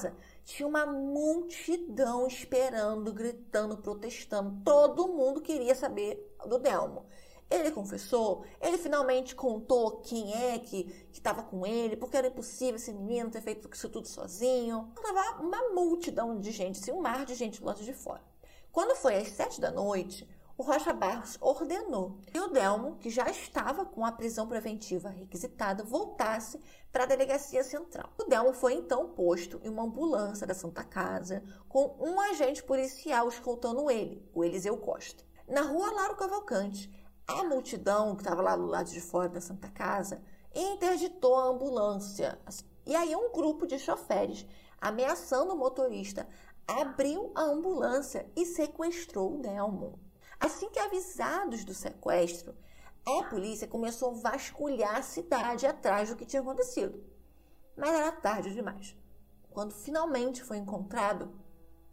casa, tinha uma multidão esperando, gritando, protestando. Todo mundo queria saber do Delmo. Ele confessou, ele finalmente contou quem é que estava com ele, porque era impossível esse menino ter feito isso tudo sozinho. Tava uma multidão de gente, assim, um mar de gente do lado de fora. Quando foi às sete da noite, o Rocha Barros ordenou que o Delmo, que já estava com a prisão preventiva requisitada, voltasse para a delegacia central. O Delmo foi então posto em uma ambulância da Santa Casa com um agente policial escoltando ele, o Eliseu Costa. Na rua Laro Cavalcante, a multidão que estava lá do lado de fora da Santa Casa interditou a ambulância. E aí um grupo de choferes, ameaçando o motorista, abriu a ambulância e sequestrou o Delmo. Assim que avisados do sequestro, a polícia começou a vasculhar a cidade atrás do que tinha acontecido. Mas era tarde demais. Quando finalmente foi encontrado,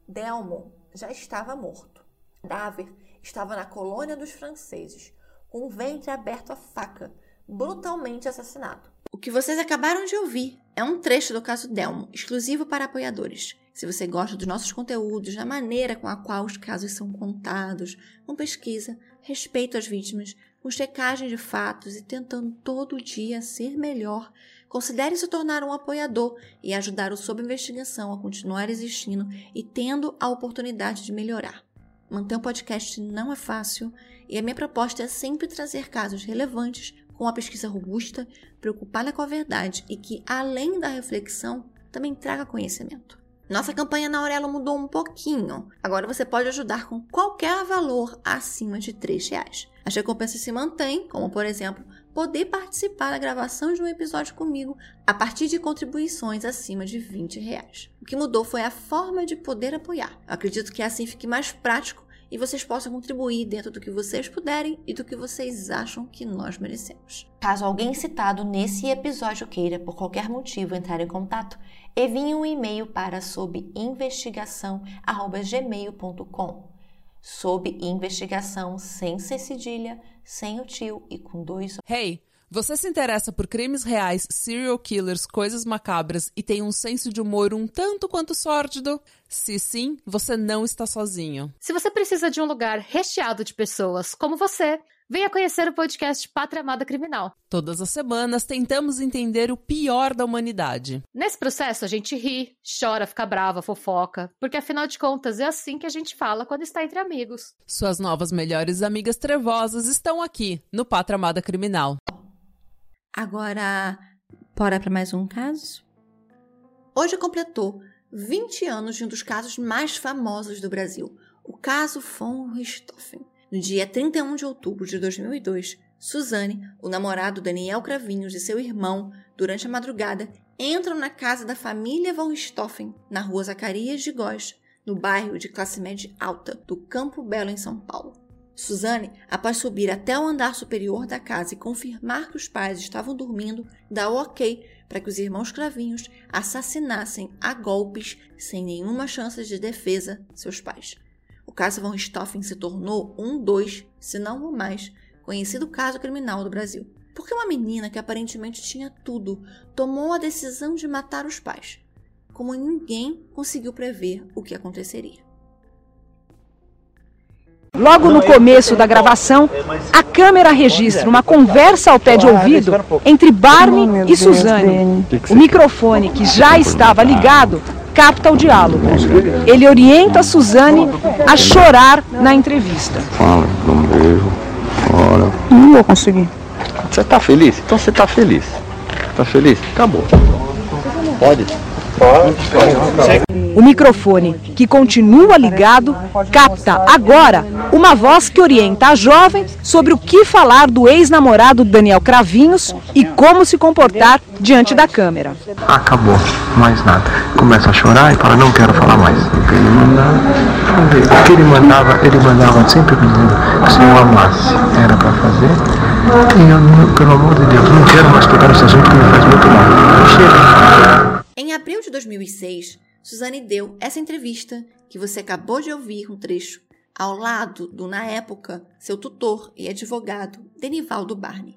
Delmo já estava morto. Daver estava na colônia dos franceses, com o ventre aberto à faca, brutalmente assassinado. O que vocês acabaram de ouvir é um trecho do caso Delmo, exclusivo para apoiadores. Se você gosta dos nossos conteúdos, da maneira com a qual os casos são contados, com pesquisa, respeito às vítimas, com checagem de fatos e tentando todo dia ser melhor, considere se tornar um apoiador e ajudar o Sob Investigação a continuar existindo e tendo a oportunidade de melhorar. Manter um podcast não é fácil e a minha proposta é sempre trazer casos relevantes, com uma pesquisa robusta, preocupada com a verdade e que, além da reflexão, também traga conhecimento. Nossa campanha na Aurelo mudou um pouquinho. Agora você pode ajudar com qualquer valor acima de R$ reais. As recompensas se mantêm, como por exemplo, poder participar da gravação de um episódio comigo a partir de contribuições acima de 20 reais. O que mudou foi a forma de poder apoiar. Eu acredito que assim fique mais prático e vocês possam contribuir dentro do que vocês puderem e do que vocês acham que nós merecemos. Caso alguém citado nesse episódio queira, por qualquer motivo, entrar em contato, envie um e-mail para sob investigação@gmail.com. Sob investigação sem ser cedilha, sem o tio e com dois. Hey, você se interessa por crimes reais, serial killers, coisas macabras e tem um senso de humor um tanto quanto sórdido? Se sim, você não está sozinho. Se você precisa de um lugar recheado de pessoas como você, venha conhecer o podcast Pátria Amada Criminal. Todas as semanas tentamos entender o pior da humanidade. Nesse processo a gente ri, chora, fica brava, fofoca, porque afinal de contas é assim que a gente fala quando está entre amigos. Suas novas melhores amigas trevosas estão aqui no Pátria Amada Criminal. Agora, bora para mais um caso? Hoje completou 20 anos de um dos casos mais famosos do Brasil, o caso von Richthofen. No dia 31 de outubro de 2002, Suzane, o namorado Daniel Cravinhos e seu irmão, durante a madrugada, entram na casa da família von Richthofen, na rua Zacarias de Góes, no bairro de classe média alta do Campo Belo, em São Paulo. Suzane, após subir até o andar superior da casa e confirmar que os pais estavam dormindo, dá o ok para que os irmãos Cravinhos assassinassem a golpes, sem nenhuma chance de defesa, seus pais. O caso von Richthofen se tornou um dos, se não o mais, conhecido caso criminal do Brasil. Porque uma menina que aparentemente tinha tudo tomou a decisão de matar os pais, como ninguém conseguiu prever o que aconteceria. Logo no começo da gravação, a câmera registra uma conversa ao pé de ouvido entre Barney e Suzane. O microfone, que já estava ligado, capta o diálogo. Ele orienta a Suzane a chorar na entrevista. Fala, dá um beijo. Fala. Não vou conseguir. Você tá feliz? Então você tá feliz. Tá feliz? Acabou. Pode? O microfone, que continua ligado, capta agora uma voz que orienta a jovem sobre o que falar do ex-namorado Daniel Cravinhos e como se comportar diante da câmera. Acabou, mais nada. Começa a chorar e fala, não quero falar mais. Ele mandava, o que ele mandava, ele mandava sempre pedindo que se eu amasse, era para fazer. E eu, pelo amor de Deus, não quero mais tocar nesse assunto que me faz muito mal. Chega. Em abril de 2006, Suzane deu essa entrevista que você acabou de ouvir um trecho ao lado do, na época, seu tutor e advogado, Denivaldo Barney.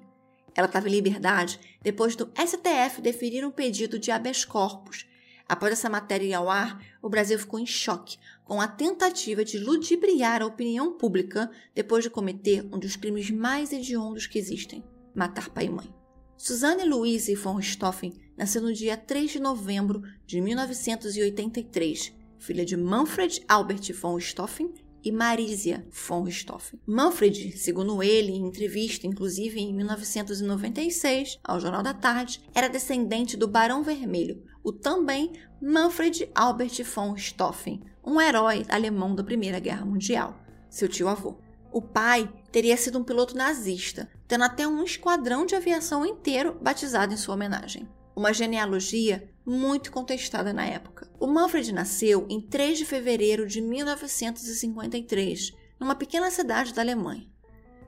Ela estava em liberdade depois do STF deferir um pedido de habeas corpus, Após essa matéria ir ao ar, o Brasil ficou em choque com a tentativa de ludibriar a opinião pública depois de cometer um dos crimes mais hediondos que existem: matar pai e mãe. Suzanne Louise von Richthofen nasceu no dia 3 de novembro de 1983, filha de Manfred Albert von Richthofen e Marisia von Richthofen. Manfred, segundo ele, em entrevista, inclusive em 1996, ao Jornal da Tarde, era descendente do Barão Vermelho, o também Manfred Albert von Richthofen, um herói alemão da Primeira Guerra Mundial, seu tio-avô. O pai teria sido um piloto nazista, tendo até um esquadrão de aviação inteiro batizado em sua homenagem. Uma genealogia muito contestada na época. O Manfred nasceu em 3 de fevereiro de 1953, numa pequena cidade da Alemanha.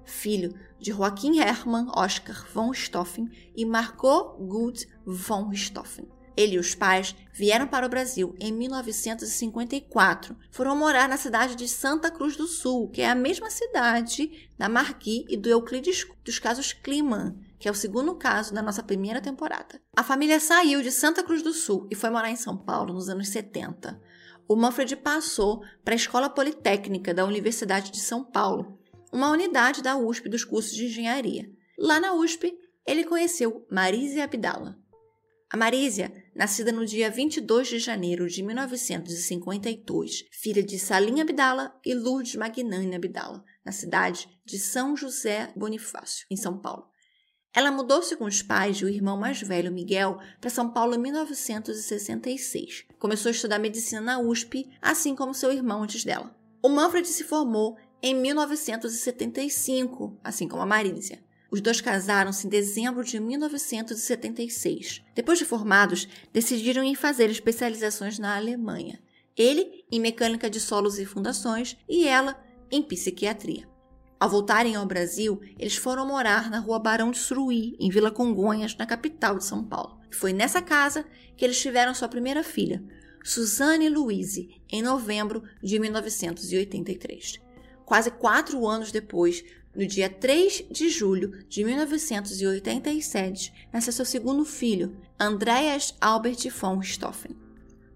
Filho de Joachim Hermann Oskar von Richthofen e Margot Gut von Richthofen. Ele e os pais vieram para o Brasil em 1954. Foram morar na cidade de Santa Cruz do Sul, que é a mesma cidade da Margui e do Euclides dos casos Kliman, que é o segundo caso da nossa primeira temporada. A família saiu de Santa Cruz do Sul e foi morar em São Paulo nos anos 70. O Manfred passou para a Escola Politécnica da Universidade de São Paulo, uma unidade da USP dos cursos de engenharia. Lá na USP, ele conheceu Marísia Abdala. A Marísia, nascida no dia 22 de janeiro de 1952, filha de Salim Abdala e Lourdes Magnani Abdala, na cidade de São José Bonifácio, em São Paulo. Ela mudou-se com os pais e o irmão mais velho, Miguel, para São Paulo em 1966. Começou a estudar medicina na USP, assim como seu irmão antes dela. O Manfred se formou em 1975, assim como a Marísia. Os dois casaram-se em dezembro de 1976. Depois de formados, decidiram em fazer especializações na Alemanha. Ele em mecânica de solos e fundações e ela em psiquiatria. Ao voltarem ao Brasil, eles foram morar na rua Barão de Suruí, em Vila Congonhas, na capital de São Paulo. Foi nessa casa que eles tiveram sua primeira filha, Suzane Louise, em novembro de 1983. Quase quatro anos depois, no dia 3 de julho de 1987, nasceu seu segundo filho, Andreas Albert von Stoffen.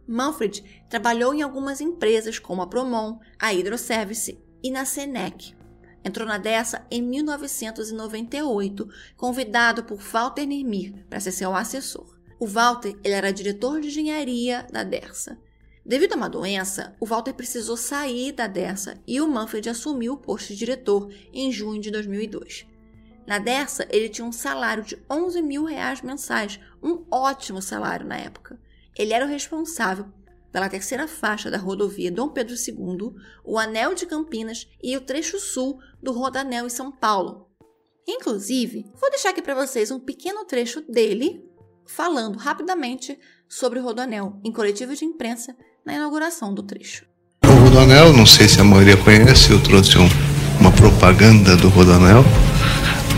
Manfred trabalhou em algumas empresas como a Promon, a Hydroservice e na Senec. Entrou na dessa em 1998, convidado por Walter Nemir para ser seu assessor. O Walter ele era diretor de engenharia da Dersa. Devido a uma doença, o Walter precisou sair da Dersa e o Manfred assumiu o posto de diretor em junho de 2002. Na Dersa, ele tinha um salário de 11 mil reais mensais, um ótimo salário na época. Ele era o responsável pela terceira faixa da rodovia Dom Pedro II, o Anel de Campinas e o trecho sul do Rodanel em São Paulo. Inclusive, vou deixar aqui para vocês um pequeno trecho dele falando rapidamente sobre o Rodanel em coletiva de imprensa na inauguração do trecho. O Rodanel, não sei se a maioria conhece, eu trouxe um, uma propaganda do Rodanel,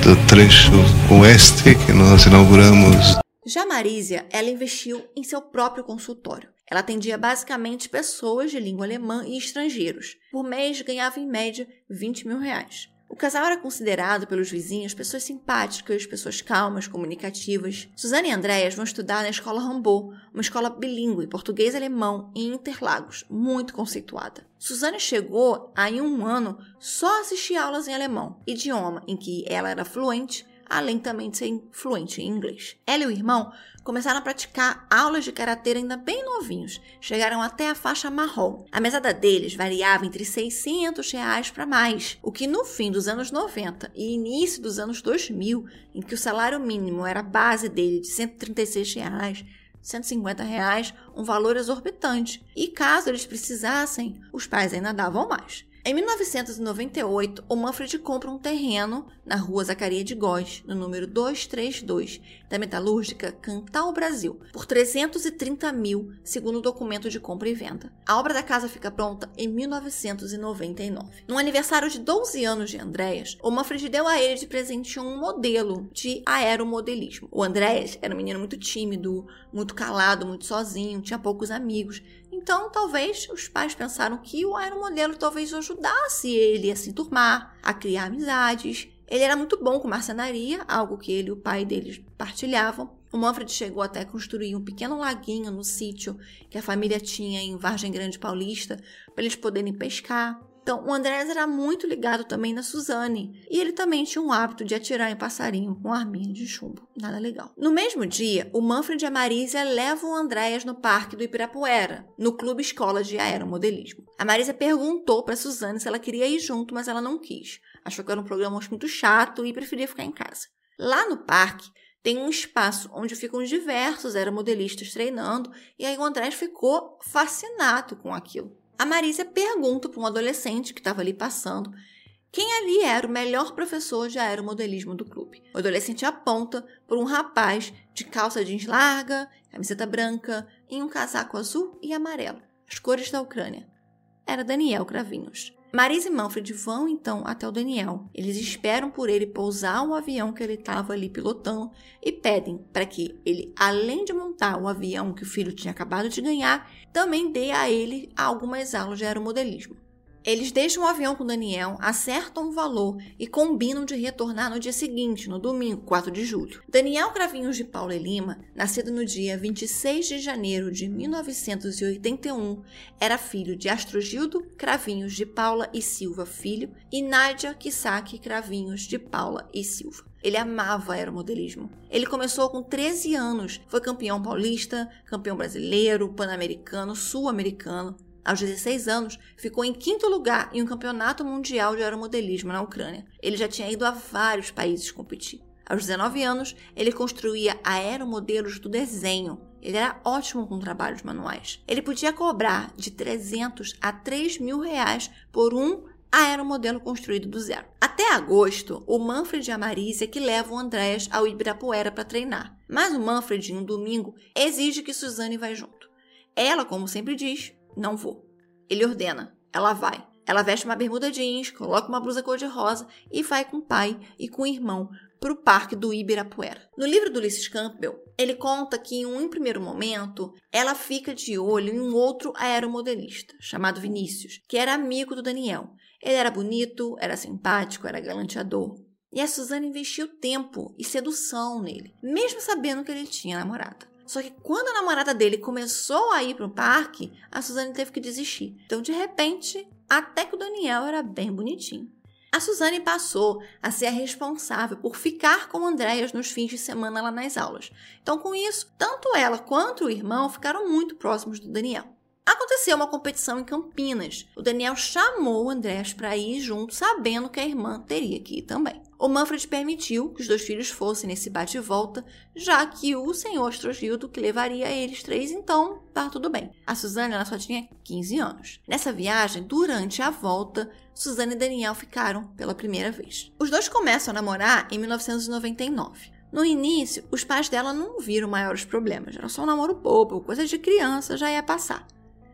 do trecho oeste que nós inauguramos. Já Marísia, ela investiu em seu próprio consultório. Ela atendia basicamente pessoas de língua alemã e estrangeiros. Por mês ganhava em média 20 mil reais. O casal era considerado pelos vizinhos pessoas simpáticas, pessoas calmas, comunicativas. Suzana e Andréas vão estudar na escola Rambaud, uma escola bilíngue, português e alemão, em Interlagos, muito conceituada. Suzane chegou a, em um ano, só assistir aulas em alemão, idioma em que ela era fluente, além também de ser fluente em inglês. Ela e o irmão começaram a praticar aulas de karatê ainda bem novinhos, chegaram até a faixa marrom. A mesada deles variava entre 600 reais para mais, o que no fim dos anos 90 e início dos anos 2000, em que o salário mínimo era a base dele de 136 reais, 150 reais, um valor exorbitante. E caso eles precisassem, os pais ainda davam mais. Em 1998, o Manfred compra um terreno na rua Zacaria de Góes, no número 232, da metalúrgica Cantal Brasil, por 330 mil, segundo o documento de compra e venda. A obra da casa fica pronta em 1999. No aniversário de 12 anos de Andréas, o Manfred deu a ele de presente um modelo de aeromodelismo. O Andréas era um menino muito tímido, muito calado, muito sozinho, tinha poucos amigos, então, talvez os pais pensaram que o aeromodelo talvez ajudasse ele a se enturmar, a criar amizades Ele era muito bom com marcenaria, algo que ele e o pai deles partilhavam. O Manfred chegou até a construir um pequeno laguinho no sítio que a família tinha em Vargem Grande Paulista para eles poderem pescar. Então, o Andrés era muito ligado também na Suzane, e ele também tinha um hábito de atirar em passarinho com arminha de chumbo. Nada legal. No mesmo dia, o Manfred e a Marisa levam o Andréas no parque do Ibirapuera, no Clube Escola de Aeromodelismo. A Marisa perguntou para Suzane se ela queria ir junto, mas ela não quis. Achou que era um programa muito chato e preferia ficar em casa. Lá no parque, tem um espaço onde ficam diversos aeromodelistas treinando, e aí o Andrés ficou fascinado com aquilo. A Marisa pergunta para um adolescente que estava ali passando quem ali era o melhor professor de aeromodelismo do clube. O adolescente aponta por um rapaz de calça jeans larga, camiseta branca e um casaco azul e amarelo, as cores da Ucrânia. Era Daniel Cravinhos. Marisa e Manfred vão então até o Daniel. Eles esperam por ele pousar o avião que ele estava ali pilotando e pedem para que ele, além de montar o avião que o filho tinha acabado de ganhar, também dê a ele algumas aulas de aeromodelismo. Eles deixam o avião com Daniel, acertam o valor e combinam de retornar no dia seguinte, no domingo, 4 de julho. Daniel Cravinhos de Paula e Lima, nascido no dia 26 de janeiro de 1981, era filho de Astrogildo Cravinhos de Paula e Silva Filho e Nádia Kisaki Cravinhos de Paula e Silva. Ele amava aeromodelismo. Ele começou com 13 anos, foi campeão paulista, campeão brasileiro, pan-americano, sul-americano, aos 16 anos, ficou em quinto lugar em um campeonato mundial de aeromodelismo na Ucrânia. Ele já tinha ido a vários países competir. Aos 19 anos, ele construía aeromodelos do desenho. Ele era ótimo com trabalhos manuais. Ele podia cobrar de 300 a 3 mil reais por um aeromodelo construído do zero. Até agosto, o Manfred e a Marisa que levam o Andréas ao Ibirapuera para treinar. Mas o Manfred, em um domingo, exige que Suzane vá junto. Ela, como sempre diz, não vou. Ele ordena. Ela vai. Ela veste uma bermuda jeans, coloca uma blusa cor-de-rosa e vai com o pai e com o irmão para o parque do Ibirapuera. No livro do Ulysses Campbell, ele conta que em um primeiro momento ela fica de olho em um outro aeromodelista chamado Vinícius, que era amigo do Daniel. Ele era bonito, era simpático, era galanteador. E a Suzana investiu tempo e sedução nele, mesmo sabendo que ele tinha namorada. Só que quando a namorada dele começou a ir para o parque, a Suzane teve que desistir. Então, de repente, até que o Daniel era bem bonitinho. A Suzane passou a ser a responsável por ficar com Andréas nos fins de semana lá nas aulas. Então, com isso, tanto ela quanto o irmão ficaram muito próximos do Daniel. Aconteceu uma competição em Campinas. O Daniel chamou o Andrés para ir junto, sabendo que a irmã teria que ir também. O Manfred permitiu que os dois filhos fossem nesse bate e volta, já que o senhor Astrogildo que levaria eles três, então tá tudo bem. A Suzane ela só tinha 15 anos. Nessa viagem, durante a volta, Suzane e Daniel ficaram pela primeira vez. Os dois começam a namorar em 1999. No início, os pais dela não viram maiores problemas, era só um namoro bobo, coisa de criança, já ia passar.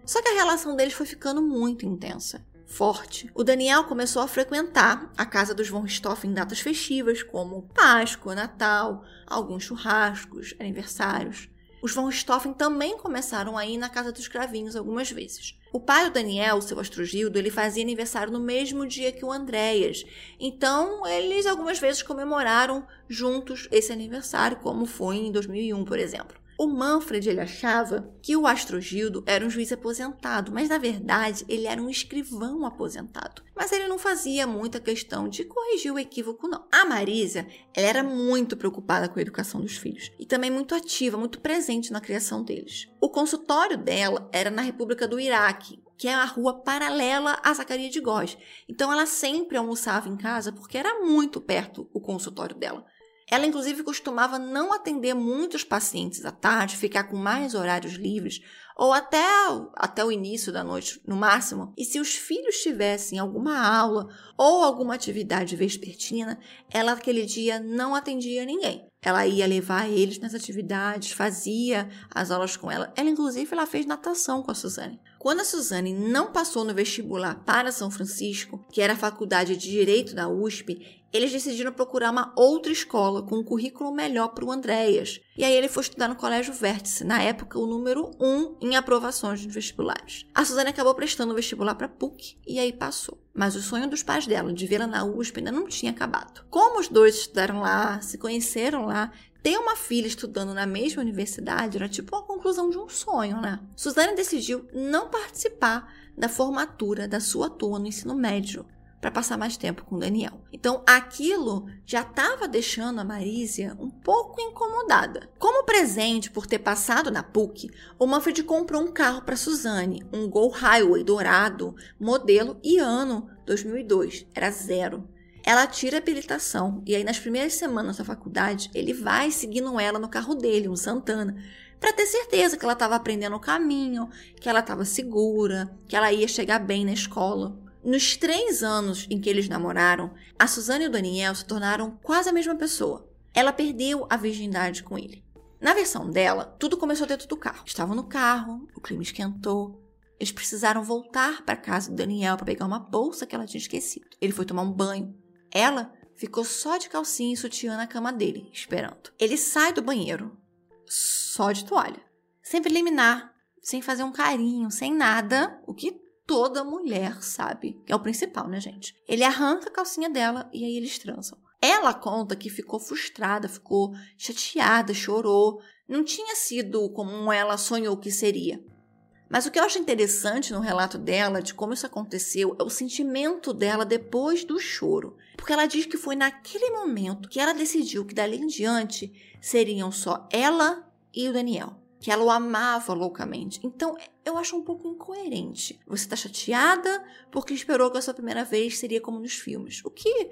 Só que a relação deles foi ficando muito intensa, forte. O Daniel começou a frequentar a casa dos von Richthofen em datas festivas, como Páscoa, Natal, alguns churrascos, aniversários. Os von Richthofen também começaram a ir na casa dos cravinhos algumas vezes. O pai do Daniel, seu Astrogildo, ele fazia aniversário no mesmo dia que o Andréas. Então, eles algumas vezes comemoraram juntos esse aniversário, como foi em 2001, por exemplo. O Manfred ele achava que o Astrogildo era um juiz aposentado, mas na verdade ele era um escrivão aposentado. Mas ele não fazia muita questão de corrigir o equívoco, não. A Marisa ela era muito preocupada com a educação dos filhos e também muito ativa, muito presente na criação deles. O consultório dela era na República do Iraque, que é a rua paralela a Zacaria de Góes. Então ela sempre almoçava em casa porque era muito perto o consultório dela. Ela, inclusive, costumava não atender muitos pacientes à tarde, ficar com mais horários livres, ou até, até o início da noite, no máximo. E se os filhos tivessem alguma aula ou alguma atividade vespertina, ela aquele dia não atendia ninguém. Ela ia levar eles nas atividades, fazia as aulas com ela. Ela, inclusive, ela fez natação com a Suzane. Quando a Suzane não passou no vestibular para São Francisco, que era a faculdade de Direito da USP, eles decidiram procurar uma outra escola com um currículo melhor para o Andréas. E aí ele foi estudar no Colégio Vértice, na época o número 1 um em aprovações de vestibulares. A Suzane acabou prestando o vestibular para PUC e aí passou. Mas o sonho dos pais dela de vê-la na USP ainda não tinha acabado. Como os dois estudaram lá, se conheceram lá, ter uma filha estudando na mesma universidade era tipo a conclusão de um sonho, né? Suzane decidiu não participar da formatura da sua turma no ensino médio para passar mais tempo com Daniel. Então, aquilo já estava deixando a Marísia um pouco incomodada. Como presente por ter passado na PUC, o Manfred comprou um carro para Suzane, um Gol Highway dourado, modelo e ano 2002, era zero. Ela tira a habilitação e aí nas primeiras semanas da faculdade, ele vai seguindo ela no carro dele, um Santana, para ter certeza que ela estava aprendendo o caminho, que ela estava segura, que ela ia chegar bem na escola. Nos três anos em que eles namoraram, a Suzane e o Daniel se tornaram quase a mesma pessoa. Ela perdeu a virgindade com ele. Na versão dela, tudo começou dentro do carro. Estavam no carro, o clima esquentou. Eles precisaram voltar para casa do Daniel para pegar uma bolsa que ela tinha esquecido. Ele foi tomar um banho. Ela ficou só de calcinha e sutiã na cama dele, esperando. Ele sai do banheiro, só de toalha, sem preliminar, sem fazer um carinho, sem nada, o que toda mulher sabe, é o principal, né, gente? Ele arranca a calcinha dela e aí eles transam. Ela conta que ficou frustrada, ficou chateada, chorou. Não tinha sido como ela sonhou que seria. Mas o que eu acho interessante no relato dela, de como isso aconteceu, é o sentimento dela depois do choro. Porque ela diz que foi naquele momento que ela decidiu que dali em diante seriam só ela e o Daniel que ela o amava loucamente. Então, eu acho um pouco incoerente. Você tá chateada porque esperou que a sua primeira vez seria como nos filmes. O que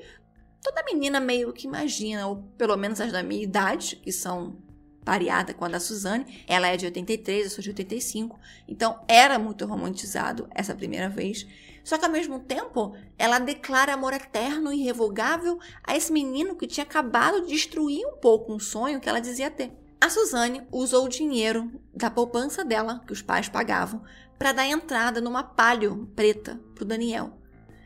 toda menina meio que imagina, ou pelo menos as da minha idade, que são pareada com a da Suzane. Ela é de 83, eu sou de 85. Então, era muito romantizado essa primeira vez. Só que ao mesmo tempo, ela declara amor eterno e irrevogável a esse menino que tinha acabado de destruir um pouco um sonho que ela dizia ter. A Suzane usou o dinheiro da poupança dela, que os pais pagavam, para dar entrada numa palio preta para o Daniel.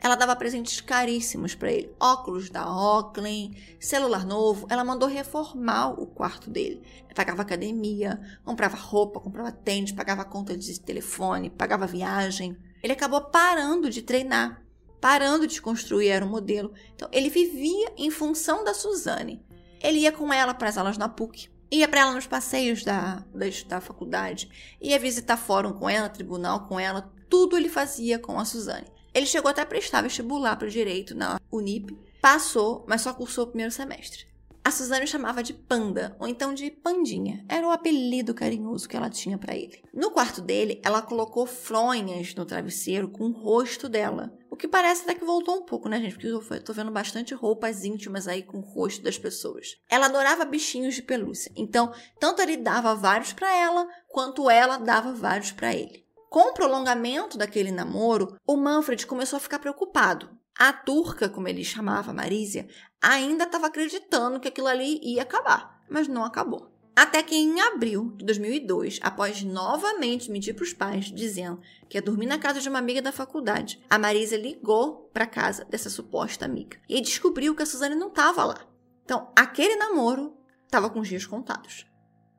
Ela dava presentes caríssimos para ele: óculos da Oakley, celular novo. Ela mandou reformar o quarto dele. Pagava academia, comprava roupa, comprava tênis, pagava conta de telefone, pagava viagem. Ele acabou parando de treinar, parando de construir era um modelo. Então ele vivia em função da Suzane. Ele ia com ela para as aulas na PUC, Ia para ela nos passeios da, da, da faculdade, ia visitar fórum com ela, tribunal com ela, tudo ele fazia com a Suzane. Ele chegou até a prestar vestibular para o direito na Unip, passou, mas só cursou o primeiro semestre. A Suzane chamava de Panda, ou então de Pandinha. Era o apelido carinhoso que ela tinha para ele. No quarto dele, ela colocou fronhas no travesseiro com o rosto dela, que parece até que voltou um pouco, né, gente? Porque eu tô vendo bastante roupas íntimas aí com o rosto das pessoas. Ela adorava bichinhos de pelúcia. Então, tanto ele dava vários para ela, quanto ela dava vários para ele. Com o prolongamento daquele namoro, o Manfred começou a ficar preocupado. A turca, como ele chamava, Marísia, ainda estava acreditando que aquilo ali ia acabar, mas não acabou. Até que em abril de 2002, após novamente mentir para os pais, dizendo que ia dormir na casa de uma amiga da faculdade, a Marisa ligou para casa dessa suposta amiga e descobriu que a Suzane não estava lá. Então, aquele namoro estava com os dias contados.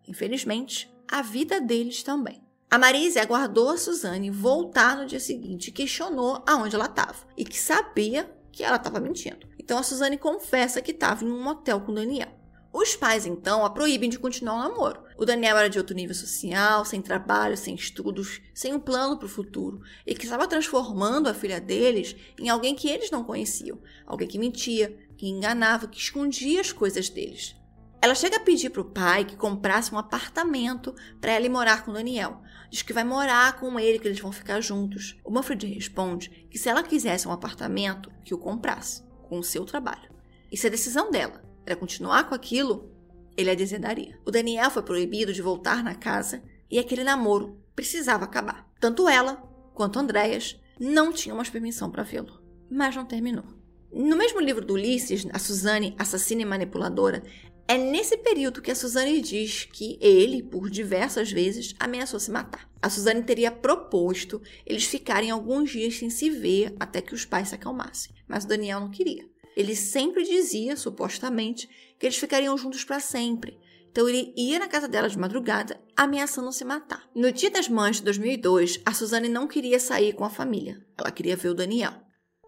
Infelizmente, a vida deles também. A Marise aguardou a Suzane voltar no dia seguinte e questionou aonde ela estava e que sabia que ela estava mentindo. Então a Suzane confessa que estava em um motel com o Daniel. Os pais, então, a proíbem de continuar o namoro. O Daniel era de outro nível social, sem trabalho, sem estudos, sem um plano para o futuro, e que estava transformando a filha deles em alguém que eles não conheciam, alguém que mentia, que enganava, que escondia as coisas deles. Ela chega a pedir para o pai que comprasse um apartamento para ela ir morar com Daniel. Diz que vai morar com ele, que eles vão ficar juntos. O Manfred responde que se ela quisesse um apartamento, que o comprasse, com o seu trabalho. Isso é decisão dela para continuar com aquilo, ele a desedaria. O Daniel foi proibido de voltar na casa e aquele namoro precisava acabar. Tanto ela quanto Andréas não tinham mais permissão para vê-lo. Mas não terminou. No mesmo livro do Ulisses, a Suzane, assassina e manipuladora, é nesse período que a Suzane diz que ele, por diversas vezes, ameaçou se matar. A Suzane teria proposto eles ficarem alguns dias sem se ver até que os pais se acalmassem, mas o Daniel não queria. Ele sempre dizia, supostamente, que eles ficariam juntos para sempre. Então ele ia na casa dela de madrugada, ameaçando se matar. No Dia das Mães de 2002, a Suzane não queria sair com a família. Ela queria ver o Daniel.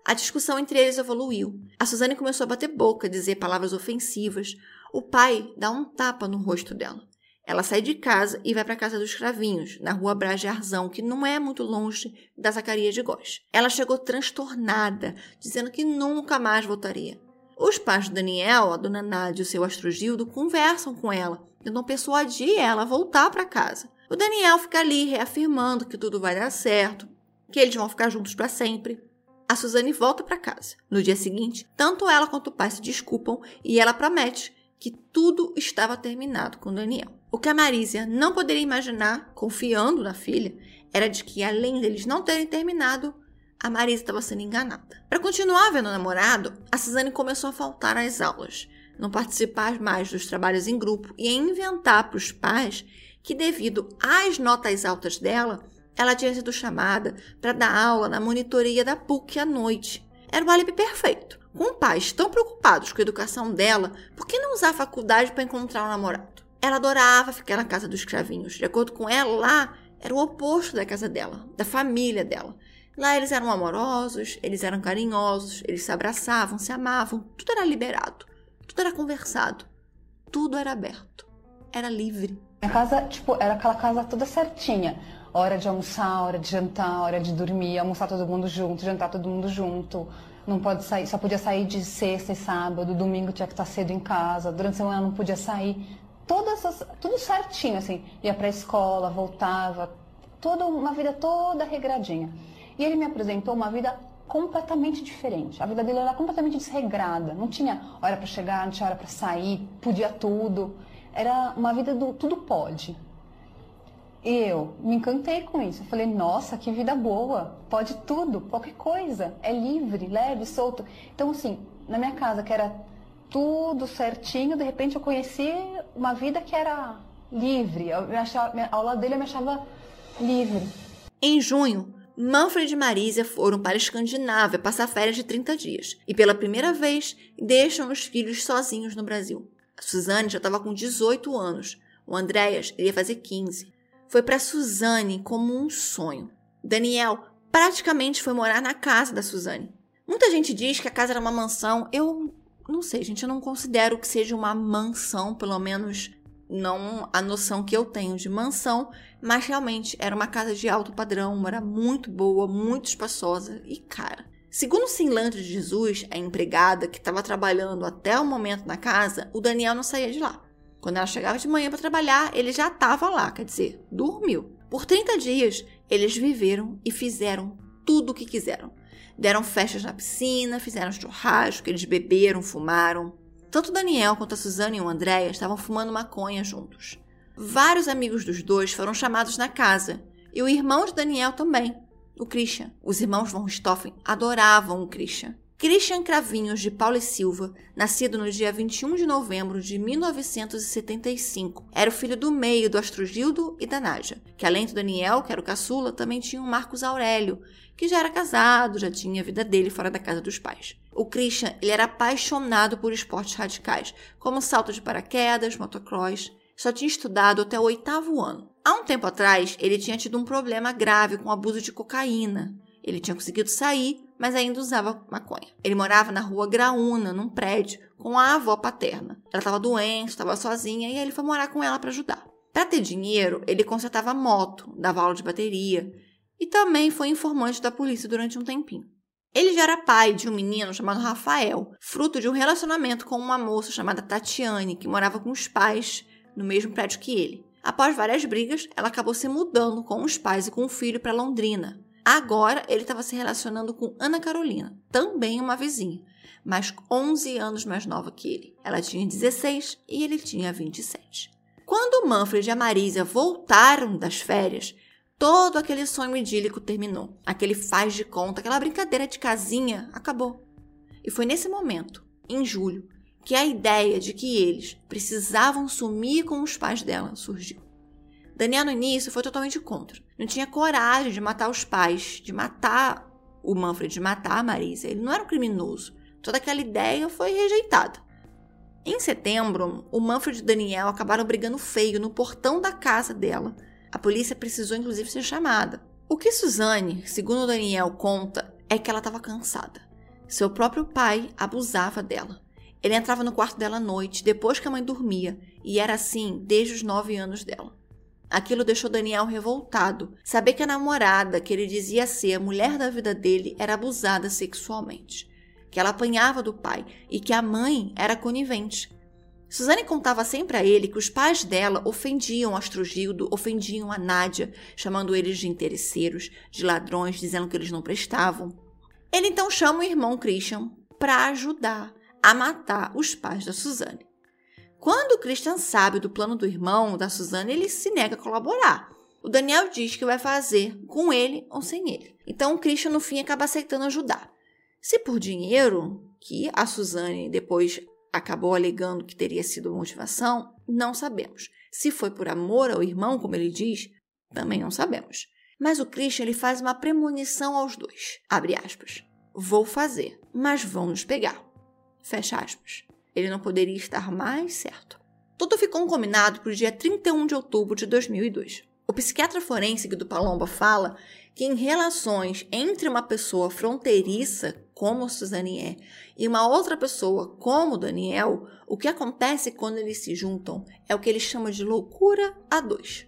A discussão entre eles evoluiu. A Suzane começou a bater boca, dizer palavras ofensivas. O pai dá um tapa no rosto dela. Ela sai de casa e vai para a casa dos Cravinhos, na rua Brás Arzão, que não é muito longe da Zacarias de Góes. Ela chegou transtornada, dizendo que nunca mais voltaria. Os pais do Daniel, a dona Nádia e o seu Astrogildo, conversam com ela, tentam persuadir ela a voltar para casa. O Daniel fica ali reafirmando que tudo vai dar certo, que eles vão ficar juntos para sempre. A Suzane volta para casa. No dia seguinte, tanto ela quanto o pai se desculpam e ela promete que tudo estava terminado com Daniel. O que a Marísia não poderia imaginar, confiando na filha, era de que, além deles não terem terminado, a Marisa estava sendo enganada. Para continuar vendo o namorado, a Suzane começou a faltar às aulas, não participar mais dos trabalhos em grupo e a inventar para os pais que, devido às notas altas dela, ela tinha sido chamada para dar aula na monitoria da PUC à noite. Era o álibi perfeito. Com pais tão preocupados com a educação dela, por que não usar a faculdade para encontrar um namorado? Ela adorava ficar na casa dos escravinhos. De acordo com ela, lá era o oposto da casa dela, da família dela. Lá eles eram amorosos, eles eram carinhosos, eles se abraçavam, se amavam, tudo era liberado, tudo era conversado, tudo era aberto, era livre. A casa, tipo, era aquela casa toda certinha. Hora de almoçar, hora de jantar, hora de dormir, almoçar todo mundo junto, jantar todo mundo junto. Não pode sair, só podia sair de sexta e sábado, domingo tinha que estar cedo em casa, durante a semana não podia sair todas as, tudo certinho, assim. Ia para a escola, voltava, toda uma vida toda regradinha. E ele me apresentou uma vida completamente diferente. A vida dele era completamente desregrada. Não tinha hora para chegar, não tinha hora para sair, podia tudo. Era uma vida do tudo pode. Eu me encantei com isso. Eu falei, nossa, que vida boa. Pode tudo, qualquer coisa. É livre, leve, solto. Então, assim, na minha casa, que era tudo certinho, de repente eu conheci uma vida que era livre. Eu me achava, ao lado dele eu me achava livre. Em junho, Manfred e Marisa foram para a Escandinávia passar férias de 30 dias e, pela primeira vez, deixam os filhos sozinhos no Brasil. A Suzane já estava com 18 anos, o Andréas iria fazer 15. Foi para Suzane como um sonho. Daniel praticamente foi morar na casa da Suzane. Muita gente diz que a casa era uma mansão. Eu não sei, gente, eu não considero que seja uma mansão, pelo menos não a noção que eu tenho de mansão, mas realmente era uma casa de alto padrão, era muito boa, muito espaçosa e cara. Segundo Sinlandra de Jesus, a empregada que estava trabalhando até o momento na casa, o Daniel não saía de lá. Quando ela chegava de manhã para trabalhar, ele já estava lá, quer dizer, dormiu. Por 30 dias, eles viveram e fizeram tudo o que quiseram. Deram festas na piscina, fizeram churrasco, eles beberam, fumaram. Tanto Daniel quanto a Suzane e o Andréia estavam fumando maconha juntos. Vários amigos dos dois foram chamados na casa, e o irmão de Daniel também, o Christian. Os irmãos von Richthofen adoravam o Christian. Christian Cravinhos de Paula e Silva, nascido no dia 21 de novembro de 1975, era o filho do meio do Astrogildo e da Nádia, que além do Daniel, que era o caçula, também tinha o Marcos Aurélio, que já era casado, já tinha a vida dele fora da casa dos pais. O Christian ele era apaixonado por esportes radicais, como salto de paraquedas, motocross. Só tinha estudado até o oitavo ano. Há um tempo atrás, ele tinha tido um problema grave com o abuso de cocaína. Ele tinha conseguido sair, mas ainda usava maconha. Ele morava na rua Graúna, num prédio, com a avó paterna. Ela estava doente, estava sozinha e ele foi morar com ela para ajudar. Para ter dinheiro, ele consertava moto, dava aula de bateria e também foi informante da polícia durante um tempinho. Ele já era pai de um menino chamado Rafael, fruto de um relacionamento com uma moça chamada Tatiane, que morava com os pais no mesmo prédio que ele. Após várias brigas, ela acabou se mudando com os pais e com o filho para Londrina, Agora ele estava se relacionando com Ana Carolina, também uma vizinha, mas 11 anos mais nova que ele. Ela tinha 16 e ele tinha 27. Quando Manfred e a Marisa voltaram das férias, todo aquele sonho idílico terminou. Aquele faz de conta, aquela brincadeira de casinha acabou. E foi nesse momento, em julho, que a ideia de que eles precisavam sumir com os pais dela surgiu. Daniel, no início, foi totalmente contra. Não tinha coragem de matar os pais, de matar o Manfred, de matar a Marisa. Ele não era um criminoso. Toda aquela ideia foi rejeitada. Em setembro, o Manfred e Daniel acabaram brigando feio no portão da casa dela. A polícia precisou, inclusive, ser chamada. O que Suzane, segundo Daniel, conta é que ela estava cansada. Seu próprio pai abusava dela. Ele entrava no quarto dela à noite, depois que a mãe dormia, e era assim desde os nove anos dela. Aquilo deixou Daniel revoltado. Saber que a namorada, que ele dizia ser a mulher da vida dele, era abusada sexualmente. Que ela apanhava do pai e que a mãe era conivente. Suzane contava sempre a ele que os pais dela ofendiam Astrogildo, ofendiam a Nádia, chamando eles de interesseiros, de ladrões, dizendo que eles não prestavam. Ele então chama o irmão Christian para ajudar a matar os pais da Suzane. Quando o Christian sabe do plano do irmão, da Suzane, ele se nega a colaborar. O Daniel diz que vai fazer com ele ou sem ele. Então o Christian, no fim, acaba aceitando ajudar. Se por dinheiro, que a Suzane depois acabou alegando que teria sido motivação, não sabemos. Se foi por amor ao irmão, como ele diz, também não sabemos. Mas o Christian ele faz uma premonição aos dois. Abre aspas. Vou fazer, mas vão nos pegar. Fecha aspas. Ele não poderia estar mais certo. Tudo ficou combinado para o dia 31 de outubro de 2002. O psiquiatra forense do Palomba fala que em relações entre uma pessoa fronteiriça, como Suzane é, e uma outra pessoa, como Daniel, o que acontece quando eles se juntam é o que ele chama de loucura a dois.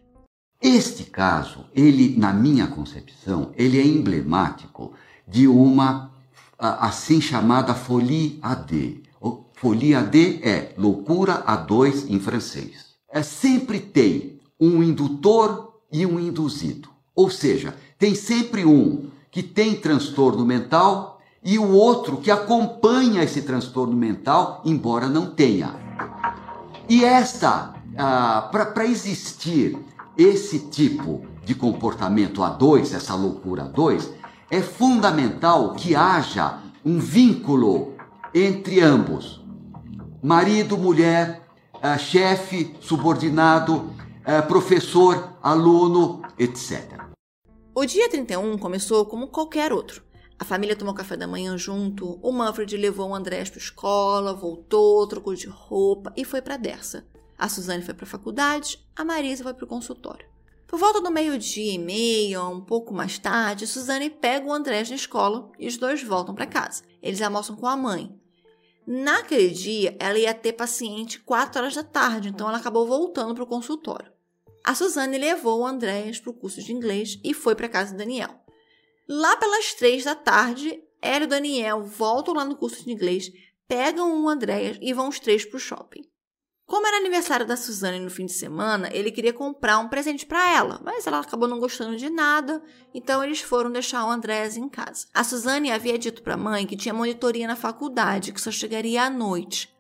Este caso, ele, na minha concepção, ele é emblemático de uma assim chamada folie à à deux é loucura a dois em francês. É sempre tem um indutor e um induzido. Ou seja, tem sempre um que tem transtorno mental e o outro que acompanha esse transtorno mental, embora não tenha. E esta, ah, para existir esse tipo de comportamento a dois, essa loucura a dois, é fundamental que haja um vínculo entre ambos marido, mulher, uh, chefe, subordinado, uh, professor, aluno, etc. O dia 31 começou como qualquer outro. A família tomou café da manhã junto, o Manfred levou o Andrés para escola, voltou, trocou de roupa e foi para Dersa. A Suzane foi para a faculdade, a Marisa foi para o consultório. Por volta do meio-dia e meio, um pouco mais tarde, Suzane pega o Andrés na escola e os dois voltam para casa. Eles almoçam com a mãe, Naquele dia, ela ia ter paciente 4 horas da tarde, então ela acabou voltando para o consultório. A Suzane levou o Andréas para o curso de inglês e foi para casa do Daniel. Lá pelas 3 da tarde, ela e o Daniel voltam lá no curso de inglês, pegam o Andréas e vão os três para o shopping. Como era aniversário da Suzane no fim de semana, ele queria comprar um presente para ela, mas ela acabou não gostando de nada, então eles foram deixar o Andrés em casa. A Suzane havia dito para a mãe que tinha monitoria na faculdade, que só chegaria à noite.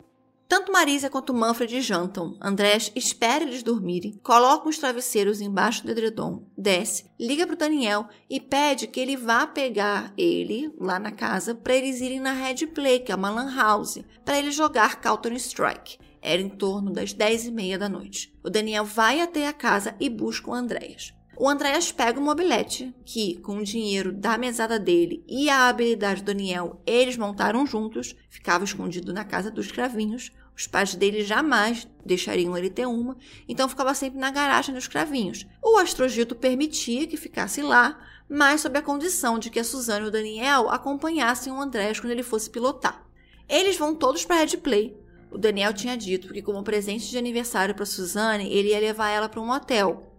Tanto Marisa quanto Manfred jantam. Andrés espera eles dormirem, coloca os travesseiros embaixo do edredom, desce, liga para o Daniel e pede que ele vá pegar ele lá na casa para eles irem na Red Play, que é uma lan house, para ele jogar Counter Strike. Era em torno das dez e meia da noite. O Daniel vai até a casa e busca o Andréas. O Andréas pega o mobilete, que, com o dinheiro da mesada dele e a habilidade do Daniel, eles montaram juntos, ficava escondido na casa dos cravinhos. Os pais dele jamais deixariam ele ter uma, então ficava sempre na garagem dos cravinhos. O Astrogito permitia que ficasse lá, mas sob a condição de que a Suzane e o Daniel acompanhassem o Andréas quando ele fosse pilotar. Eles vão todos para Red Play, o Daniel tinha dito que, como presente de aniversário para Suzane, ele ia levar ela para um hotel.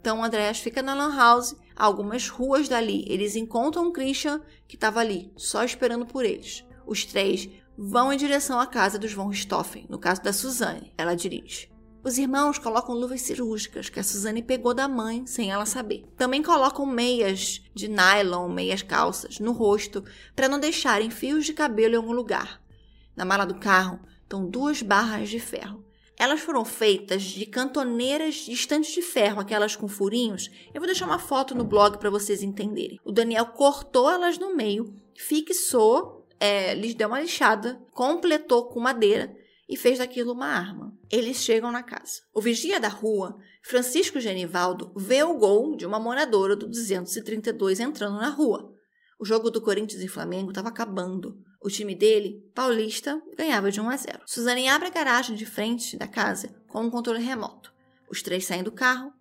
Então o Andreas fica na Lan House, algumas ruas dali. Eles encontram o Christian, que estava ali, só esperando por eles. Os três vão em direção à casa dos Von Richthofen, no caso da Suzane. Ela dirige. Os irmãos colocam luvas cirúrgicas que a Suzane pegou da mãe sem ela saber. Também colocam meias de nylon, meias calças, no rosto para não deixarem fios de cabelo em algum lugar. Na mala do carro estão duas barras de ferro. Elas foram feitas de cantoneiras de estantes de ferro, aquelas com furinhos. Eu vou deixar uma foto no blog para vocês entenderem. O Daniel cortou elas no meio, fixou, é, lhes deu uma lixada, completou com madeira e fez daquilo uma arma. Eles chegam na casa. O vigia da rua, Francisco Genivaldo, vê o gol de uma moradora do 232 entrando na rua. O jogo do Corinthians e Flamengo estava acabando. O time dele, paulista, ganhava de 1 a 0. Suzane abre a garagem de frente da casa com um controle remoto. Os três saem do carro,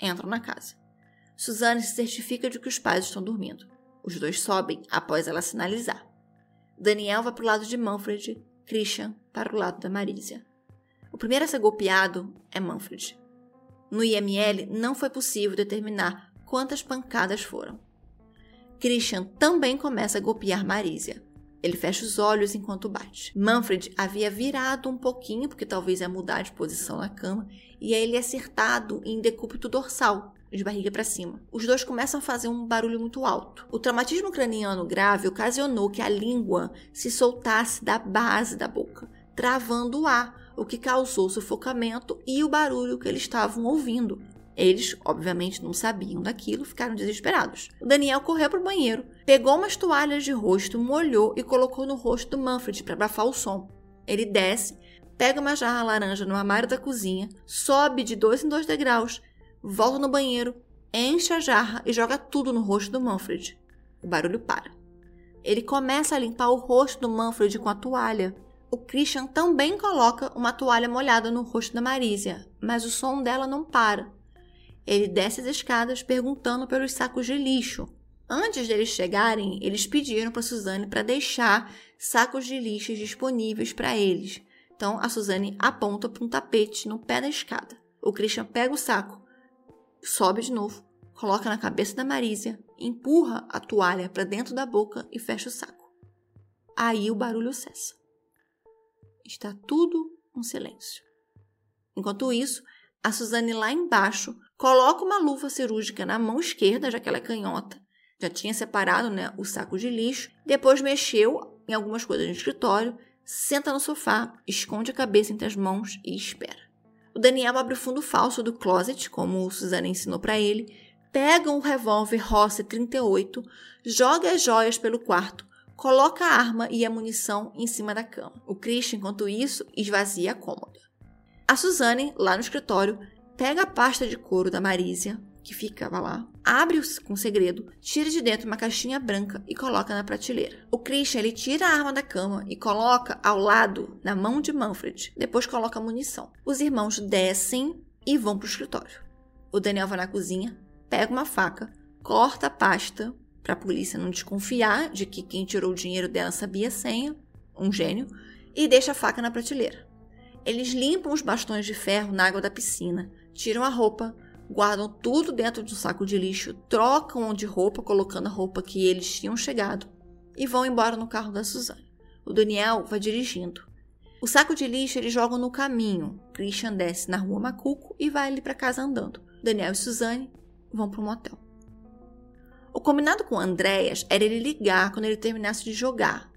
entram na casa. Suzane se certifica de que os pais estão dormindo. Os dois sobem após ela sinalizar. Daniel vai para o lado de Manfred, Christian para o lado da Marisa. O primeiro a ser golpeado é Manfred. No IML não foi possível determinar quantas pancadas foram. Christian também começa a golpear Marisa. Ele fecha os olhos enquanto bate. Manfred havia virado um pouquinho, porque talvez ia mudar de posição na cama, e aí ele é acertado em decúbito dorsal, de barriga para cima. Os dois começam a fazer um barulho muito alto. O traumatismo craniano grave ocasionou que a língua se soltasse da base da boca, travando o ar, o que causou sufocamento e o barulho que eles estavam ouvindo. Eles, obviamente, não sabiam daquilo, ficaram desesperados. O Daniel correu para o banheiro, pegou umas toalhas de rosto, molhou e colocou no rosto do Manfred para abafar o som. Ele desce, pega uma jarra laranja no armário da cozinha, sobe de dois em dois degraus, volta no banheiro, enche a jarra e joga tudo no rosto do Manfred. O barulho para. Ele começa a limpar o rosto do Manfred com a toalha. O Christian também coloca uma toalha molhada no rosto da Marisia, mas o som dela não para. Ele desce as escadas perguntando pelos sacos de lixo. Antes deles chegarem, eles pediram para Suzane para deixar sacos de lixo disponíveis para eles. Então a Suzane aponta para um tapete no pé da escada. O Christian pega o saco, sobe de novo, coloca na cabeça da Marísia, empurra a toalha para dentro da boca e fecha o saco. Aí o barulho cessa. Está tudo um silêncio. Enquanto isso, a Suzane lá embaixo coloca uma luva cirúrgica na mão esquerda, já que ela é canhota. Já tinha separado né, o saco de lixo, depois mexeu em algumas coisas no escritório, senta no sofá, esconde a cabeça entre as mãos e espera. O Daniel abre o fundo falso do closet, como o Suzane ensinou para ele, pega um revólver Rossi 38, joga as joias pelo quarto, coloca a arma e a munição em cima da cama. O Christian, enquanto isso, esvazia a cômoda. A Suzane, lá no escritório, pega a pasta de couro da Marísia, que ficava lá, abre com segredo, tira de dentro uma caixinha branca e coloca na prateleira. O Christian ele tira a arma da cama e coloca ao lado, na mão de Manfred. Depois coloca a munição. Os irmãos descem e vão para o escritório. O Daniel vai na cozinha, pega uma faca, corta a pasta para a polícia não desconfiar de que quem tirou o dinheiro dela sabia a senha, um gênio, e deixa a faca na prateleira. Eles limpam os bastões de ferro na água da piscina, tiram a roupa, guardam tudo dentro de um saco de lixo, trocam de roupa, colocando a roupa que eles tinham chegado, e vão embora no carro da Suzane. O Daniel vai dirigindo. O saco de lixo eles jogam no caminho. Christian desce na rua Macuco e vai ali para casa andando. Daniel e Suzane vão para um motel. O combinado com Andréas era ele ligar quando ele terminasse de jogar.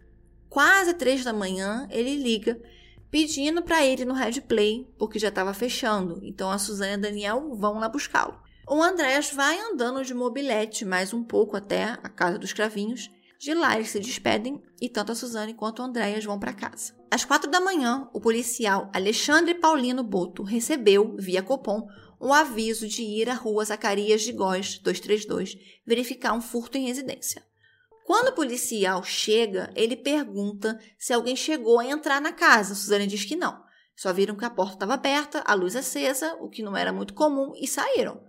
Quase três da manhã, ele liga pedindo para ele no Red Play, porque já estava fechando. Então a Suzana e a Daniel vão lá buscá-lo. O Andréas vai andando de mobilete mais um pouco até a casa dos cravinhos. De lá eles se despedem e tanto a Suzane quanto o Andréas vão para casa. Às quatro da manhã, o policial Alexandre Paulino Boto recebeu, via Copom, um aviso de ir à rua Zacarias de Góes 232 verificar um furto em residência. Quando o policial chega, ele pergunta se alguém chegou a entrar na casa. Suzane diz que não. Só viram que a porta estava aberta, a luz acesa, o que não era muito comum, e saíram.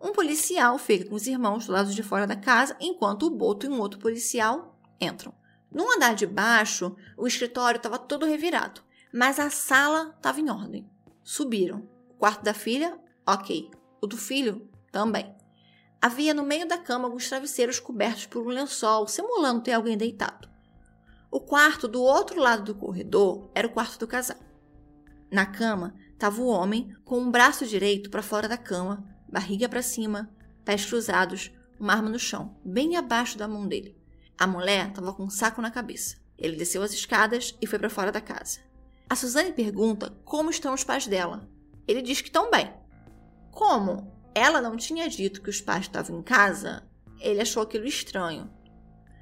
Um policial fica com os irmãos do lado de fora da casa, enquanto o Boto e um outro policial entram. No andar de baixo, o escritório estava todo revirado, mas a sala estava em ordem. Subiram. O quarto da filha, ok. O do filho, também. Havia no meio da cama alguns travesseiros cobertos por um lençol, simulando ter alguém deitado. O quarto do outro lado do corredor era o quarto do casal. Na cama estava o homem com um braço direito para fora da cama, barriga para cima, pés cruzados, uma arma no chão, bem abaixo da mão dele. A mulher estava com um saco na cabeça. Ele desceu as escadas e foi para fora da casa. A Suzane pergunta como estão os pais dela. Ele diz que estão bem. Como? Ela não tinha dito que os pais estavam em casa, ele achou aquilo estranho.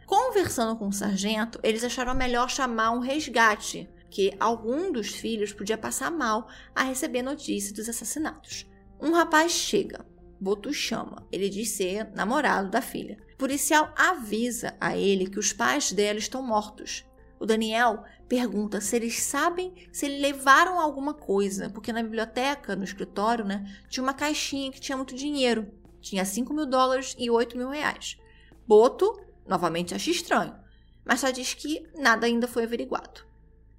Conversando com o sargento, eles acharam melhor chamar um resgate, que algum dos filhos podia passar mal a receber notícia dos assassinatos. Um rapaz chega, Boto chama, ele diz ser namorado da filha. O policial avisa a ele que os pais dela estão mortos. O Daniel pergunta se eles sabem se eles levaram alguma coisa, porque na biblioteca, no escritório, né, tinha uma caixinha que tinha muito dinheiro. Tinha 5 mil dólares e 8 mil reais. Boto, novamente, acha estranho. mas só diz que nada ainda foi averiguado.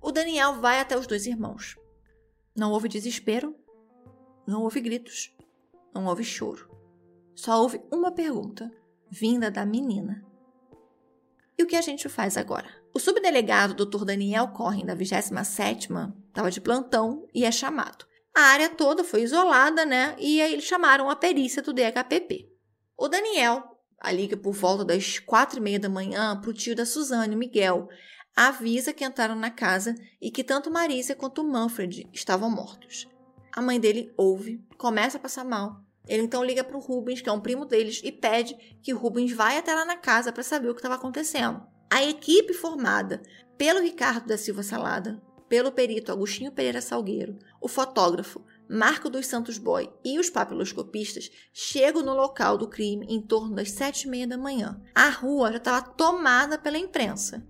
O Daniel vai até os dois irmãos. Não houve desespero, não houve gritos, não houve choro. Só houve uma pergunta, vinda da menina. E o que a gente faz agora? O subdelegado Dr. Daniel Corren, da 27ª, estava de plantão e é chamado. A área toda foi isolada, né? E aí eles chamaram a perícia do DHPP. O Daniel liga por volta das quatro e meia da manhã para o tio da Suzane, Miguel, avisa que entraram na casa e que tanto Marisa quanto Manfred estavam mortos. A mãe dele ouve, começa a passar mal. Ele então liga para o Rubens, que é um primo deles, e pede que Rubens vá até lá na casa para saber o que estava acontecendo. A equipe formada pelo Ricardo da Silva Salada, pelo perito Agostinho Pereira Salgueiro, o fotógrafo Marco dos Santos Boy e os papiloscopistas chegam no local do crime em torno das sete e meia da manhã. A rua já estava tomada pela imprensa.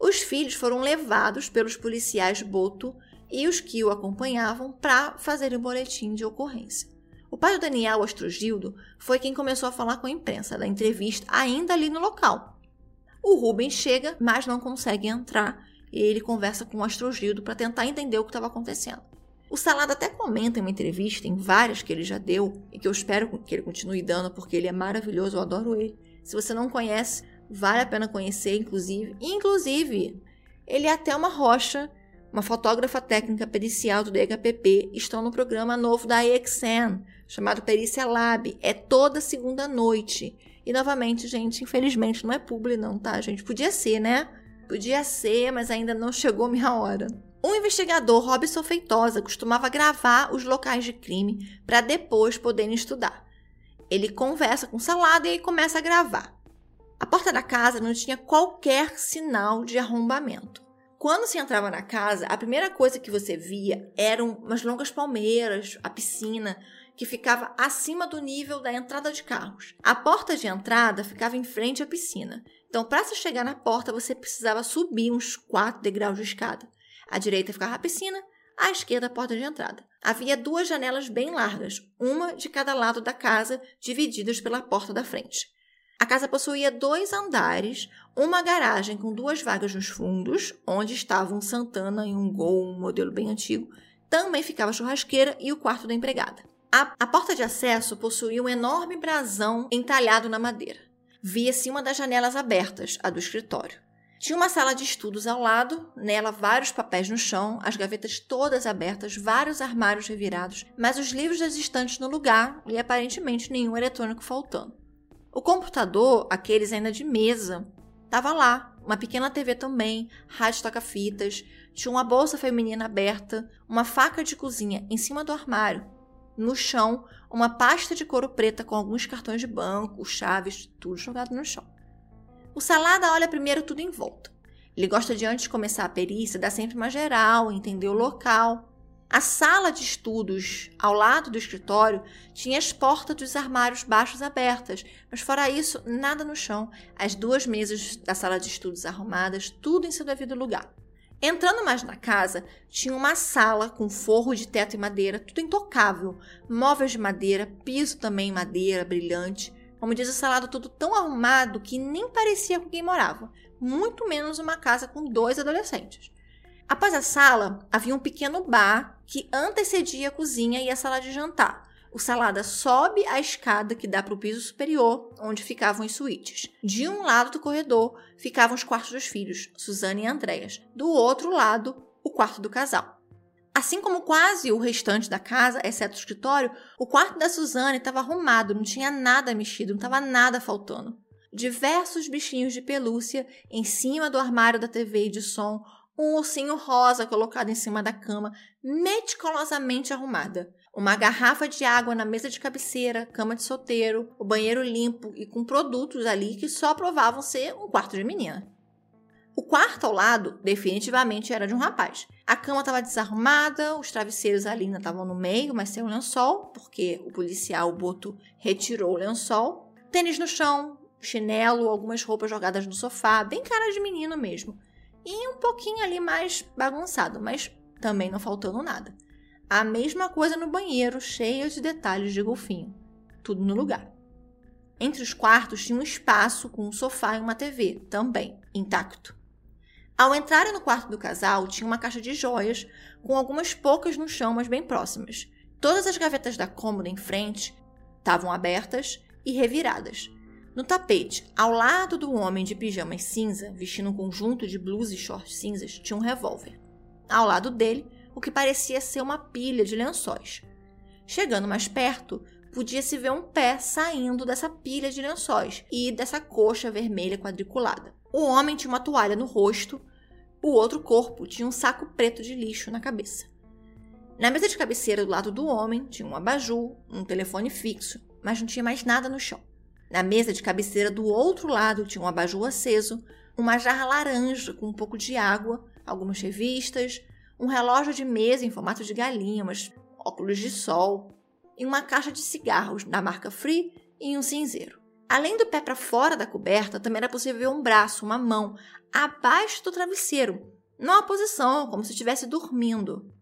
Os filhos foram levados pelos policiais Boto e os que o acompanhavam para fazer o boletim de ocorrência. O pai do Daniel, Astrogildo, foi quem começou a falar com a imprensa da entrevista ainda ali no local. O Rubens chega, mas não consegue entrar ele conversa com o Astrogildo para tentar entender o que estava acontecendo. O Salada até comenta em uma entrevista, em várias que ele já deu, e que eu espero que ele continue dando, porque ele é maravilhoso, eu adoro ele. Se você não conhece, vale a pena conhecer, inclusive. Inclusive, ele é até uma rocha, uma fotógrafa técnica pericial do DHPP, estão no programa novo da EXN, chamado Perícia Lab. É toda segunda noite. E novamente, gente, infelizmente não é publi não, tá, gente? Podia ser, né? Podia ser, mas ainda não chegou minha hora. Um investigador, Robson Feitosa, costumava gravar os locais de crime para depois poderem estudar. Ele conversa com Salada e aí começa a gravar. A porta da casa não tinha qualquer sinal de arrombamento. Quando se entrava na casa, a primeira coisa que você via eram umas longas palmeiras, a piscina, que ficava acima do nível da entrada de carros. A porta de entrada ficava em frente à piscina. Então, para se chegar na porta, você precisava subir uns quatro degraus de escada. À direita ficava a piscina, à esquerda a porta de entrada. Havia duas janelas bem largas, uma de cada lado da casa, divididas pela porta da frente. A casa possuía dois andares, uma garagem com duas vagas nos fundos, onde estavam um Santana e um Gol, um modelo bem antigo. Também ficava a churrasqueira e o quarto da empregada. A, a porta de acesso possuía um enorme brasão entalhado na madeira. Via-se uma das janelas abertas, a do escritório. Tinha uma sala de estudos ao lado, nela vários papéis no chão, as gavetas todas abertas, vários armários revirados, mas os livros das estantes no lugar e aparentemente nenhum eletrônico faltando. O computador, aqueles ainda de mesa, estava lá, uma pequena TV também, rádio toca-fitas, tinha uma bolsa feminina aberta, uma faca de cozinha em cima do armário no chão uma pasta de couro preta com alguns cartões de banco, chaves, tudo jogado no chão. O Salada olha primeiro tudo em volta. Ele gosta de, antes de começar a perícia, dar sempre uma geral, entender o local. A sala de estudos, ao lado do escritório, tinha as portas dos armários baixos abertas, mas fora isso, nada no chão. As duas mesas da sala de estudos arrumadas, tudo em seu devido lugar. Entrando mais na casa, tinha uma sala com forro de teto e madeira, tudo intocável, móveis de madeira, piso também em madeira, brilhante. Como diz o salado, tudo tão arrumado que nem parecia com quem morava, muito menos uma casa com dois adolescentes. Após a sala, havia um pequeno bar que antecedia a cozinha e a sala de jantar. O Salada sobe a escada que dá para o piso superior, onde ficavam as suítes. De um lado do corredor ficavam os quartos dos filhos, Suzane e Andréas. Do outro lado, o quarto do casal. Assim como quase o restante da casa, exceto o escritório, o quarto da Suzane estava arrumado, não tinha nada mexido, não estava nada faltando. Diversos bichinhos de pelúcia em cima do armário da TV e de som, um ursinho rosa colocado em cima da cama, meticulosamente arrumada uma garrafa de água na mesa de cabeceira, cama de solteiro, o banheiro limpo e com produtos ali que só provavam ser um quarto de menina. O quarto ao lado definitivamente era de um rapaz. A cama estava desarrumada, os travesseiros ali ainda estavam no meio, mas sem o lençol, porque o policial o Boto retirou o lençol. Tênis no chão, chinelo, algumas roupas jogadas no sofá, bem cara de menino mesmo. E um pouquinho ali mais bagunçado, mas também não faltando nada. A mesma coisa no banheiro, cheio de detalhes de golfinho. Tudo no lugar. Entre os quartos tinha um espaço com um sofá e uma TV, também intacto. Ao entrarem no quarto do casal, tinha uma caixa de joias, com algumas poucas no chão, mas bem próximas. Todas as gavetas da cômoda em frente estavam abertas e reviradas. No tapete, ao lado do homem de pijamas cinza, vestindo um conjunto de blusas e shorts cinzas, tinha um revólver. Ao lado dele, o que parecia ser uma pilha de lençóis. Chegando mais perto, podia-se ver um pé saindo dessa pilha de lençóis e dessa coxa vermelha quadriculada. O homem tinha uma toalha no rosto, o outro corpo tinha um saco preto de lixo na cabeça. Na mesa de cabeceira do lado do homem tinha um abajur, um telefone fixo, mas não tinha mais nada no chão. Na mesa de cabeceira do outro lado tinha um abajur aceso, uma jarra laranja com um pouco de água, algumas revistas, um relógio de mesa em formato de galinha, umas óculos de sol e uma caixa de cigarros da marca Free e um cinzeiro. Além do pé para fora da coberta, também era possível ver um braço, uma mão, abaixo do travesseiro, numa posição como se estivesse dormindo.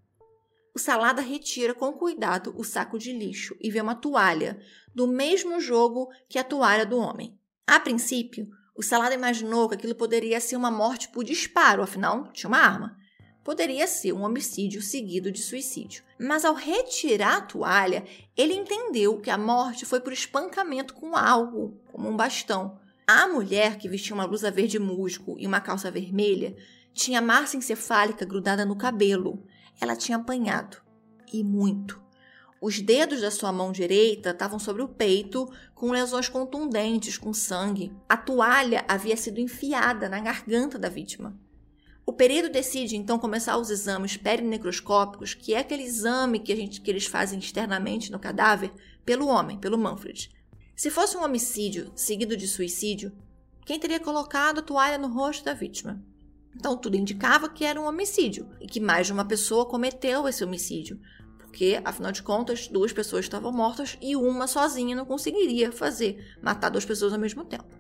O Salada retira com cuidado o saco de lixo e vê uma toalha, do mesmo jogo que a toalha do homem. A princípio, o Salada imaginou que aquilo poderia ser uma morte por disparo, afinal, tinha uma arma. Poderia ser um homicídio seguido de suicídio. Mas ao retirar a toalha, ele entendeu que a morte foi por espancamento com algo, como um bastão. A mulher, que vestia uma blusa verde musgo e uma calça vermelha, tinha massa encefálica grudada no cabelo ela tinha apanhado. E muito. Os dedos da sua mão direita estavam sobre o peito, com lesões contundentes, com sangue. A toalha havia sido enfiada na garganta da vítima. O perito decide então começar os exames perinecroscópicos, que é aquele exame que, a gente, que eles fazem externamente no cadáver, pelo homem, pelo Manfred. Se fosse um homicídio seguido de suicídio, quem teria colocado a toalha no rosto da vítima? Então, tudo indicava que era um homicídio e que mais de uma pessoa cometeu esse homicídio, porque, afinal de contas, duas pessoas estavam mortas e uma sozinha não conseguiria fazer, matar duas pessoas ao mesmo tempo.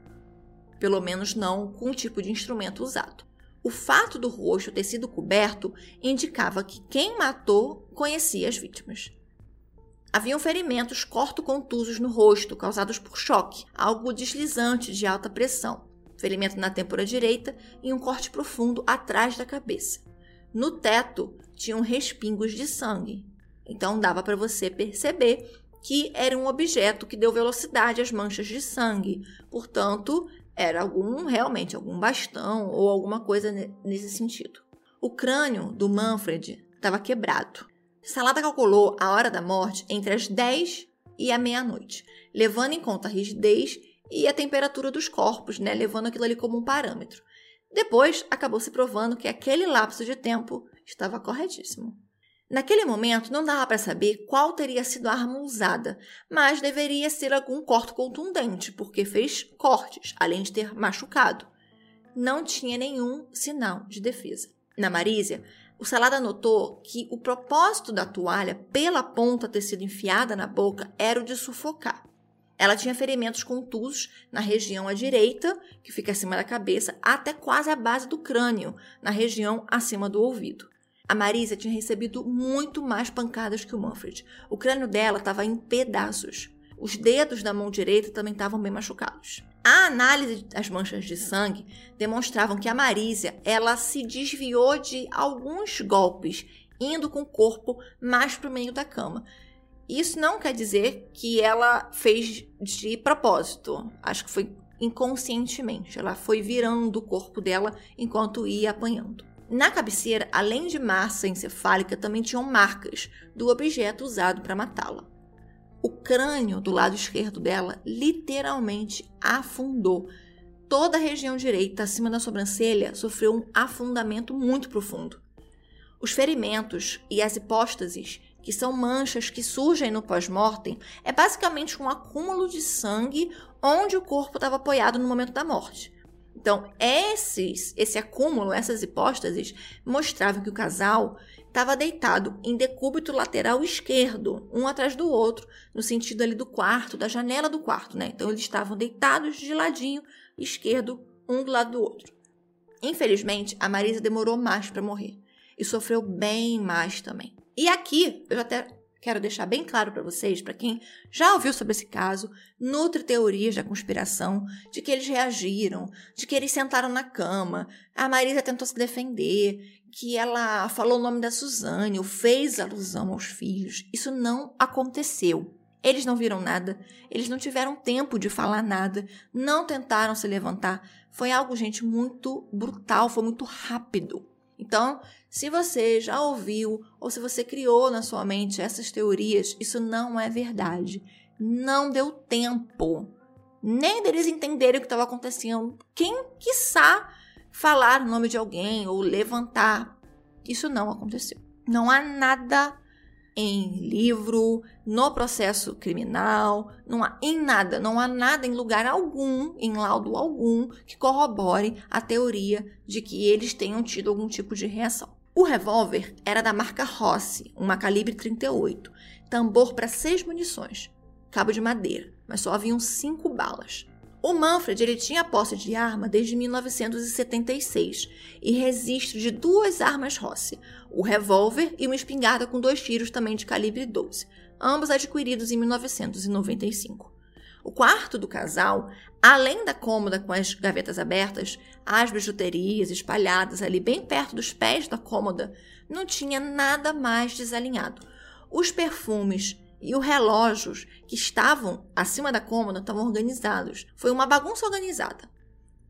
Pelo menos não com o tipo de instrumento usado. O fato do rosto ter sido coberto indicava que quem matou conhecia as vítimas. Haviam ferimentos corto-contusos no rosto causados por choque, algo deslizante de alta pressão ferimento na têmpora direita e um corte profundo atrás da cabeça. No teto tinham respingos de sangue. Então dava para você perceber que era um objeto que deu velocidade às manchas de sangue. Portanto, era algum realmente algum bastão ou alguma coisa nesse sentido. O crânio do Manfred estava quebrado. Salada calculou a hora da morte entre as 10 e a meia-noite, levando em conta a rigidez e a temperatura dos corpos, né, levando aquilo ali como um parâmetro. Depois, acabou se provando que aquele lapso de tempo estava corretíssimo. Naquele momento, não dava para saber qual teria sido a arma usada, mas deveria ser algum corte contundente, porque fez cortes, além de ter machucado. Não tinha nenhum sinal de defesa. Na Marísia, o Salada notou que o propósito da toalha, pela ponta ter sido enfiada na boca, era o de sufocar. Ela tinha ferimentos contusos na região à direita, que fica acima da cabeça, até quase a base do crânio, na região acima do ouvido. A Marisa tinha recebido muito mais pancadas que o Manfred. O crânio dela estava em pedaços. Os dedos da mão direita também estavam bem machucados. A análise das manchas de sangue demonstravam que a Marísia ela se desviou de alguns golpes, indo com o corpo mais para o meio da cama. Isso não quer dizer que ela fez de propósito. Acho que foi inconscientemente. Ela foi virando o corpo dela enquanto ia apanhando. Na cabeceira, além de massa encefálica, também tinham marcas do objeto usado para matá-la. O crânio do lado esquerdo dela literalmente afundou. Toda a região direita, acima da sobrancelha, sofreu um afundamento muito profundo. Os ferimentos e as hipóstases que são manchas que surgem no pós-mortem, é basicamente um acúmulo de sangue onde o corpo estava apoiado no momento da morte. Então, esses, esse acúmulo, essas hipóstases, mostravam que o casal estava deitado em decúbito lateral esquerdo, um atrás do outro, no sentido ali do quarto, da janela do quarto, né? Então, eles estavam deitados de ladinho esquerdo, um do lado do outro. Infelizmente, a Marisa demorou mais para morrer e sofreu bem mais também. E aqui, eu até quero deixar bem claro para vocês, para quem já ouviu sobre esse caso, nutre teorias da conspiração, de que eles reagiram, de que eles sentaram na cama, a Marisa tentou se defender, que ela falou o nome da Suzane ou fez alusão aos filhos. Isso não aconteceu. Eles não viram nada, eles não tiveram tempo de falar nada, não tentaram se levantar. Foi algo, gente, muito brutal, foi muito rápido. Então, se você já ouviu ou se você criou na sua mente essas teorias, isso não é verdade. Não deu tempo nem deles entenderem o que estava acontecendo. Quem quiçá falar o nome de alguém ou levantar. Isso não aconteceu. Não há nada em livro, no processo criminal, não há em nada, não há nada em lugar algum, em laudo algum, que corrobore a teoria de que eles tenham tido algum tipo de reação. O revólver era da marca Rossi, uma calibre 38, tambor para seis munições, cabo de madeira, mas só haviam cinco balas. O Manfred ele tinha posse de arma desde 1976 e registro de duas armas Rossi, o revólver e uma espingarda com dois tiros também de calibre 12, ambos adquiridos em 1995. O quarto do casal, além da cômoda com as gavetas abertas, as bijuterias espalhadas ali bem perto dos pés da cômoda, não tinha nada mais desalinhado. Os perfumes e os relógios que estavam acima da cômoda estavam organizados. Foi uma bagunça organizada.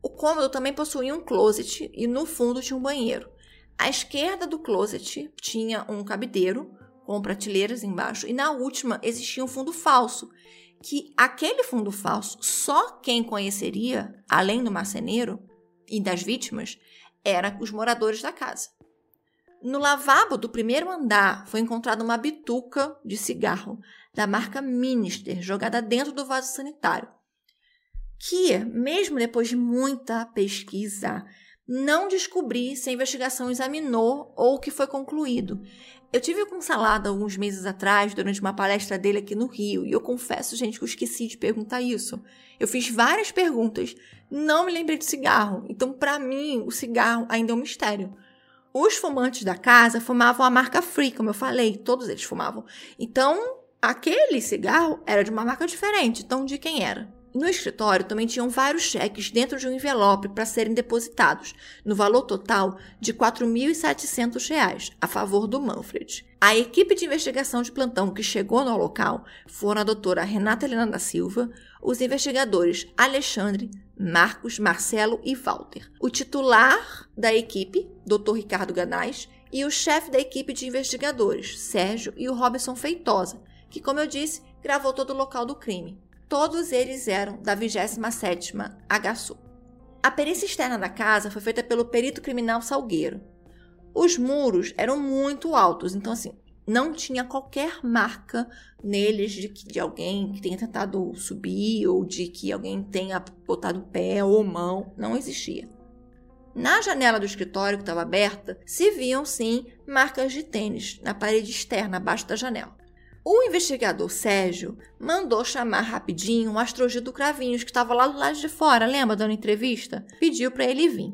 O cômodo também possuía um closet e no fundo tinha um banheiro. À esquerda do closet tinha um cabideiro com prateleiras embaixo e na última existia um fundo falso, que aquele fundo falso só quem conheceria, além do marceneiro e das vítimas, eram os moradores da casa. No lavabo do primeiro andar foi encontrada uma bituca de cigarro da marca Minister jogada dentro do vaso sanitário, que, mesmo depois de muita pesquisa, não descobri se a investigação examinou ou que foi concluído. Eu tive com Salada alguns meses atrás, durante uma palestra dele aqui no Rio, e eu confesso, gente, que eu esqueci de perguntar isso. Eu fiz várias perguntas, não me lembrei de cigarro. Então, para mim, o cigarro ainda é um mistério. Os fumantes da casa fumavam a marca Free, como eu falei, todos eles fumavam. Então, aquele cigarro era de uma marca diferente, então de quem era? No escritório também tinham vários cheques dentro de um envelope para serem depositados, no valor total de R$ 4.700 a favor do Manfred. A equipe de investigação de plantão que chegou no local foram a doutora Renata Helena da Silva, os investigadores Alexandre, Marcos, Marcelo e Walter. O titular da equipe, Dr. Ricardo Ganais, e o chefe da equipe de investigadores, Sérgio e o Robson Feitosa, que, como eu disse, gravou todo o local do crime. Todos eles eram da 27ª HSU. A perícia externa da casa foi feita pelo perito criminal Salgueiro. Os muros eram muito altos, então assim, não tinha qualquer marca neles de, que, de alguém que tenha tentado subir ou de que alguém tenha botado pé ou mão. Não existia. Na janela do escritório que estava aberta, se viam sim marcas de tênis na parede externa abaixo da janela. O investigador Sérgio mandou chamar rapidinho o astrogildo Cravinhos, que estava lá do lado de fora, lembra dando entrevista? Pediu para ele vir.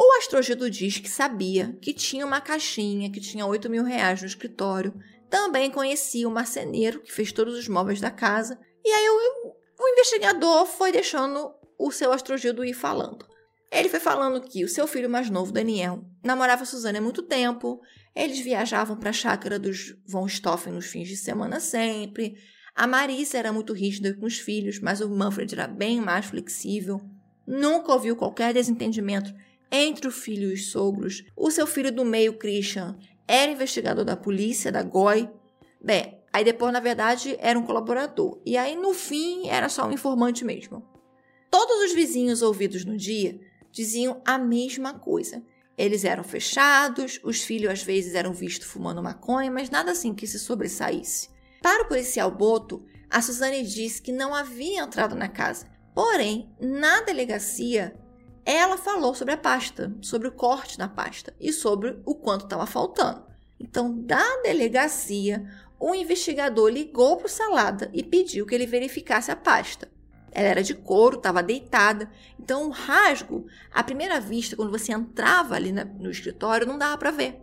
O Astrogildo diz que sabia que tinha uma caixinha que tinha 8 mil reais no escritório. Também conhecia o marceneiro que fez todos os móveis da casa. E aí o, o investigador foi deixando o seu Astrogildo ir falando. Ele foi falando que o seu filho mais novo, Daniel, namorava Suzana há muito tempo. Eles viajavam para a chácara dos Von Stoffen nos fins de semana sempre. A Marisa era muito rígida com os filhos, mas o Manfred era bem mais flexível. Nunca ouviu qualquer desentendimento entre o filho e os sogros. O seu filho do meio, Christian, era investigador da polícia, da GOI. Bem, aí depois, na verdade, era um colaborador. E aí, no fim, era só um informante mesmo. Todos os vizinhos ouvidos no dia diziam a mesma coisa. Eles eram fechados, os filhos às vezes eram vistos fumando maconha, mas nada assim que se sobressaísse. Para o policial Boto, a Suzane disse que não havia entrado na casa. Porém, na delegacia, ela falou sobre a pasta, sobre o corte na pasta e sobre o quanto estava faltando. Então, da delegacia, o investigador ligou para o Salada e pediu que ele verificasse a pasta. Ela era de couro, estava deitada. Então, o rasgo, à primeira vista, quando você entrava ali na, no escritório, não dava para ver.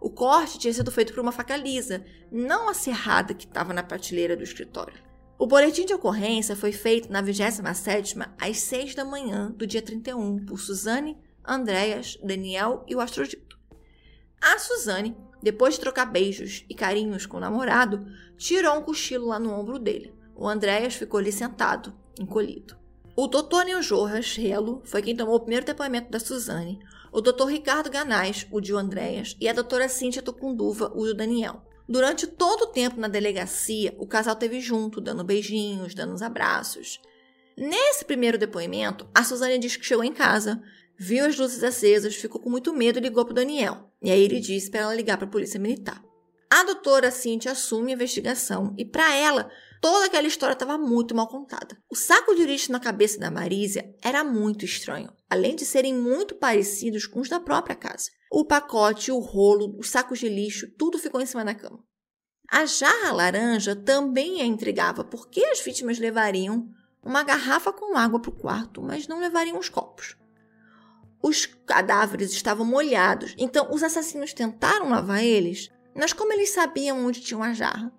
O corte tinha sido feito por uma faca lisa, não a serrada que estava na prateleira do escritório. O boletim de ocorrência foi feito na 27ª às 6 da manhã do dia 31 por Suzane, Andréas, Daniel e o Astrodito. A Suzane, depois de trocar beijos e carinhos com o namorado, tirou um cochilo lá no ombro dele. O Andréas ficou ali sentado, encolhido. O doutor Jorras Relo foi quem tomou o primeiro depoimento da Suzane, o doutor Ricardo Ganais, o de Andréas, e a doutora Cíntia Tucunduva, o do Daniel. Durante todo o tempo na delegacia, o casal teve junto, dando beijinhos, dando uns abraços. Nesse primeiro depoimento, a Suzane diz que chegou em casa, viu as luzes acesas, ficou com muito medo e ligou para o Daniel. E aí ele disse para ela ligar para a polícia militar. A doutora Cíntia assume a investigação e, para ela, toda aquela história estava muito mal contada. O saco de lixo na cabeça da Marísia era muito estranho, além de serem muito parecidos com os da própria casa. O pacote, o rolo, os sacos de lixo, tudo ficou em cima da cama. A jarra laranja também a intrigava porque as vítimas levariam uma garrafa com água para o quarto, mas não levariam os copos. Os cadáveres estavam molhados, então os assassinos tentaram lavar eles, mas como eles sabiam onde tinha uma jarra?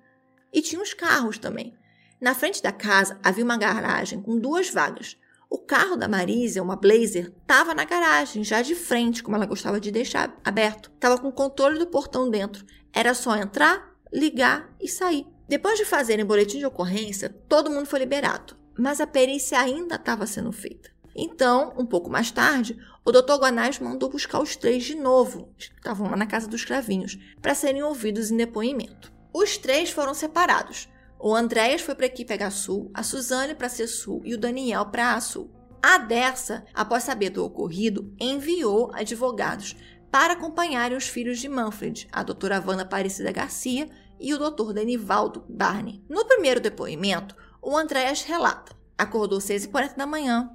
E tinha os carros também. Na frente da casa havia uma garagem com duas vagas. O carro da Marisa, uma Blazer, estava na garagem, já de frente, como ela gostava de deixar aberto. Estava com o controle do portão dentro. Era só entrar, ligar e sair. Depois de fazerem boletim de ocorrência, todo mundo foi liberado, mas a perícia ainda estava sendo feita. Então, um pouco mais tarde, o Dr. Guanais mandou buscar os três de novo, estavam lá na casa dos cravinhos, para serem ouvidos em depoimento. Os três foram separados. O Andréas foi para a equipe H Sul, a Suzane para a C Sul e o Daniel para a Sul. A Dersa, após saber do ocorrido, enviou advogados para acompanharem os filhos de Manfred, a doutora Havana Aparecida Garcia e o doutor Denivaldo Barney. No primeiro depoimento, o Andréas relata: acordou 6h40 da manhã,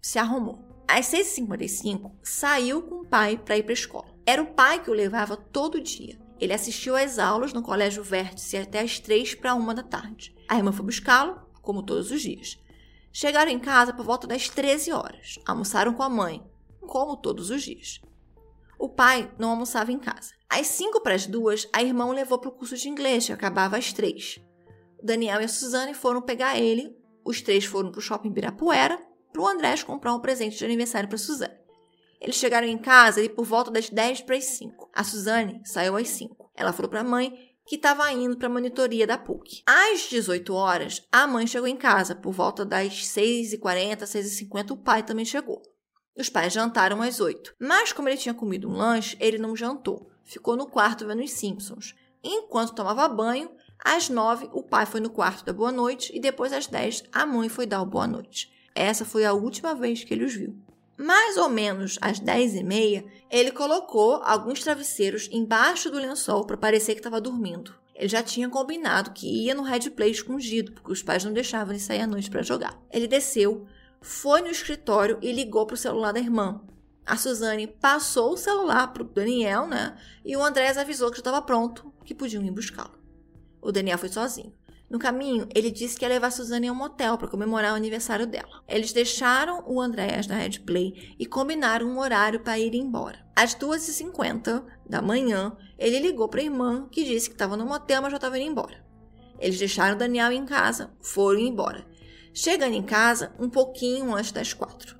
se arrumou. Às 6h55, saiu com o pai para ir para a escola. Era o pai que o levava todo dia. Ele assistiu às aulas no Colégio Vértice até as 3 para 1 da tarde. A irmã foi buscá-lo, como todos os dias. Chegaram em casa por volta das 13 horas. Almoçaram com a mãe, como todos os dias. O pai não almoçava em casa. Às 5 para as 2, a irmã o levou para o curso de inglês, que acabava às 3. O Daniel e a Suzane foram pegar ele. Os três foram para o shopping Birapuera para o Andrés comprar um presente de aniversário para Suzane. Eles chegaram em casa ali por volta das 10 para as 5. A Suzane saiu às 5. Ela falou para a mãe que estava indo para a monitoria da PUC. Às 18 horas, a mãe chegou em casa. Por volta das 6h40, 6h50, o pai também chegou. Os pais jantaram às 8. Mas como ele tinha comido um lanche, ele não jantou. Ficou no quarto vendo os Simpsons. Enquanto tomava banho, às 9 o pai foi no quarto da boa noite e depois às 10 a mãe foi dar o boa noite. Essa foi a última vez que ele os viu. Mais ou menos às 10 e meia, ele colocou alguns travesseiros embaixo do lençol para parecer que estava dormindo. Ele já tinha combinado que ia no Red Play escondido, porque os pais não deixavam ele sair à noite para jogar. Ele desceu, foi no escritório e ligou para o celular da irmã. A Suzane passou o celular para o Daniel, né? E o Andrés avisou que já estava pronto, que podiam ir buscá-lo. O Daniel foi sozinho. No caminho, ele disse que ia levar Suzane a um motel para comemorar o aniversário dela. Eles deixaram o Andréas na Red Play e combinaram um horário para ir embora. Às 2h50 da manhã, ele ligou para a irmã, que disse que estava no motel, mas já estava indo embora. Eles deixaram o Daniel em casa, foram embora. Chegando em casa, um pouquinho antes das quatro.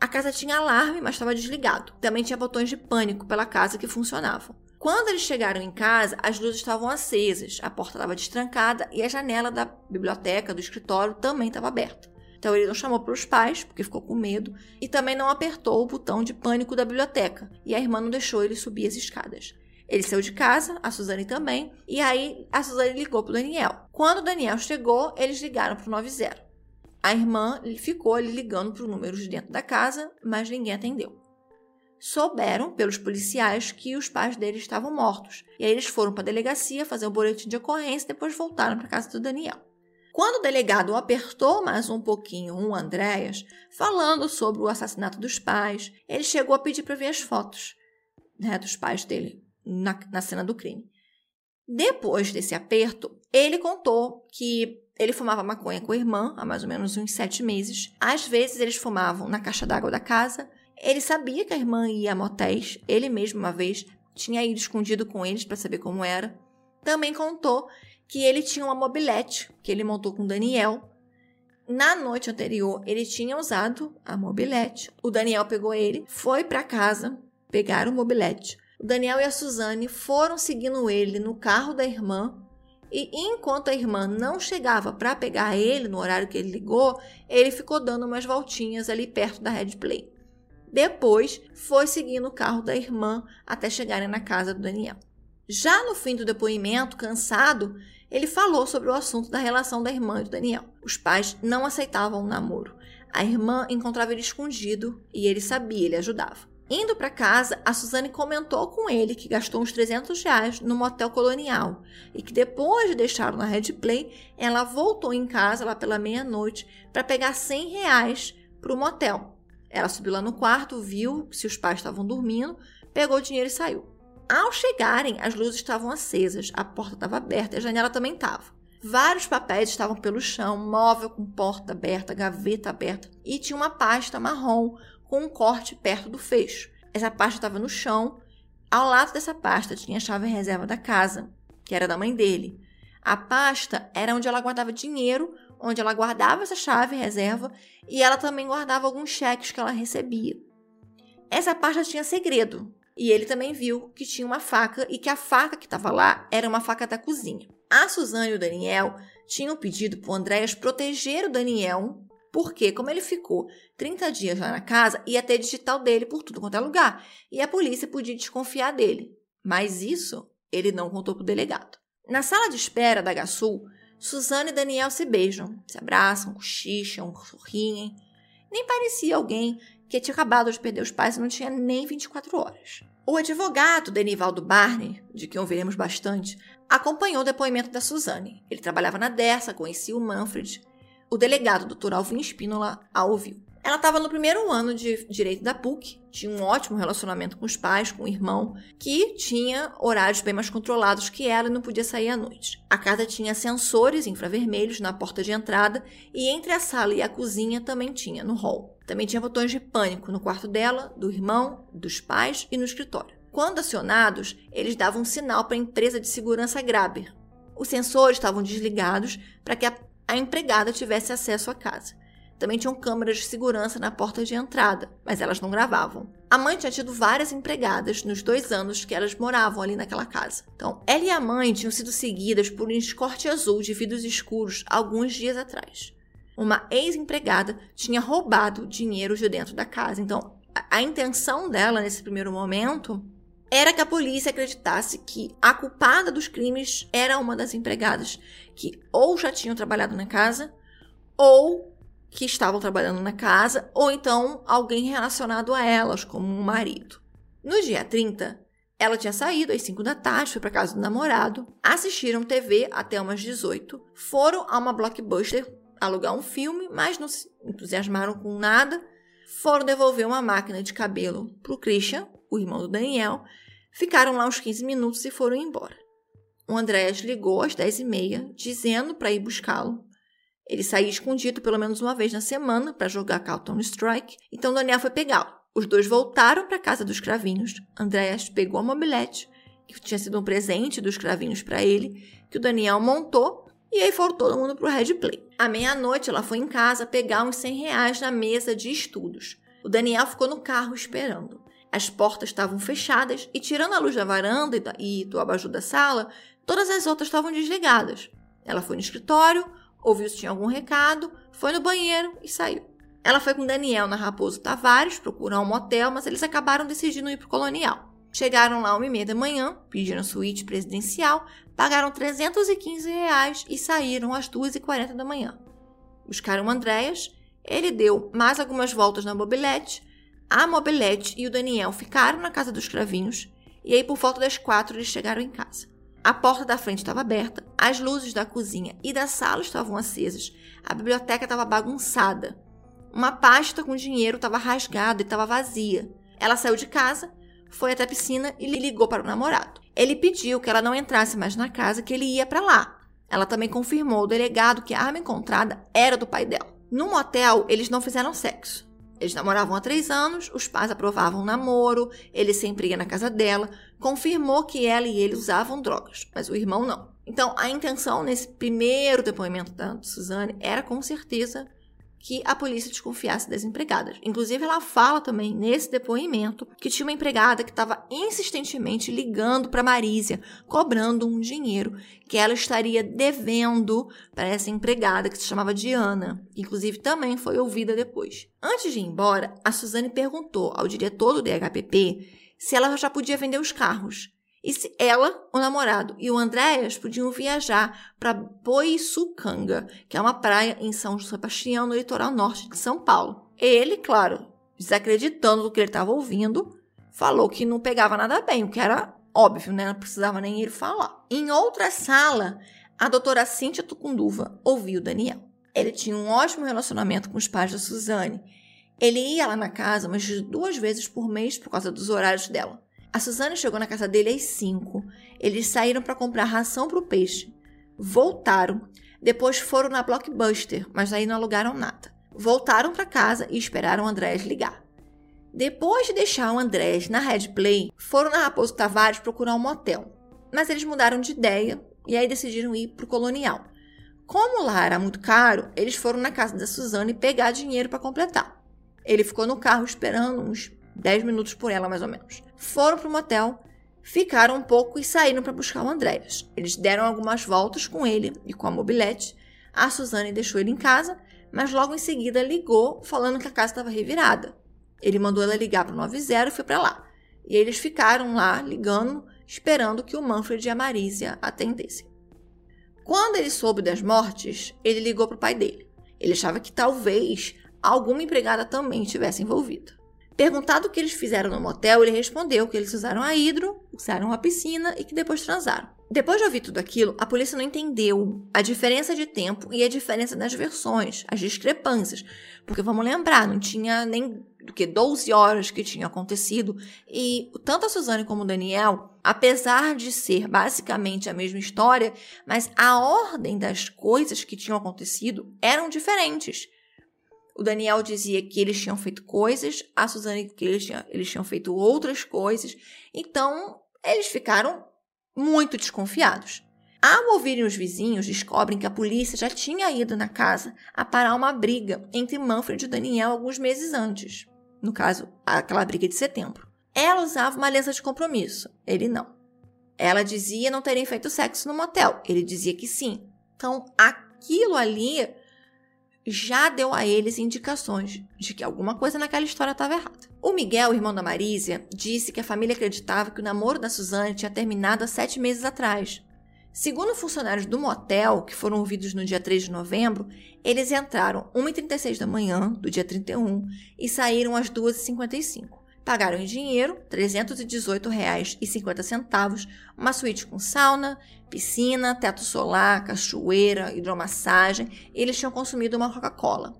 A casa tinha alarme, mas estava desligado. Também tinha botões de pânico pela casa que funcionavam. Quando eles chegaram em casa, as luzes estavam acesas, a porta estava destrancada e a janela da biblioteca, do escritório, também estava aberta. Então ele não chamou para os pais, porque ficou com medo, e também não apertou o botão de pânico da biblioteca, e a irmã não deixou ele subir as escadas. Ele saiu de casa, a Suzane também, e aí a Suzane ligou para o Daniel. Quando o Daniel chegou, eles ligaram para o 90. A irmã ficou ligando para o número de dentro da casa, mas ninguém atendeu souberam pelos policiais que os pais deles estavam mortos. E aí eles foram para a delegacia fazer o um boletim de ocorrência e depois voltaram para casa do Daniel. Quando o delegado apertou mais um pouquinho o Andréas, falando sobre o assassinato dos pais, ele chegou a pedir para ver as fotos né, dos pais dele na, na cena do crime. Depois desse aperto, ele contou que ele fumava maconha com a irmã há mais ou menos uns sete meses. Às vezes eles fumavam na caixa d'água da casa ele sabia que a irmã ia a motéis, ele mesmo uma vez tinha ido escondido com eles para saber como era. Também contou que ele tinha uma mobilete que ele montou com Daniel. Na noite anterior, ele tinha usado a mobilete. O Daniel pegou ele, foi para casa pegar o mobilete. O Daniel e a Suzane foram seguindo ele no carro da irmã. E enquanto a irmã não chegava para pegar ele no horário que ele ligou, ele ficou dando umas voltinhas ali perto da Red Play. Depois, foi seguindo o carro da irmã até chegarem na casa do Daniel. Já no fim do depoimento, cansado, ele falou sobre o assunto da relação da irmã e do Daniel. Os pais não aceitavam o namoro. A irmã encontrava ele escondido e ele sabia, ele ajudava. Indo para casa, a Suzane comentou com ele que gastou uns 300 reais no motel colonial e que depois de deixá-lo na Red Play, ela voltou em casa lá pela meia-noite para pegar 100 reais para o motel. Ela subiu lá no quarto, viu se os pais estavam dormindo, pegou o dinheiro e saiu. Ao chegarem, as luzes estavam acesas, a porta estava aberta e a janela também estava. Vários papéis estavam pelo chão, móvel com porta aberta, gaveta aberta e tinha uma pasta marrom com um corte perto do fecho. Essa pasta estava no chão. Ao lado dessa pasta tinha a chave reserva da casa, que era da mãe dele. A pasta era onde ela guardava dinheiro, onde ela guardava essa chave reserva e ela também guardava alguns cheques que ela recebia. Essa pasta tinha segredo, e ele também viu que tinha uma faca e que a faca que estava lá era uma faca da cozinha. A Suzane e o Daniel tinham pedido para o Andréas proteger o Daniel, porque, como ele ficou 30 dias lá na casa, ia ter digital dele por tudo quanto é lugar, e a polícia podia desconfiar dele. Mas isso ele não contou para o delegado. Na sala de espera da Gasul, Suzane e Daniel se beijam, se abraçam, cochicham, sorriem. Nem parecia alguém que tinha acabado de perder os pais e não tinha nem 24 horas. O advogado Denivaldo Barney, de quem ouviremos bastante, acompanhou o depoimento da Suzane. Ele trabalhava na Dersa, conhecia o Manfred. O delegado, Dr. Alvin Spínola, a ouviu. Ela estava no primeiro ano de direito da PUC, tinha um ótimo relacionamento com os pais, com o irmão, que tinha horários bem mais controlados que ela e não podia sair à noite. A casa tinha sensores infravermelhos na porta de entrada e entre a sala e a cozinha também tinha, no hall. Também tinha botões de pânico no quarto dela, do irmão, dos pais e no escritório. Quando acionados, eles davam um sinal para a empresa de segurança Graber. Os sensores estavam desligados para que a, a empregada tivesse acesso à casa. Também tinham câmeras de segurança na porta de entrada, mas elas não gravavam. A mãe tinha tido várias empregadas nos dois anos que elas moravam ali naquela casa. Então, ela e a mãe tinham sido seguidas por um escorte azul de vidros escuros alguns dias atrás. Uma ex-empregada tinha roubado dinheiro de dentro da casa. Então, a, a intenção dela nesse primeiro momento era que a polícia acreditasse que a culpada dos crimes era uma das empregadas que ou já tinham trabalhado na casa ou que estavam trabalhando na casa, ou então alguém relacionado a elas, como um marido. No dia 30, ela tinha saído às 5 da tarde, foi para casa do namorado, assistiram TV até umas 18, foram a uma blockbuster alugar um filme, mas não se entusiasmaram com nada, foram devolver uma máquina de cabelo para o Christian, o irmão do Daniel, ficaram lá uns 15 minutos e foram embora. O Andréas ligou às 10h30, dizendo para ir buscá-lo, ele saía escondido pelo menos uma vez na semana para jogar Carlton Strike, então Daniel foi pegá-lo. Os dois voltaram para a casa dos cravinhos. Andréas pegou a mobilete, que tinha sido um presente dos cravinhos para ele, que o Daniel montou, e aí foram todo mundo para o Red Play. À meia-noite, ela foi em casa pegar uns 100 reais na mesa de estudos. O Daniel ficou no carro esperando. As portas estavam fechadas e, tirando a luz da varanda e do abajur da sala, todas as outras estavam desligadas. Ela foi no escritório, ouviu se tinha algum recado, foi no banheiro e saiu. Ela foi com Daniel na Raposo Tavares procurar um motel, mas eles acabaram decidindo ir para o Colonial. Chegaram lá uma e meia da manhã, pediram suíte presidencial, pagaram 315 reais e saíram às 2h40 da manhã. Buscaram o Andréas, ele deu mais algumas voltas na mobilete, a mobilete e o Daniel ficaram na casa dos cravinhos, e aí por volta das quatro eles chegaram em casa. A porta da frente estava aberta, as luzes da cozinha e da sala estavam acesas, a biblioteca estava bagunçada. Uma pasta com dinheiro estava rasgada e estava vazia. Ela saiu de casa, foi até a piscina e ligou para o namorado. Ele pediu que ela não entrasse mais na casa, que ele ia para lá. Ela também confirmou ao delegado que a arma encontrada era do pai dela. No motel, eles não fizeram sexo. Eles namoravam há três anos, os pais aprovavam o namoro, ele sempre ia na casa dela, confirmou que ela e ele usavam drogas, mas o irmão não. Então, a intenção nesse primeiro depoimento da Suzane era com certeza que a polícia desconfiasse das empregadas. Inclusive, ela fala também nesse depoimento que tinha uma empregada que estava insistentemente ligando para Marísia, cobrando um dinheiro que ela estaria devendo para essa empregada que se chamava Diana. Inclusive, também foi ouvida depois. Antes de ir embora, a Suzane perguntou ao diretor do DHPP se ela já podia vender os carros e se ela, o namorado e o Andréas podiam viajar para Boiçucanga, que é uma praia em São Sebastião, no litoral norte de São Paulo. Ele, claro, desacreditando do que ele estava ouvindo, falou que não pegava nada bem, o que era óbvio, né? Não precisava nem ele falar. Em outra sala, a doutora Cíntia Tucunduva ouviu Daniel. Ele tinha um ótimo relacionamento com os pais da Suzane. Ele ia lá na casa umas duas vezes por mês por causa dos horários dela. A Suzane chegou na casa dele às 5. Eles saíram para comprar ração para o peixe. Voltaram. Depois foram na Blockbuster, mas aí não alugaram nada. Voltaram para casa e esperaram o Andrés ligar. Depois de deixar o Andrés na Red Play, foram na Raposo Tavares procurar um motel. Mas eles mudaram de ideia e aí decidiram ir para o Colonial. Como lá era muito caro, eles foram na casa da Suzane pegar dinheiro para completar. Ele ficou no carro esperando uns 10 minutos por ela, mais ou menos. Foram para o motel, ficaram um pouco e saíram para buscar o Andréas. Eles deram algumas voltas com ele e com a mobilete. A Suzane deixou ele em casa, mas logo em seguida ligou falando que a casa estava revirada. Ele mandou ela ligar para o 90 e foi para lá. E eles ficaram lá ligando, esperando que o Manfred e a Marísia atendessem. Quando ele soube das mortes, ele ligou para o pai dele. Ele achava que talvez alguma empregada também estivesse envolvida. Perguntado o que eles fizeram no motel, ele respondeu que eles usaram a hidro, usaram a piscina e que depois transaram. Depois de ouvir tudo aquilo, a polícia não entendeu a diferença de tempo e a diferença das versões, as discrepâncias. Porque vamos lembrar, não tinha nem do que 12 horas que tinha acontecido. E tanto a Suzane como o Daniel, apesar de ser basicamente a mesma história, mas a ordem das coisas que tinham acontecido eram diferentes. O Daniel dizia que eles tinham feito coisas, a Suzane que eles tinham, eles tinham feito outras coisas. Então, eles ficaram muito desconfiados. Ao ouvirem os vizinhos, descobrem que a polícia já tinha ido na casa a parar uma briga entre Manfred e Daniel alguns meses antes. No caso, aquela briga de setembro. Ela usava uma aliança de compromisso, ele não. Ela dizia não terem feito sexo no motel, ele dizia que sim. Então, aquilo ali já deu a eles indicações de que alguma coisa naquela história estava errada. O Miguel, irmão da Marísia, disse que a família acreditava que o namoro da Suzane tinha terminado há sete meses atrás. Segundo funcionários do motel, que foram ouvidos no dia 3 de novembro, eles entraram 1h36 da manhã, do dia 31, e saíram às 2h55. Pagaram em dinheiro R$ 318,50, uma suíte com sauna, piscina, teto solar, cachoeira, hidromassagem, e eles tinham consumido uma Coca-Cola.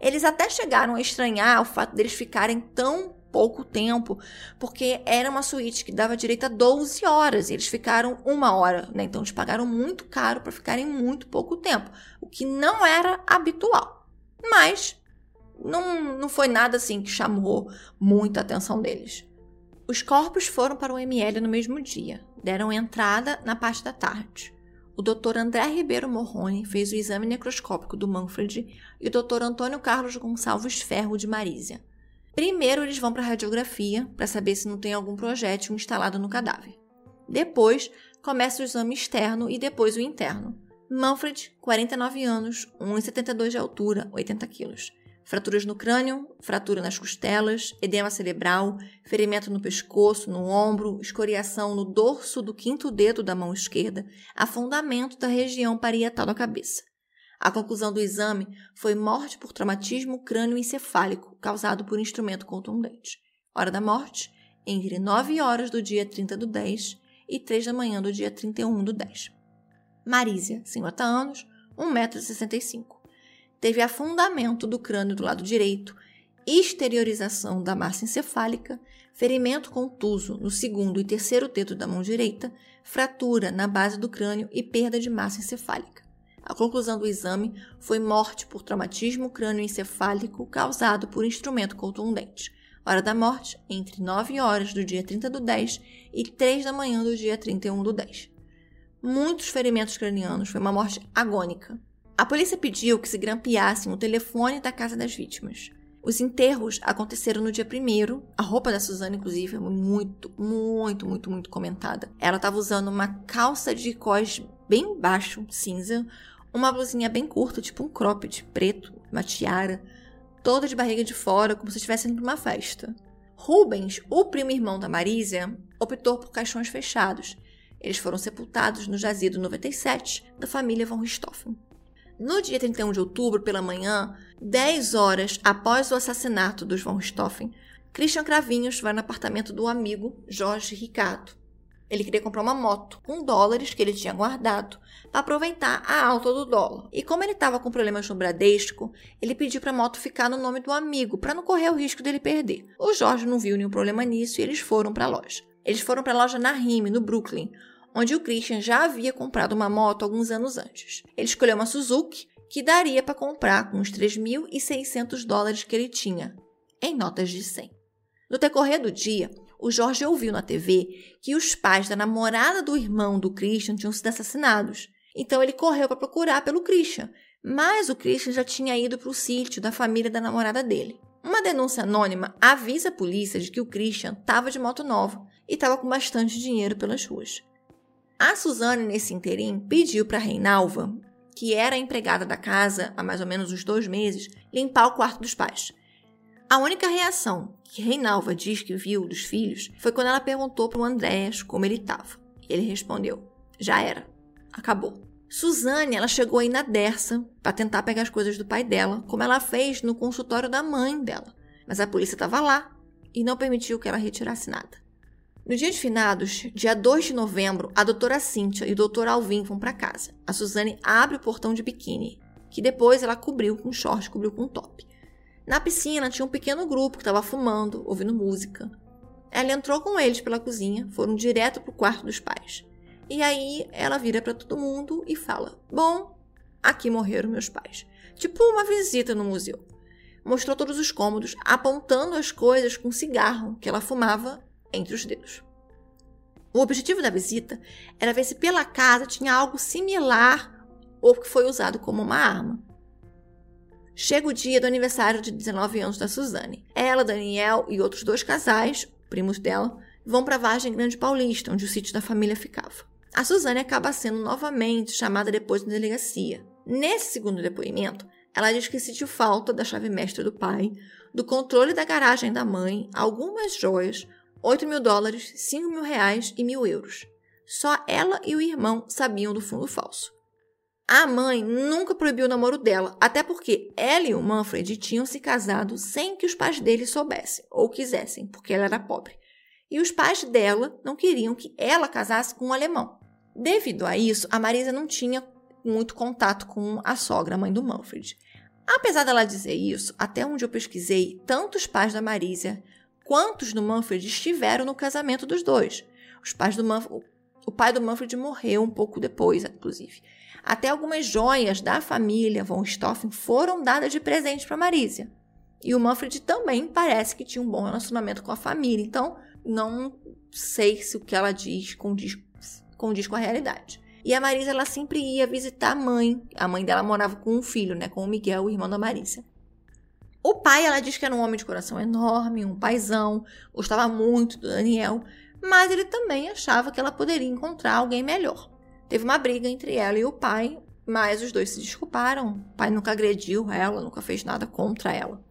Eles até chegaram a estranhar o fato deles ficarem tão pouco tempo, porque era uma suíte que dava direito a 12 horas, e eles ficaram uma hora, né? Então eles pagaram muito caro para ficarem muito pouco tempo, o que não era habitual. Mas não, não foi nada assim que chamou muita atenção deles. Os corpos foram para o ML no mesmo dia, deram entrada na parte da tarde. O Dr. André Ribeiro Morrone fez o exame necroscópico do Manfred e o Dr. Antônio Carlos Gonçalves Ferro de Marísia. Primeiro eles vão para a radiografia para saber se não tem algum projétil instalado no cadáver. Depois começa o exame externo e depois o interno. Manfred, 49 anos, 1,72 de altura, 80 quilos. Fraturas no crânio, fratura nas costelas, edema cerebral, ferimento no pescoço, no ombro, escoriação no dorso do quinto dedo da mão esquerda, afundamento da região parietal da cabeça. A conclusão do exame foi morte por traumatismo crânioencefálico causado por instrumento contundente. Hora da morte, entre 9 horas do dia 30 do 10 e 3 da manhã do dia 31 do 10. Marísia, 50 anos, 1,65m teve afundamento do crânio do lado direito, exteriorização da massa encefálica, ferimento contuso no segundo e terceiro dedo da mão direita, fratura na base do crânio e perda de massa encefálica. A conclusão do exame foi morte por traumatismo crânioencefálico causado por instrumento contundente. Hora da morte, entre 9 horas do dia 30 do 10 e 3 da manhã do dia 31 do 10. Muitos ferimentos cranianos, foi uma morte agônica. A polícia pediu que se grampeassem o telefone da casa das vítimas. Os enterros aconteceram no dia primeiro. A roupa da Suzana, inclusive, é muito, muito, muito, muito comentada. Ela estava usando uma calça de cós bem baixo, cinza, uma blusinha bem curta, tipo um cropped preto, uma tiara, toda de barriga de fora, como se estivesse indo para uma festa. Rubens, o primo irmão da Marísia, optou por caixões fechados. Eles foram sepultados no jazido 97 da família von Richthofen. No dia 31 de outubro, pela manhã, 10 horas após o assassinato dos von Richthofen, Christian Cravinhos vai no apartamento do amigo Jorge Ricardo. Ele queria comprar uma moto com dólares que ele tinha guardado para aproveitar a alta do dólar. E como ele estava com problemas no Bradesco, ele pediu para a moto ficar no nome do amigo para não correr o risco dele perder. O Jorge não viu nenhum problema nisso e eles foram para a loja. Eles foram para a loja na Rime, no Brooklyn, onde o Christian já havia comprado uma moto alguns anos antes. Ele escolheu uma Suzuki que daria para comprar com os 3.600 dólares que ele tinha, em notas de 100. No decorrer do dia, o Jorge ouviu na TV que os pais da namorada do irmão do Christian tinham sido assassinados. Então ele correu para procurar pelo Christian, mas o Christian já tinha ido para o sítio da família da namorada dele. Uma denúncia anônima avisa a polícia de que o Christian estava de moto nova e estava com bastante dinheiro pelas ruas. A Suzane, nesse interim, pediu para Reinalva, que era empregada da casa há mais ou menos uns dois meses, limpar o quarto dos pais. A única reação que Reinalva diz que viu dos filhos foi quando ela perguntou para o Andréas como ele estava. Ele respondeu: já era, acabou. Suzane, ela chegou aí na Dersa para tentar pegar as coisas do pai dela, como ela fez no consultório da mãe dela. Mas a polícia estava lá e não permitiu que ela retirasse nada. No dia de finados, dia 2 de novembro, a doutora Cíntia e o doutor Alvin vão para casa. A Suzane abre o portão de biquíni, que depois ela cobriu com short, cobriu com top. Na piscina tinha um pequeno grupo que estava fumando, ouvindo música. Ela entrou com eles pela cozinha, foram direto para o quarto dos pais. E aí ela vira para todo mundo e fala: Bom, aqui morreram meus pais. Tipo uma visita no museu. Mostrou todos os cômodos, apontando as coisas com cigarro que ela fumava entre os dedos. O objetivo da visita era ver se pela casa tinha algo similar ou que foi usado como uma arma. Chega o dia do aniversário de 19 anos da Suzane. Ela, Daniel e outros dois casais, primos dela, vão para a Vargem Grande Paulista, onde o sítio da família ficava. A Suzane acaba sendo novamente chamada depois na delegacia. Nesse segundo depoimento, ela diz que sentiu falta da chave mestra do pai, do controle da garagem da mãe, algumas joias, 8 mil dólares, 5 mil reais e mil euros. Só ela e o irmão sabiam do fundo falso. A mãe nunca proibiu o namoro dela, até porque ela e o Manfred tinham se casado sem que os pais dele soubessem ou quisessem, porque ela era pobre. E os pais dela não queriam que ela casasse com um alemão. Devido a isso, a Marisa não tinha muito contato com a sogra, a mãe do Manfred. Apesar dela dizer isso, até onde eu pesquisei, tanto os pais da Marisa quantos do Manfred estiveram no casamento dos dois. Os pais do Manfred, o pai do Manfred morreu um pouco depois, inclusive. Até algumas joias da família von Stoffen foram dadas de presente para Marísia. E o Manfred também parece que tinha um bom relacionamento com a família. Então, não sei se o que ela diz condiz, condiz com a realidade. E a Marisa, ela sempre ia visitar a mãe. A mãe dela morava com um filho, né? Com o Miguel, o irmão da Marisa. O pai, ela diz que era um homem de coração enorme, um paizão, gostava muito do Daniel, mas ele também achava que ela poderia encontrar alguém melhor. Teve uma briga entre ela e o pai, mas os dois se desculparam. O pai nunca agrediu ela, nunca fez nada contra ela.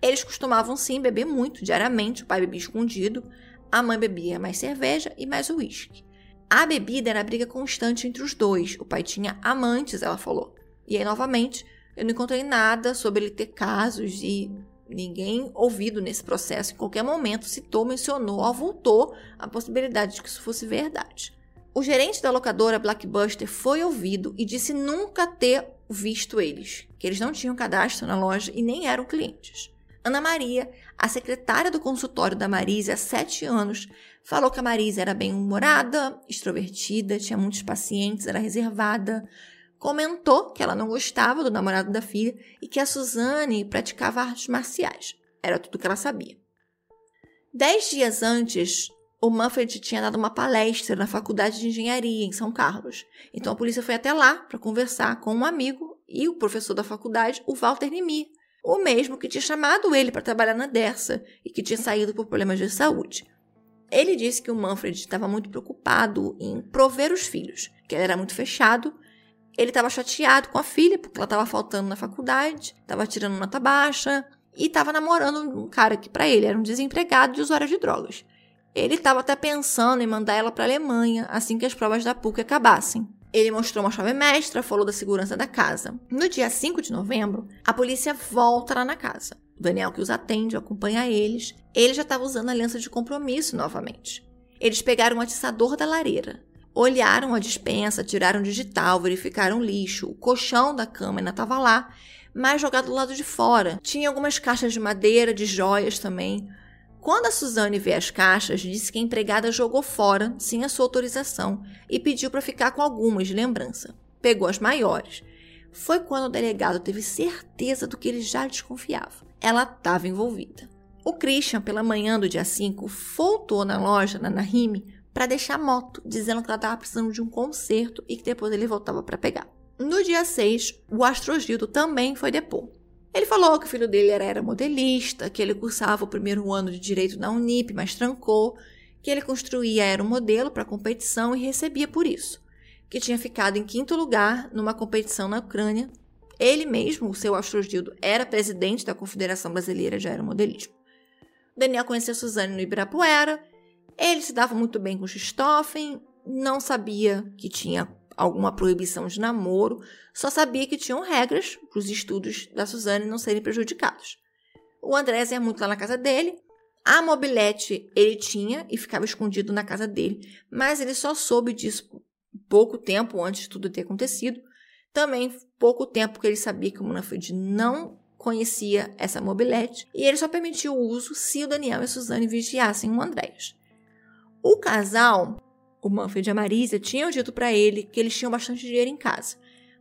Eles costumavam sim beber muito diariamente, o pai bebia escondido, a mãe bebia mais cerveja e mais uísque. A bebida era a briga constante entre os dois. O pai tinha amantes, ela falou. E aí, novamente, eu não encontrei nada sobre ele ter casos e ninguém ouvido nesse processo em qualquer momento citou, mencionou ou voltou a possibilidade de que isso fosse verdade. O gerente da locadora Blackbuster foi ouvido e disse nunca ter visto eles, que eles não tinham cadastro na loja e nem eram clientes. Ana Maria, a secretária do consultório da Marisa há sete anos, falou que a Marisa era bem-humorada, extrovertida, tinha muitos pacientes, era reservada, comentou que ela não gostava do namorado da filha e que a Suzane praticava artes marciais. Era tudo que ela sabia. Dez dias antes, o Manfred tinha dado uma palestra na Faculdade de Engenharia em São Carlos. Então a polícia foi até lá para conversar com um amigo e o professor da faculdade, o Walter Nimir, o mesmo que tinha chamado ele para trabalhar na Dersa e que tinha saído por problemas de saúde. Ele disse que o Manfred estava muito preocupado em prover os filhos, que ele era muito fechado. Ele estava chateado com a filha porque ela estava faltando na faculdade, estava tirando nota baixa e estava namorando um cara que para ele era um desempregado de usuário de drogas. Ele estava até pensando em mandar ela para a Alemanha assim que as provas da PUC acabassem. Ele mostrou uma chave mestra, falou da segurança da casa. No dia 5 de novembro, a polícia volta lá na casa. O Daniel, que os atende, acompanha eles. Ele já estava usando a aliança de compromisso novamente. Eles pegaram um atiçador da lareira, olharam a dispensa, tiraram digital, verificaram lixo. O colchão da cama ainda estava lá, mas jogado do lado de fora. Tinha algumas caixas de madeira, de joias também. Quando a Suzane vê as caixas, disse que a empregada jogou fora, sem a sua autorização, e pediu para ficar com algumas de lembrança. Pegou as maiores. Foi quando o delegado teve certeza do que ele já desconfiava ela estava envolvida. O Christian, pela manhã do dia 5, voltou na loja, na Nahime, para deixar a moto, dizendo que ela estava precisando de um conserto e que depois ele voltava para pegar. No dia 6, o Astrogildo também foi depor. Ele falou que o filho dele era, modelista, que ele cursava o primeiro ano de direito na Unip, mas trancou, que ele construía aeromodelo para competição e recebia por isso, que tinha ficado em quinto lugar numa competição na Ucrânia ele mesmo, o seu Astrogildo, era presidente da Confederação Brasileira de Aeromodelismo. Daniel conheceu Suzane no Ibirapuera. Ele se dava muito bem com Christoffen, não sabia que tinha alguma proibição de namoro, só sabia que tinham regras para os estudos da Suzane não serem prejudicados. O Andrés ia muito lá na casa dele. A mobilete ele tinha e ficava escondido na casa dele, mas ele só soube disso pouco tempo antes de tudo ter acontecido. Também pouco tempo que ele sabia que o Manfred não conhecia essa mobilete e ele só permitiu o uso se o Daniel e a Suzane vigiassem o Andréas. O casal, o Manfred e a Marisa, tinham dito para ele que eles tinham bastante dinheiro em casa.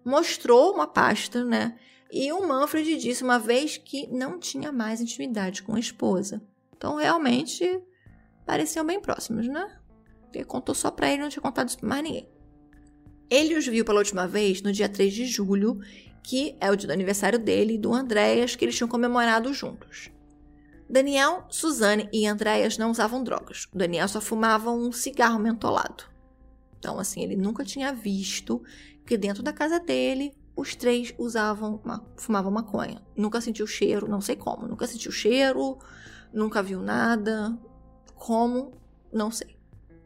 Mostrou uma pasta, né? E o Manfred disse uma vez que não tinha mais intimidade com a esposa. Então, realmente, pareciam bem próximos, né? Ele contou só para ele, não tinha contado isso pra mais ninguém. Ele os viu pela última vez no dia 3 de julho, que é o dia do aniversário dele e do Andréas, que eles tinham comemorado juntos. Daniel, Suzane e Andréas não usavam drogas. O Daniel só fumava um cigarro mentolado. Então, assim, ele nunca tinha visto que dentro da casa dele os três usavam, uma, fumavam maconha. Nunca sentiu cheiro, não sei como. Nunca sentiu cheiro, nunca viu nada. Como? Não sei.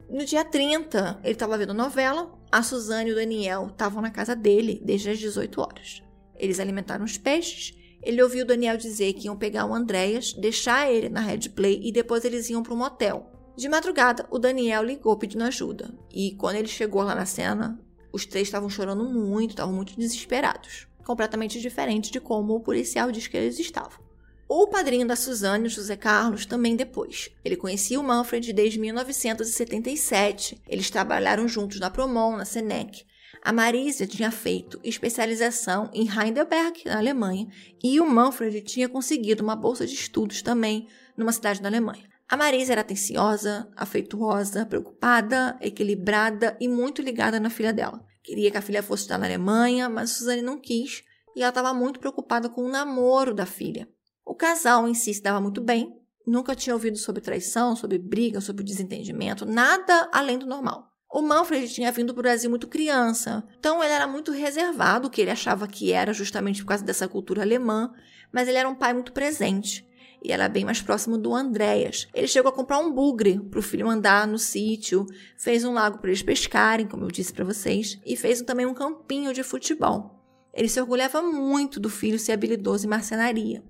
No dia 30, ele estava vendo novela. A Suzane e o Daniel estavam na casa dele desde as 18 horas. Eles alimentaram os peixes. Ele ouviu Daniel dizer que iam pegar o Andréas, deixar ele na Red Play e depois eles iam para um motel. De madrugada, o Daniel ligou pedindo ajuda. E quando ele chegou lá na cena, os três estavam chorando muito, estavam muito desesperados. Completamente diferente de como o policial diz que eles estavam. O padrinho da Suzane, José Carlos, também depois. Ele conhecia o Manfred desde 1977. Eles trabalharam juntos na Promon, na Senec. A Marisa tinha feito especialização em Heidelberg, na Alemanha, e o Manfred tinha conseguido uma bolsa de estudos também numa cidade da Alemanha. A Marisa era atenciosa, afetuosa, preocupada, equilibrada e muito ligada na filha dela. Queria que a filha fosse estar na Alemanha, mas Suzane não quis e ela estava muito preocupada com o namoro da filha. O casal em si se dava muito bem, nunca tinha ouvido sobre traição, sobre briga, sobre desentendimento, nada além do normal. O Manfred tinha vindo para o Brasil muito criança, então ele era muito reservado, o que ele achava que era justamente por causa dessa cultura alemã, mas ele era um pai muito presente e era bem mais próximo do Andréas. Ele chegou a comprar um bugre para o filho andar no sítio, fez um lago para eles pescarem, como eu disse para vocês, e fez também um campinho de futebol. Ele se orgulhava muito do filho ser habilidoso em marcenaria.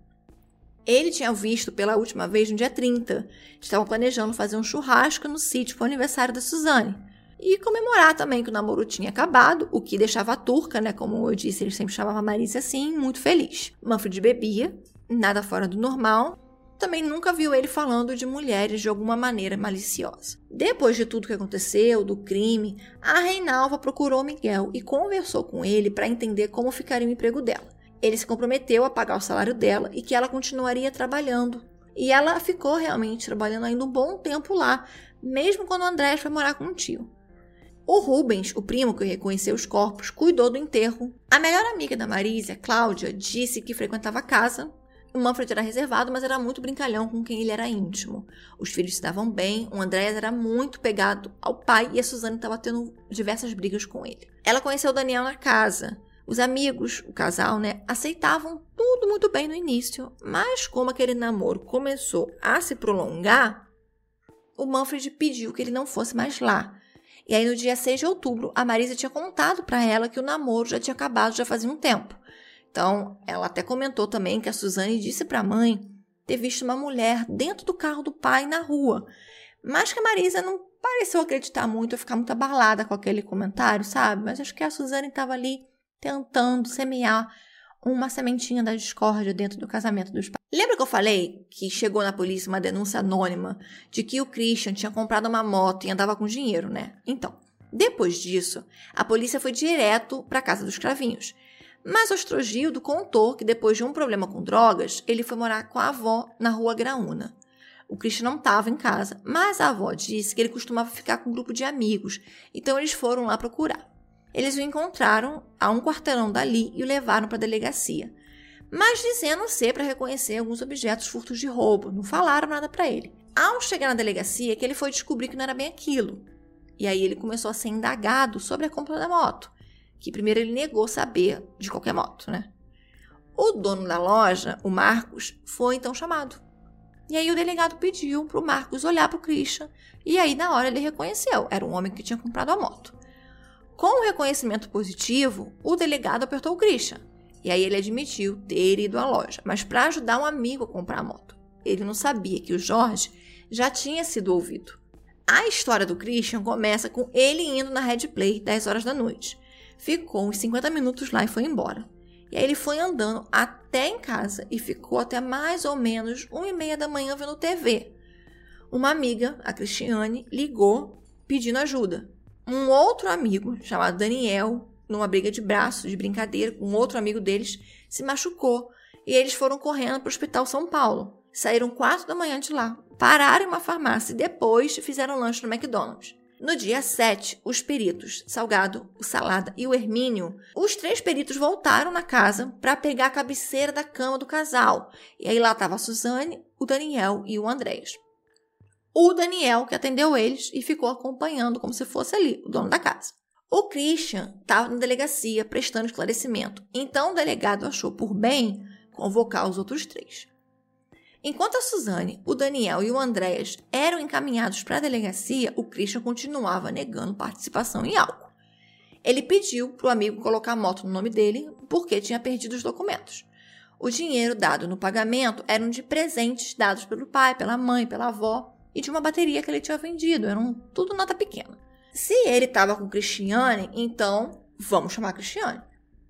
Ele tinha visto pela última vez no dia 30. Estavam planejando fazer um churrasco no sítio para o aniversário da Suzane. E comemorar também que o namoro tinha acabado, o que deixava a turca, né? Como eu disse, ele sempre chamava a Marisa assim, muito feliz. Manfred bebia, nada fora do normal. Também nunca viu ele falando de mulheres de alguma maneira maliciosa. Depois de tudo que aconteceu, do crime, a Reinalva procurou Miguel e conversou com ele para entender como ficaria o emprego dela. Ele se comprometeu a pagar o salário dela e que ela continuaria trabalhando. E ela ficou realmente trabalhando ainda um bom tempo lá, mesmo quando o André foi morar com o tio. O Rubens, o primo que reconheceu os corpos, cuidou do enterro. A melhor amiga da Marisa, Cláudia, disse que frequentava a casa o Manfred era reservado, mas era muito brincalhão com quem ele era íntimo. Os filhos se davam bem, o Andrés era muito pegado ao pai e a Suzane estava tendo diversas brigas com ele. Ela conheceu o Daniel na casa. Os amigos, o casal, né, aceitavam tudo muito bem no início, mas como aquele namoro começou a se prolongar, o Manfred pediu que ele não fosse mais lá. E aí, no dia 6 de outubro, a Marisa tinha contado para ela que o namoro já tinha acabado já fazia um tempo. Então, ela até comentou também que a Suzane disse para a mãe ter visto uma mulher dentro do carro do pai na rua, mas que a Marisa não pareceu acreditar muito ou ficar muito abalada com aquele comentário, sabe? Mas acho que a Suzane estava ali tentando semear uma sementinha da discórdia dentro do casamento dos pais. Lembra que eu falei que chegou na polícia uma denúncia anônima de que o Christian tinha comprado uma moto e andava com dinheiro, né? Então, depois disso, a polícia foi direto para a casa dos cravinhos mas Ostrogildo contou que depois de um problema com drogas, ele foi morar com a avó na rua Graúna. O Christian não estava em casa, mas a avó disse que ele costumava ficar com um grupo de amigos, então eles foram lá procurar. Eles o encontraram a um quarteirão dali e o levaram para a delegacia, mas dizendo ser para reconhecer alguns objetos furtos de roubo, não falaram nada para ele. Ao chegar na delegacia, que ele foi descobrir que não era bem aquilo. E aí ele começou a ser indagado sobre a compra da moto que primeiro ele negou saber de qualquer moto, né? O dono da loja, o Marcos, foi então chamado. E aí o delegado pediu para o Marcos olhar para o Christian e aí na hora ele reconheceu, era um homem que tinha comprado a moto. Com o reconhecimento positivo, o delegado apertou o Christian. E aí ele admitiu ter ido à loja, mas para ajudar um amigo a comprar a moto. Ele não sabia que o Jorge já tinha sido ouvido. A história do Christian começa com ele indo na Red Play 10 horas da noite ficou uns 50 minutos lá e foi embora. E aí ele foi andando até em casa e ficou até mais ou menos 1 e meia da manhã vendo TV. Uma amiga, a Cristiane, ligou pedindo ajuda. Um outro amigo, chamado Daniel, numa briga de braço, de brincadeira, com outro amigo deles, se machucou. E eles foram correndo para o Hospital São Paulo. Saíram quatro da manhã de lá, pararam em uma farmácia e depois fizeram lanche no McDonald's. No dia 7, os peritos, Salgado, o Salada e o Hermínio, os três peritos voltaram na casa para pegar a cabeceira da cama do casal. E aí lá estava a Suzane, o Daniel e o Andrés. O Daniel que atendeu eles e ficou acompanhando como se fosse ali, o dono da casa. O Christian estava na delegacia prestando esclarecimento, então o delegado achou por bem convocar os outros três. Enquanto a Suzane, o Daniel e o Andréas eram encaminhados para a delegacia, o Christian continuava negando participação em algo. Ele pediu para o amigo colocar a moto no nome dele porque tinha perdido os documentos. O dinheiro dado no pagamento eram de presentes dados pelo pai, pela mãe, pela avó e de uma bateria que ele tinha vendido. Eram tudo nota pequena. Se ele estava com Cristiane, então vamos chamar Cristiane.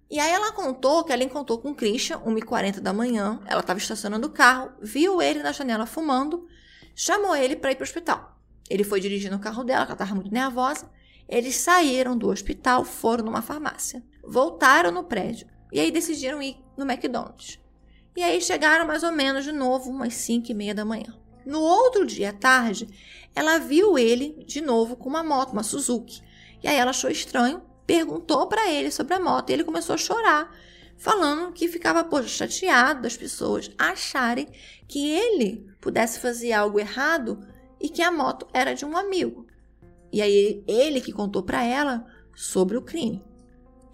E aí ela contou que ela encontrou com o Christian, 1h40 da manhã. Ela estava estacionando o carro, viu ele na janela fumando, chamou ele para ir para o hospital. Ele foi dirigindo o carro dela, ela estava muito nervosa. Eles saíram do hospital, foram numa farmácia, voltaram no prédio e aí decidiram ir no McDonald's. E aí chegaram mais ou menos de novo, umas 5 e meia da manhã. No outro dia à tarde, ela viu ele de novo com uma moto, uma Suzuki. E aí ela achou estranho, perguntou para ele sobre a moto e ele começou a chorar, falando que ficava poxa, chateado das pessoas acharem que ele pudesse fazer algo errado e que a moto era de um amigo. E aí ele que contou para ela sobre o crime.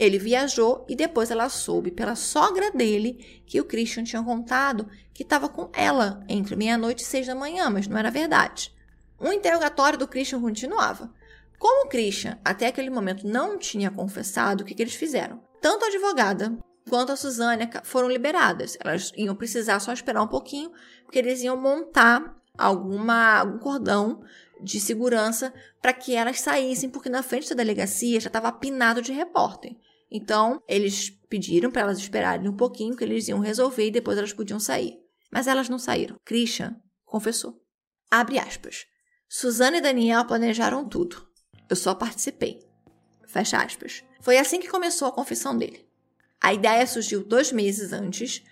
Ele viajou e depois ela soube pela sogra dele que o Christian tinha contado que estava com ela entre meia-noite e seis da manhã, mas não era verdade. O interrogatório do Christian continuava. Como o Christian até aquele momento não tinha confessado, o que, que eles fizeram? Tanto a advogada quanto a Suzânia foram liberadas. Elas iam precisar só esperar um pouquinho, porque eles iam montar alguma, algum cordão de segurança para que elas saíssem, porque na frente da delegacia já estava apinado de repórter. Então, eles pediram para elas esperarem um pouquinho, que eles iam resolver e depois elas podiam sair. Mas elas não saíram. Christian confessou. Abre aspas. Suzana e Daniel planejaram tudo. Eu só participei. Fecha aspas. Foi assim que começou a confissão dele. A ideia surgiu dois meses antes.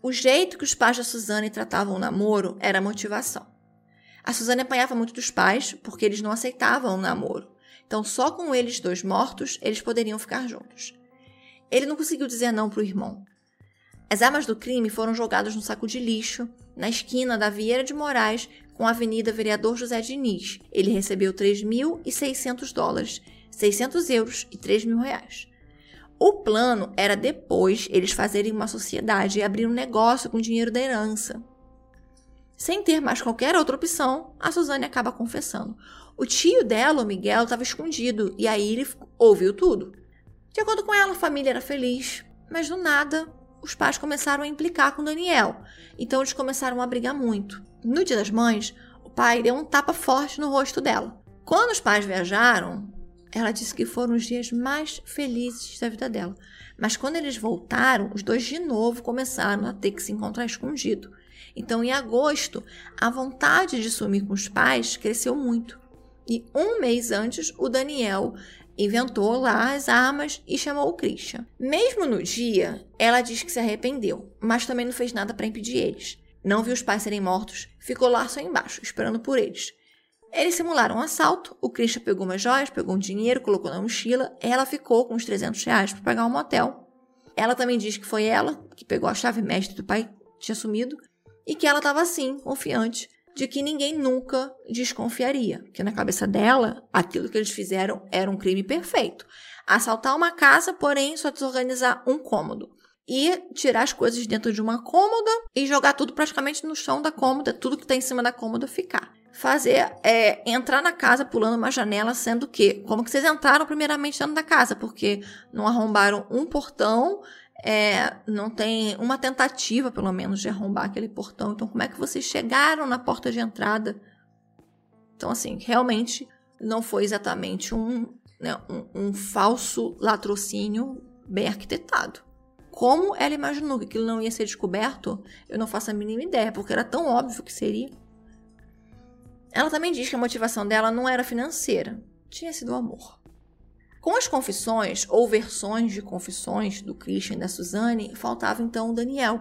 O jeito que os pais da Suzane tratavam o namoro era motivação. A Suzane apanhava muito dos pais porque eles não aceitavam o namoro. Então, só com eles dois mortos, eles poderiam ficar juntos. Ele não conseguiu dizer não para o irmão. As armas do crime foram jogadas no saco de lixo, na esquina da Vieira de Moraes com a Avenida Vereador José Diniz. Ele recebeu 3.600 dólares, 600 euros e 3 mil reais. O plano era depois eles fazerem uma sociedade e abrir um negócio com dinheiro da herança. Sem ter mais qualquer outra opção, a Suzane acaba confessando. O tio dela, o Miguel, estava escondido e aí ele ouviu tudo. De acordo com ela, a família era feliz, mas do nada os pais começaram a implicar com Daniel. Então eles começaram a brigar muito. No Dia das Mães, o pai deu um tapa forte no rosto dela. Quando os pais viajaram, ela disse que foram os dias mais felizes da vida dela. Mas quando eles voltaram, os dois de novo começaram a ter que se encontrar escondido. Então, em agosto, a vontade de sumir com os pais cresceu muito. E um mês antes, o Daniel inventou lá as armas e chamou o Christian. Mesmo no dia, ela diz que se arrependeu, mas também não fez nada para impedir eles. Não viu os pais serem mortos, ficou lá só embaixo, esperando por eles. Eles simularam um assalto, o Christian pegou umas joias, pegou um dinheiro, colocou na mochila, ela ficou com os 300 reais para pagar um motel. Ela também diz que foi ela que pegou a chave mestre do pai tinha sumido e que ela estava assim, confiante de que ninguém nunca desconfiaria, que na cabeça dela, aquilo que eles fizeram era um crime perfeito. Assaltar uma casa, porém só desorganizar um cômodo. E tirar as coisas dentro de uma cômoda e jogar tudo praticamente no chão da cômoda, tudo que está em cima da cômoda ficar. Fazer, é, entrar na casa pulando uma janela, sendo que, como que vocês entraram primeiramente dentro da casa? Porque não arrombaram um portão, é, não tem uma tentativa, pelo menos, de arrombar aquele portão. Então, como é que vocês chegaram na porta de entrada? Então, assim, realmente não foi exatamente um, né, um, um falso latrocínio bem arquitetado. Como ela imaginou que aquilo não ia ser descoberto, eu não faço a mínima ideia, porque era tão óbvio que seria. Ela também diz que a motivação dela não era financeira, tinha sido o amor. Com as confissões ou versões de confissões do Christian e da Suzane, faltava então o Daniel.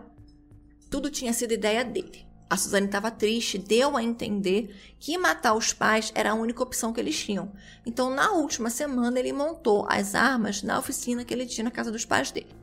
Tudo tinha sido ideia dele. A Suzane estava triste, deu a entender que matar os pais era a única opção que eles tinham. Então, na última semana, ele montou as armas na oficina que ele tinha na casa dos pais dele.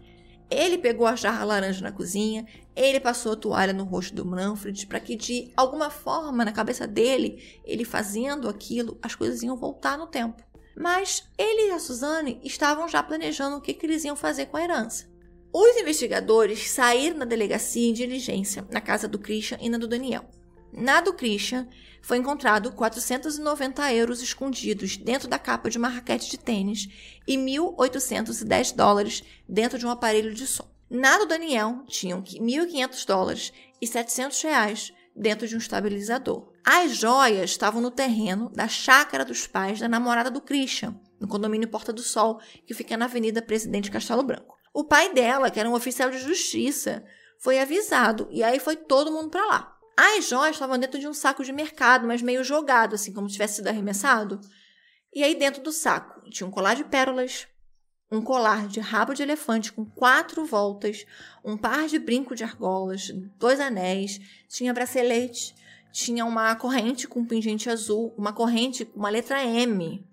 Ele pegou a jarra laranja na cozinha, ele passou a toalha no rosto do Manfred para que, de alguma forma, na cabeça dele, ele fazendo aquilo, as coisas iam voltar no tempo. Mas ele e a Suzane estavam já planejando o que, que eles iam fazer com a herança. Os investigadores saíram da delegacia em diligência na casa do Christian e na do Daniel. Na do Christian, foi encontrado 490 euros escondidos dentro da capa de uma raquete de tênis e 1.810 dólares dentro de um aparelho de som. Na do Daniel, tinham 1.500 dólares e 700 reais dentro de um estabilizador. As joias estavam no terreno da chácara dos pais da namorada do Christian, no condomínio Porta do Sol, que fica na Avenida Presidente Castelo Branco. O pai dela, que era um oficial de justiça, foi avisado e aí foi todo mundo para lá. As joias estavam dentro de um saco de mercado, mas meio jogado, assim como se tivesse sido arremessado. E aí dentro do saco tinha um colar de pérolas, um colar de rabo de elefante com quatro voltas, um par de brinco de argolas, dois anéis, tinha bracelete, tinha uma corrente com pingente azul, uma corrente com uma letra M,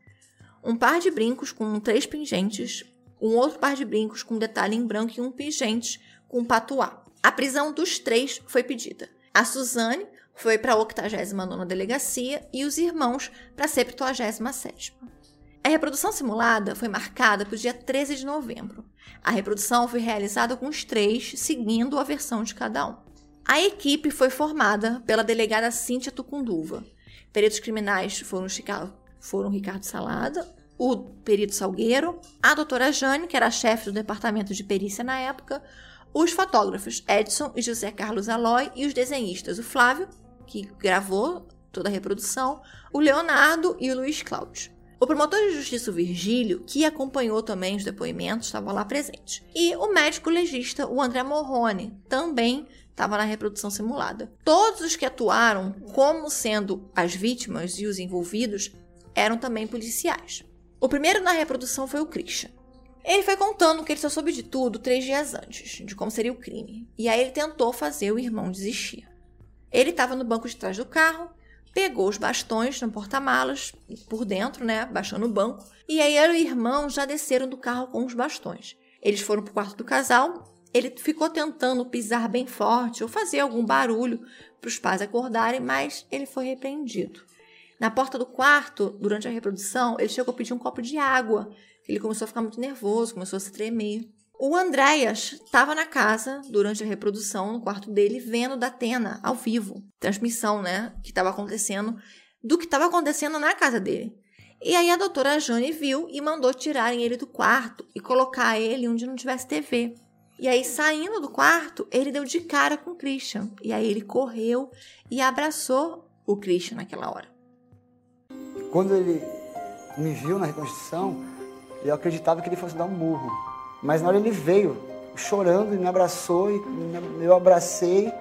um par de brincos com três pingentes, um outro par de brincos com detalhe em branco e um pingente com patuá. A prisão dos três foi pedida. A Suzane foi para a 89 delegacia e os irmãos para a 77 a reprodução simulada foi marcada para o dia 13 de novembro. A reprodução foi realizada com os três, seguindo a versão de cada um. A equipe foi formada pela delegada Cíntia Tucunduva. Peritos criminais foram, foram Ricardo Salada, o perito Salgueiro, a doutora Jane, que era chefe do departamento de perícia na época, os fotógrafos Edson e José Carlos Aloy e os desenhistas, o Flávio, que gravou toda a reprodução, o Leonardo e o Luiz Cláudio. O promotor de justiça Virgílio, que acompanhou também os depoimentos, estava lá presente. E o médico legista, o André Morrone, também estava na reprodução simulada. Todos os que atuaram como sendo as vítimas e os envolvidos eram também policiais. O primeiro na reprodução foi o Christian. Ele foi contando que ele só soube de tudo três dias antes, de como seria o crime. E aí ele tentou fazer o irmão desistir. Ele estava no banco de trás do carro, pegou os bastões no porta-malas, por dentro, né, baixando o banco, e aí o irmão já desceram do carro com os bastões. Eles foram pro quarto do casal, ele ficou tentando pisar bem forte ou fazer algum barulho para os pais acordarem, mas ele foi repreendido. Na porta do quarto, durante a reprodução, ele chegou a pedir um copo de água. Ele começou a ficar muito nervoso, começou a se tremer. O Andréas estava na casa durante a reprodução, no quarto dele, vendo da Atena ao vivo, transmissão, né, que estava acontecendo, do que estava acontecendo na casa dele. E aí a doutora Jane viu e mandou tirarem ele do quarto e colocar ele onde não tivesse TV. E aí, saindo do quarto, ele deu de cara com o Christian. E aí ele correu e abraçou o Christian naquela hora. Quando ele me viu na reconstrução, eu acreditava que ele fosse dar um murro. Mas na hora ele veio chorando e me abraçou e eu abracei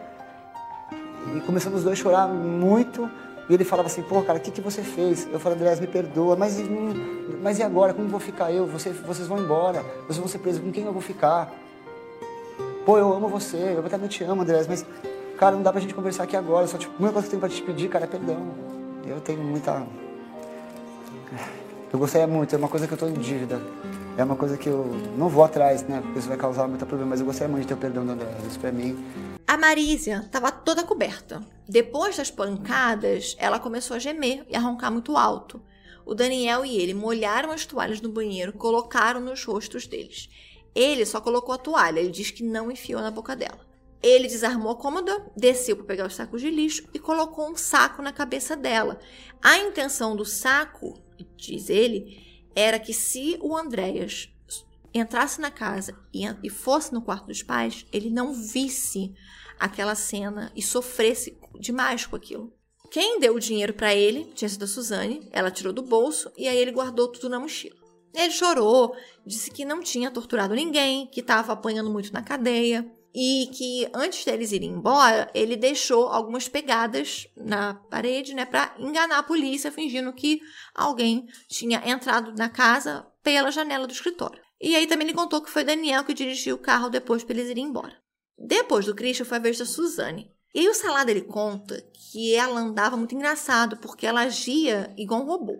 e começamos os dois a chorar muito. E ele falava assim, pô, cara, o que, que você fez? Eu falei, Andrés, me perdoa, mas, mas e agora? Como vou ficar eu? Você, vocês vão embora, vocês vão ser presos, com quem eu vou ficar? Pô, eu amo você, eu também te amo, Andrés, mas, cara, não dá pra gente conversar aqui agora. Só, tipo, a única coisa que eu tenho pra te pedir, cara, é perdão. Eu tenho muita eu gostaria muito, é uma coisa que eu estou em dívida. É uma coisa que eu não vou atrás, né? Porque isso vai causar muito problema, mas eu gostaria muito de ter o perdão da André. Isso pra mim. A Marísia estava toda coberta. Depois das pancadas, ela começou a gemer e a roncar muito alto. O Daniel e ele molharam as toalhas no banheiro, colocaram nos rostos deles. Ele só colocou a toalha, ele diz que não enfiou na boca dela. Ele desarmou a cômoda, desceu para pegar os sacos de lixo e colocou um saco na cabeça dela. A intenção do saco diz ele, era que se o Andréas entrasse na casa e, fosse no quarto dos pais, ele não visse aquela cena e sofresse demais com aquilo. Quem deu o dinheiro para ele tinha sido a Suzane, ela tirou do bolso e aí ele guardou tudo na mochila. Ele chorou, disse que não tinha torturado ninguém, que estava apanhando muito na cadeia e que antes deles irem embora, ele deixou algumas pegadas na parede, né, para enganar a polícia, fingindo que alguém tinha entrado na casa pela janela do escritório. E aí também ele contou que foi Daniel que dirigiu o carro depois para eles irem embora. Depois do Christian foi a vez da Suzane. E aí o Salada ele conta que ela andava muito engraçado, porque ela agia igual um robô.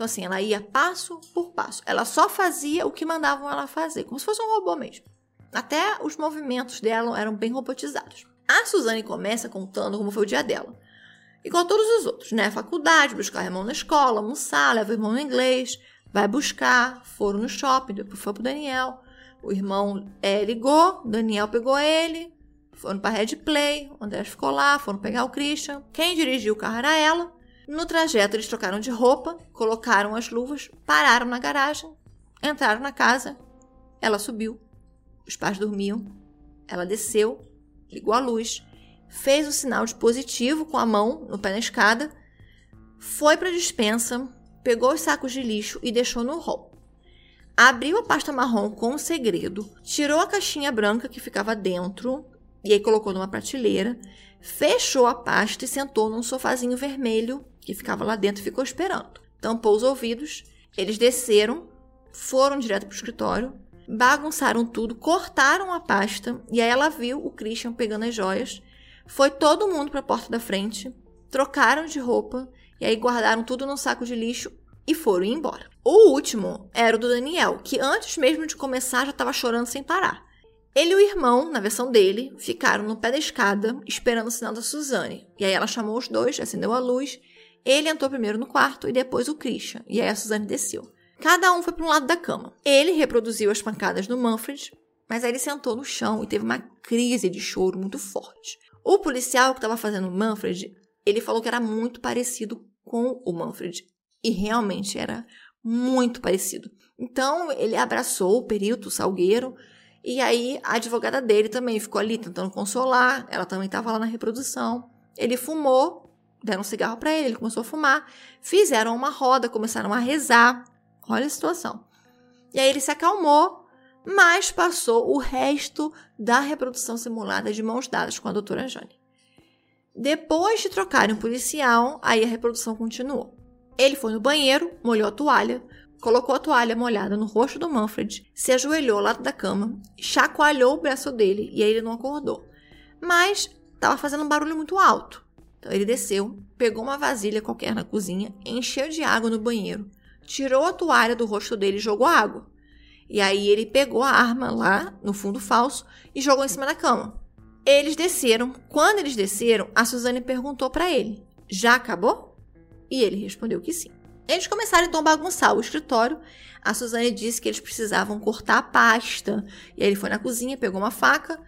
Então assim, ela ia passo por passo. Ela só fazia o que mandavam ela fazer, como se fosse um robô mesmo. Até os movimentos dela eram bem robotizados. A Suzane começa contando como foi o dia dela. Igual todos os outros, né? Faculdade, buscar irmão na escola, almoçar, leva o irmão no inglês, vai buscar, foram no shopping, depois foi pro Daniel. O irmão é, ligou, Daniel pegou ele, foram pra Red Play, o André ficou lá, foram pegar o Christian. Quem dirigiu o carro era ela. No trajeto, eles trocaram de roupa, colocaram as luvas, pararam na garagem, entraram na casa. Ela subiu, os pais dormiam. Ela desceu, ligou a luz, fez o sinal de positivo com a mão no pé na escada, foi para a dispensa, pegou os sacos de lixo e deixou no hall. Abriu a pasta marrom com o um segredo, tirou a caixinha branca que ficava dentro e aí colocou numa prateleira, fechou a pasta e sentou num sofazinho vermelho que ficava lá dentro ficou esperando. Tampou os ouvidos, eles desceram, foram direto para o escritório, bagunçaram tudo, cortaram a pasta e aí ela viu o Christian pegando as joias. Foi todo mundo para a porta da frente, trocaram de roupa e aí guardaram tudo num saco de lixo e foram embora. O último era o do Daniel, que antes mesmo de começar já estava chorando sem parar. Ele e o irmão, na versão dele, ficaram no pé da escada esperando o sinal da Suzane. E aí ela chamou os dois, acendeu a luz. Ele entrou primeiro no quarto e depois o Christian. E aí a Suzane desceu. Cada um foi para um lado da cama. Ele reproduziu as pancadas no Manfred, mas aí ele sentou no chão e teve uma crise de choro muito forte. O policial que estava fazendo o Manfred, ele falou que era muito parecido com o Manfred. E realmente era muito parecido. Então ele abraçou o perito, o Salgueiro, e aí a advogada dele também ficou ali tentando consolar. Ela também estava lá na reprodução. Ele fumou, deram um cigarro para ele, ele começou a fumar. Fizeram uma roda, começaram a rezar. Olha a situação. E aí ele se acalmou, mas passou o resto da reprodução simulada de mãos dadas com a doutora Jane. Depois de trocarem um policial, aí a reprodução continuou. Ele foi no banheiro, molhou a toalha, colocou a toalha molhada no rosto do Manfred, se ajoelhou ao lado da cama, chacoalhou o braço dele e aí ele não acordou. Mas estava fazendo um barulho muito alto. Então ele desceu, pegou uma vasilha qualquer na cozinha, encheu de água no banheiro, tirou a toalha do rosto dele e jogou água. E aí ele pegou a arma lá no fundo falso e jogou em cima da cama. Eles desceram. Quando eles desceram, a Suzane perguntou para ele: "Já acabou?" E ele respondeu que sim. Eles começaram então a bagunçar o escritório. A Suzane disse que eles precisavam cortar a pasta. E aí ele foi na cozinha, pegou uma faca.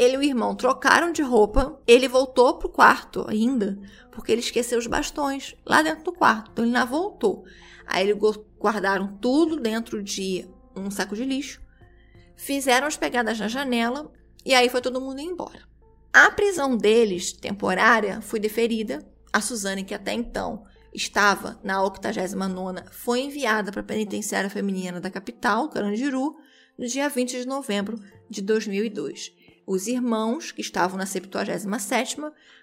Ele e o irmão trocaram de roupa. Ele voltou pro quarto ainda, porque ele esqueceu os bastões lá dentro do quarto. Então ele não voltou. Aí eles guardaram tudo dentro de um saco de lixo. Fizeram as pegadas na janela e aí foi todo mundo embora. A prisão deles, temporária, foi deferida. A Suzane, que até então estava na 89 foi enviada para a penitenciária feminina da capital, Carandiru, no dia 20 de novembro de 2002. Os irmãos, que estavam na 77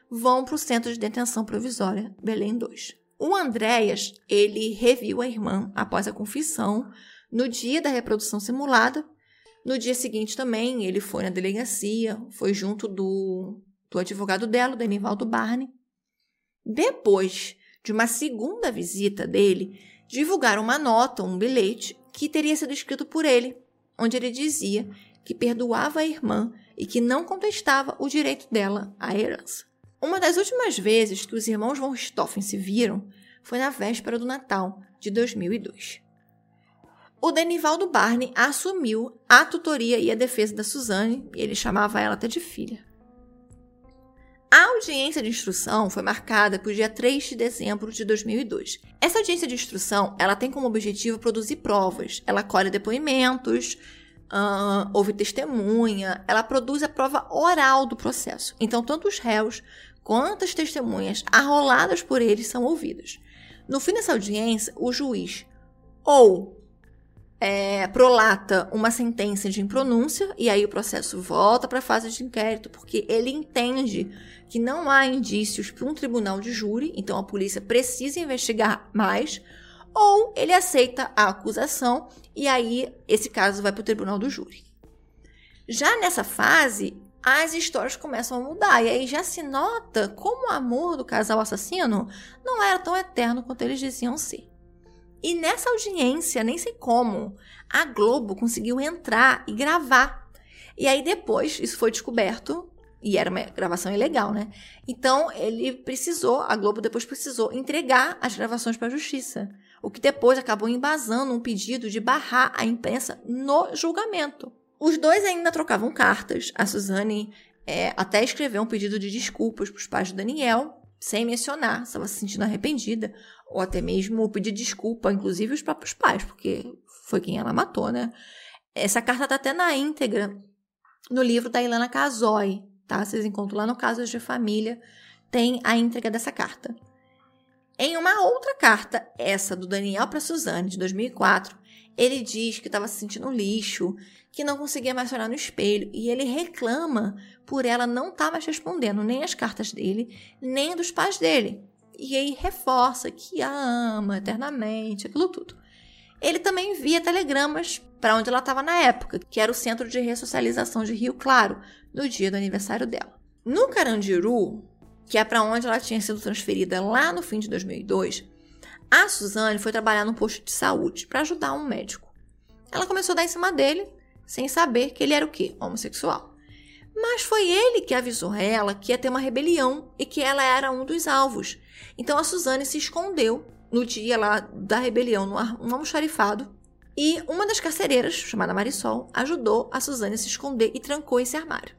vão para o Centro de Detenção Provisória Belém 2. O Andréas, ele reviu a irmã após a confissão no dia da reprodução simulada no dia seguinte também, ele foi na delegacia, foi junto do, do advogado dela, o Denivaldo Barney. Depois de uma segunda visita dele, divulgaram uma nota, um bilhete, que teria sido escrito por ele, onde ele dizia que perdoava a irmã e que não contestava o direito dela à herança. Uma das últimas vezes que os irmãos von Richthofen se viram foi na véspera do Natal de 2002 o Denivaldo Barney assumiu a tutoria e a defesa da Suzane, e ele chamava ela até de filha. A audiência de instrução foi marcada para o dia 3 de dezembro de 2002. Essa audiência de instrução ela tem como objetivo produzir provas. Ela colhe depoimentos, uh, ouve testemunha, ela produz a prova oral do processo. Então, tanto os réus quanto as testemunhas arroladas por eles são ouvidas. No fim dessa audiência, o juiz ou é, prolata uma sentença de impronúncia e aí o processo volta para a fase de inquérito, porque ele entende que não há indícios para um tribunal de júri, então a polícia precisa investigar mais, ou ele aceita a acusação e aí esse caso vai para o tribunal do júri. Já nessa fase, as histórias começam a mudar e aí já se nota como o amor do casal assassino não era tão eterno quanto eles diziam ser. E nessa audiência, nem sei como, a Globo conseguiu entrar e gravar. E aí depois isso foi descoberto e era uma gravação ilegal, né? Então ele precisou, a Globo depois precisou entregar as gravações para a justiça, o que depois acabou embasando um pedido de barrar a imprensa no julgamento. Os dois ainda trocavam cartas. A Suzane é, até escreveu um pedido de desculpas para os pais do Daniel, sem mencionar se estava se sentindo arrependida, ou até mesmo pedir desculpa, inclusive os próprios pais, porque foi quem ela matou, né? Essa carta está até na íntegra no livro da Ilana Casoy, tá? Vocês encontram lá no Casos de Família, tem a íntegra dessa carta. Em uma outra carta, essa do Daniel para Suzane, de 2004, ele diz que estava se sentindo um lixo, que não conseguia mais olhar no espelho, e ele reclama por ela não estar tá mais respondendo nem as cartas dele, nem dos pais dele. E aí reforça que a ama eternamente, aquilo tudo. Ele também envia telegramas para onde ela estava na época, que era o Centro de Ressocialização de Rio Claro, no dia do aniversário dela. No Carandiru, que é para onde ela tinha sido transferida lá no fim de 2002, a Suzane foi trabalhar no posto de saúde para ajudar um médico. Ela começou a dar em cima dele, sem saber que ele era o quê? Homossexual. Mas foi ele que avisou ela que ia ter uma rebelião e que ela era um dos alvos. Então a Suzane se escondeu no dia lá da rebelião, no almoxarifado. E uma das carcereiras, chamada Marisol, ajudou a Suzane a se esconder e trancou esse armário.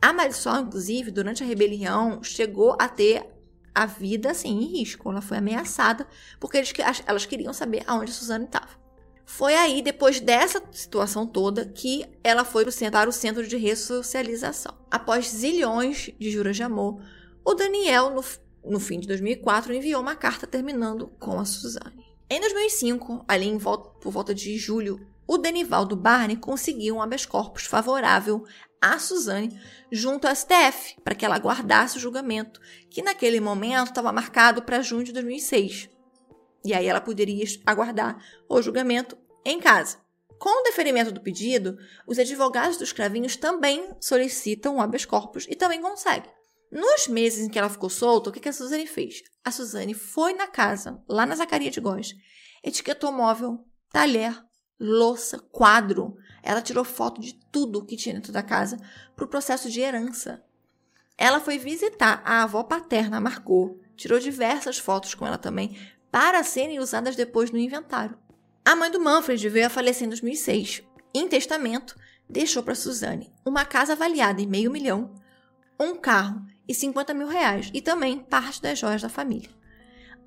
A Marisol, inclusive, durante a rebelião, chegou a ter a vida assim, em risco. Ela foi ameaçada porque eles, elas queriam saber aonde a Suzane estava. Foi aí, depois dessa situação toda, que ela foi para o centro de ressocialização. Após zilhões de juras de amor, o Daniel, no, no fim de 2004, enviou uma carta terminando com a Suzane. Em 2005, ali volta, por volta de julho o Denivaldo Barney conseguiu um habeas corpus favorável a Suzane junto ao STF para que ela aguardasse o julgamento, que naquele momento estava marcado para junho de 2006. E aí ela poderia aguardar o julgamento em casa. Com o deferimento do pedido, os advogados dos cravinhos também solicitam o habeas corpus e também conseguem. Nos meses em que ela ficou solta, o que a Suzane fez? A Suzane foi na casa, lá na Zacaria de Góes, etiquetou móvel, talher, louça, quadro. Ela tirou foto de tudo que tinha dentro da casa para o processo de herança. Ela foi visitar a avó paterna, Marcou, tirou diversas fotos com ela também, para serem usadas depois no inventário. A mãe do Manfred veio a falecer em 2006. Em testamento, deixou para Suzane uma casa avaliada em meio milhão, um carro e 50 mil reais, e também parte das joias da família.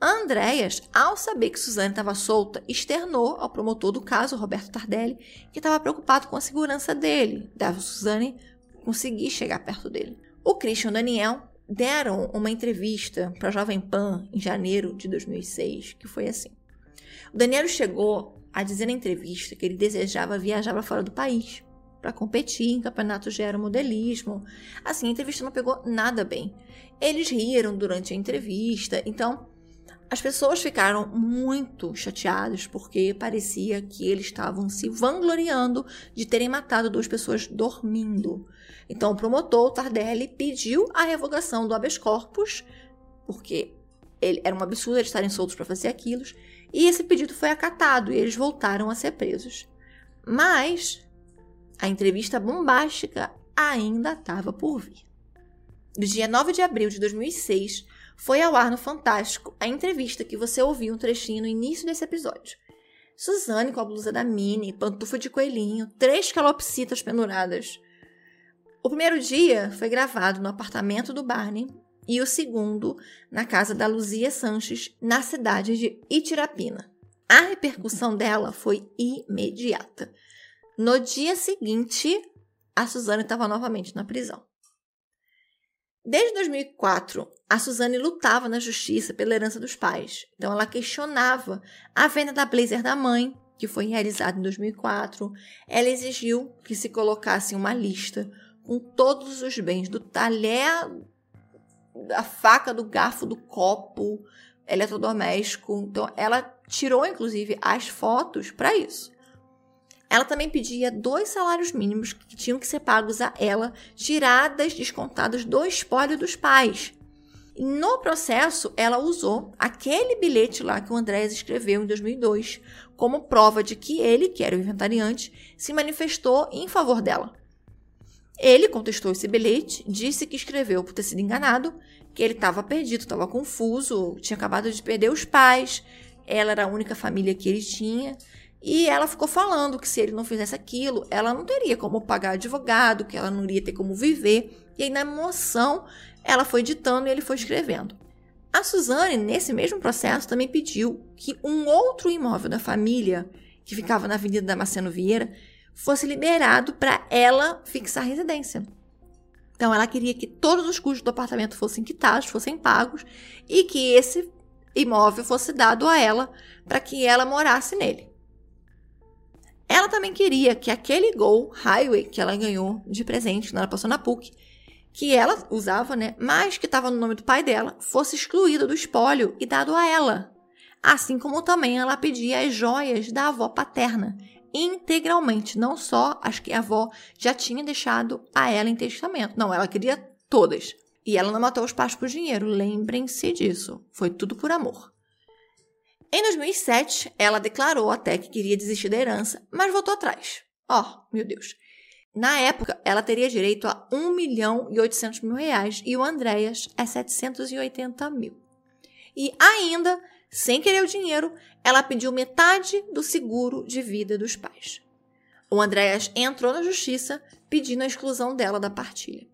Andréas, ao saber que Suzane estava solta, externou ao promotor do caso, Roberto Tardelli, que estava preocupado com a segurança dele, dava Suzane conseguir chegar perto dele. O Christian Daniel deram uma entrevista para a Jovem Pan em janeiro de 2006, que foi assim. O Daniel chegou a dizer na entrevista que ele desejava viajar para fora do país para competir em campeonatos de aeromodelismo. Assim, a entrevista não pegou nada bem. Eles riram durante a entrevista, então as pessoas ficaram muito chateadas porque parecia que eles estavam se vangloriando de terem matado duas pessoas dormindo. Então, o promotor Tardelli pediu a revogação do habeas corpus, porque ele, era um absurdo eles estarem soltos para fazer aquilo, e esse pedido foi acatado e eles voltaram a ser presos. Mas a entrevista bombástica ainda estava por vir. No dia 9 de abril de 2006, foi ao ar no Fantástico a entrevista que você ouviu um trechinho no início desse episódio. Suzane com a blusa da Minnie, pantufa de coelhinho, três calopsitas penduradas. O primeiro dia foi gravado no apartamento do Barney e o segundo na casa da Luzia Sanches, na cidade de Itirapina. A repercussão dela foi imediata. No dia seguinte, a Suzane estava novamente na prisão. Desde 2004, a Suzane lutava na justiça pela herança dos pais. Então, ela questionava a venda da blazer da mãe, que foi realizada em 2004. Ela exigiu que se colocasse uma lista com todos os bens do talher, da faca, do garfo, do copo, eletrodoméstico. Então, ela tirou, inclusive, as fotos para isso. Ela também pedia dois salários mínimos que tinham que ser pagos a ela, tiradas, descontadas do espólio dos pais. No processo, ela usou aquele bilhete lá que o Andrés escreveu em 2002 como prova de que ele, que era o inventariante, se manifestou em favor dela. Ele contestou esse bilhete, disse que escreveu por ter sido enganado, que ele estava perdido, estava confuso, tinha acabado de perder os pais, ela era a única família que ele tinha e ela ficou falando que se ele não fizesse aquilo, ela não teria como pagar advogado, que ela não iria ter como viver. E aí, na emoção, ela foi ditando e ele foi escrevendo. A Suzane, nesse mesmo processo, também pediu que um outro imóvel da família, que ficava na Avenida Damasceno Vieira, fosse liberado para ela fixar residência. Então, ela queria que todos os custos do apartamento fossem quitados, fossem pagos, e que esse imóvel fosse dado a ela para que ela morasse nele. Ela também queria que aquele Gol Highway que ela ganhou de presente quando ela passou na PUC, que ela usava, né, mas que estava no nome do pai dela, fosse excluído do espólio e dado a ela. Assim como também ela pedia as joias da avó paterna, integralmente, não só as que a avó já tinha deixado a ela em testamento. Não, ela queria todas. E ela não matou os pais por dinheiro, lembrem-se disso. Foi tudo por amor. Em 2007, ela declarou até que queria desistir da herança, mas voltou atrás. Ó, oh, meu Deus. Na época, ela teria direito a 1 milhão e 800 mil reais e o Andréas a 780 mil. E ainda, sem querer o dinheiro, ela pediu metade do seguro de vida dos pais. O Andréas entrou na justiça pedindo a exclusão dela da partilha.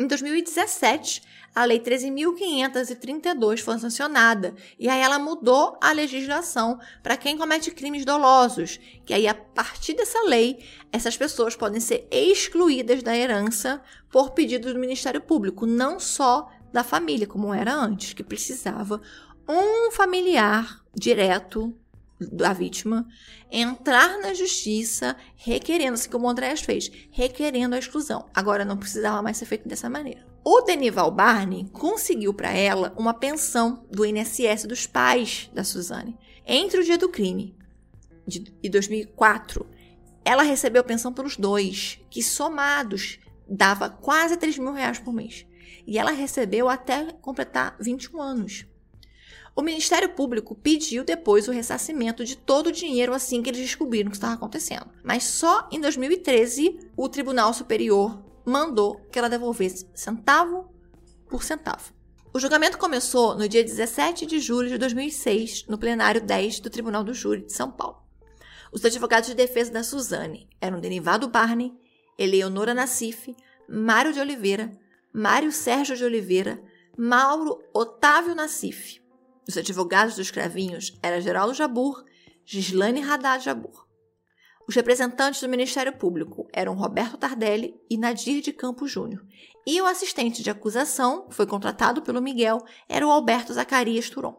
Em 2017, a Lei 13.532 foi sancionada. E aí ela mudou a legislação para quem comete crimes dolosos, que aí a partir dessa lei, essas pessoas podem ser excluídas da herança por pedido do Ministério Público, não só da família, como era antes, que precisava um familiar direto da vítima entrar na justiça requerendo, assim como o Andréas fez, requerendo a exclusão. Agora não precisava mais ser feito dessa maneira. O Denival Barney conseguiu para ela uma pensão do INSS dos pais da Suzane. Entre o dia do crime de 2004, ela recebeu pensão pelos dois, que somados dava quase 3 mil reais por mês. E ela recebeu até completar 21 anos. O Ministério Público pediu depois o ressarcimento de todo o dinheiro assim que eles descobriram o que estava acontecendo. Mas só em 2013 o Tribunal Superior mandou que ela devolvesse centavo por centavo. O julgamento começou no dia 17 de julho de 2006, no plenário 10 do Tribunal do Júri de São Paulo. Os advogados de defesa da Suzane eram Denivado Barney, Eleonora Nassif, Mário de Oliveira, Mário Sérgio de Oliveira, Mauro Otávio Nassif. Os advogados dos cravinhos eram Geraldo Jabur, Gislane Haddad Jabur. Os representantes do Ministério Público eram Roberto Tardelli e Nadir de Campos Júnior. E o assistente de acusação, que foi contratado pelo Miguel, era o Alberto Zacarias Turon.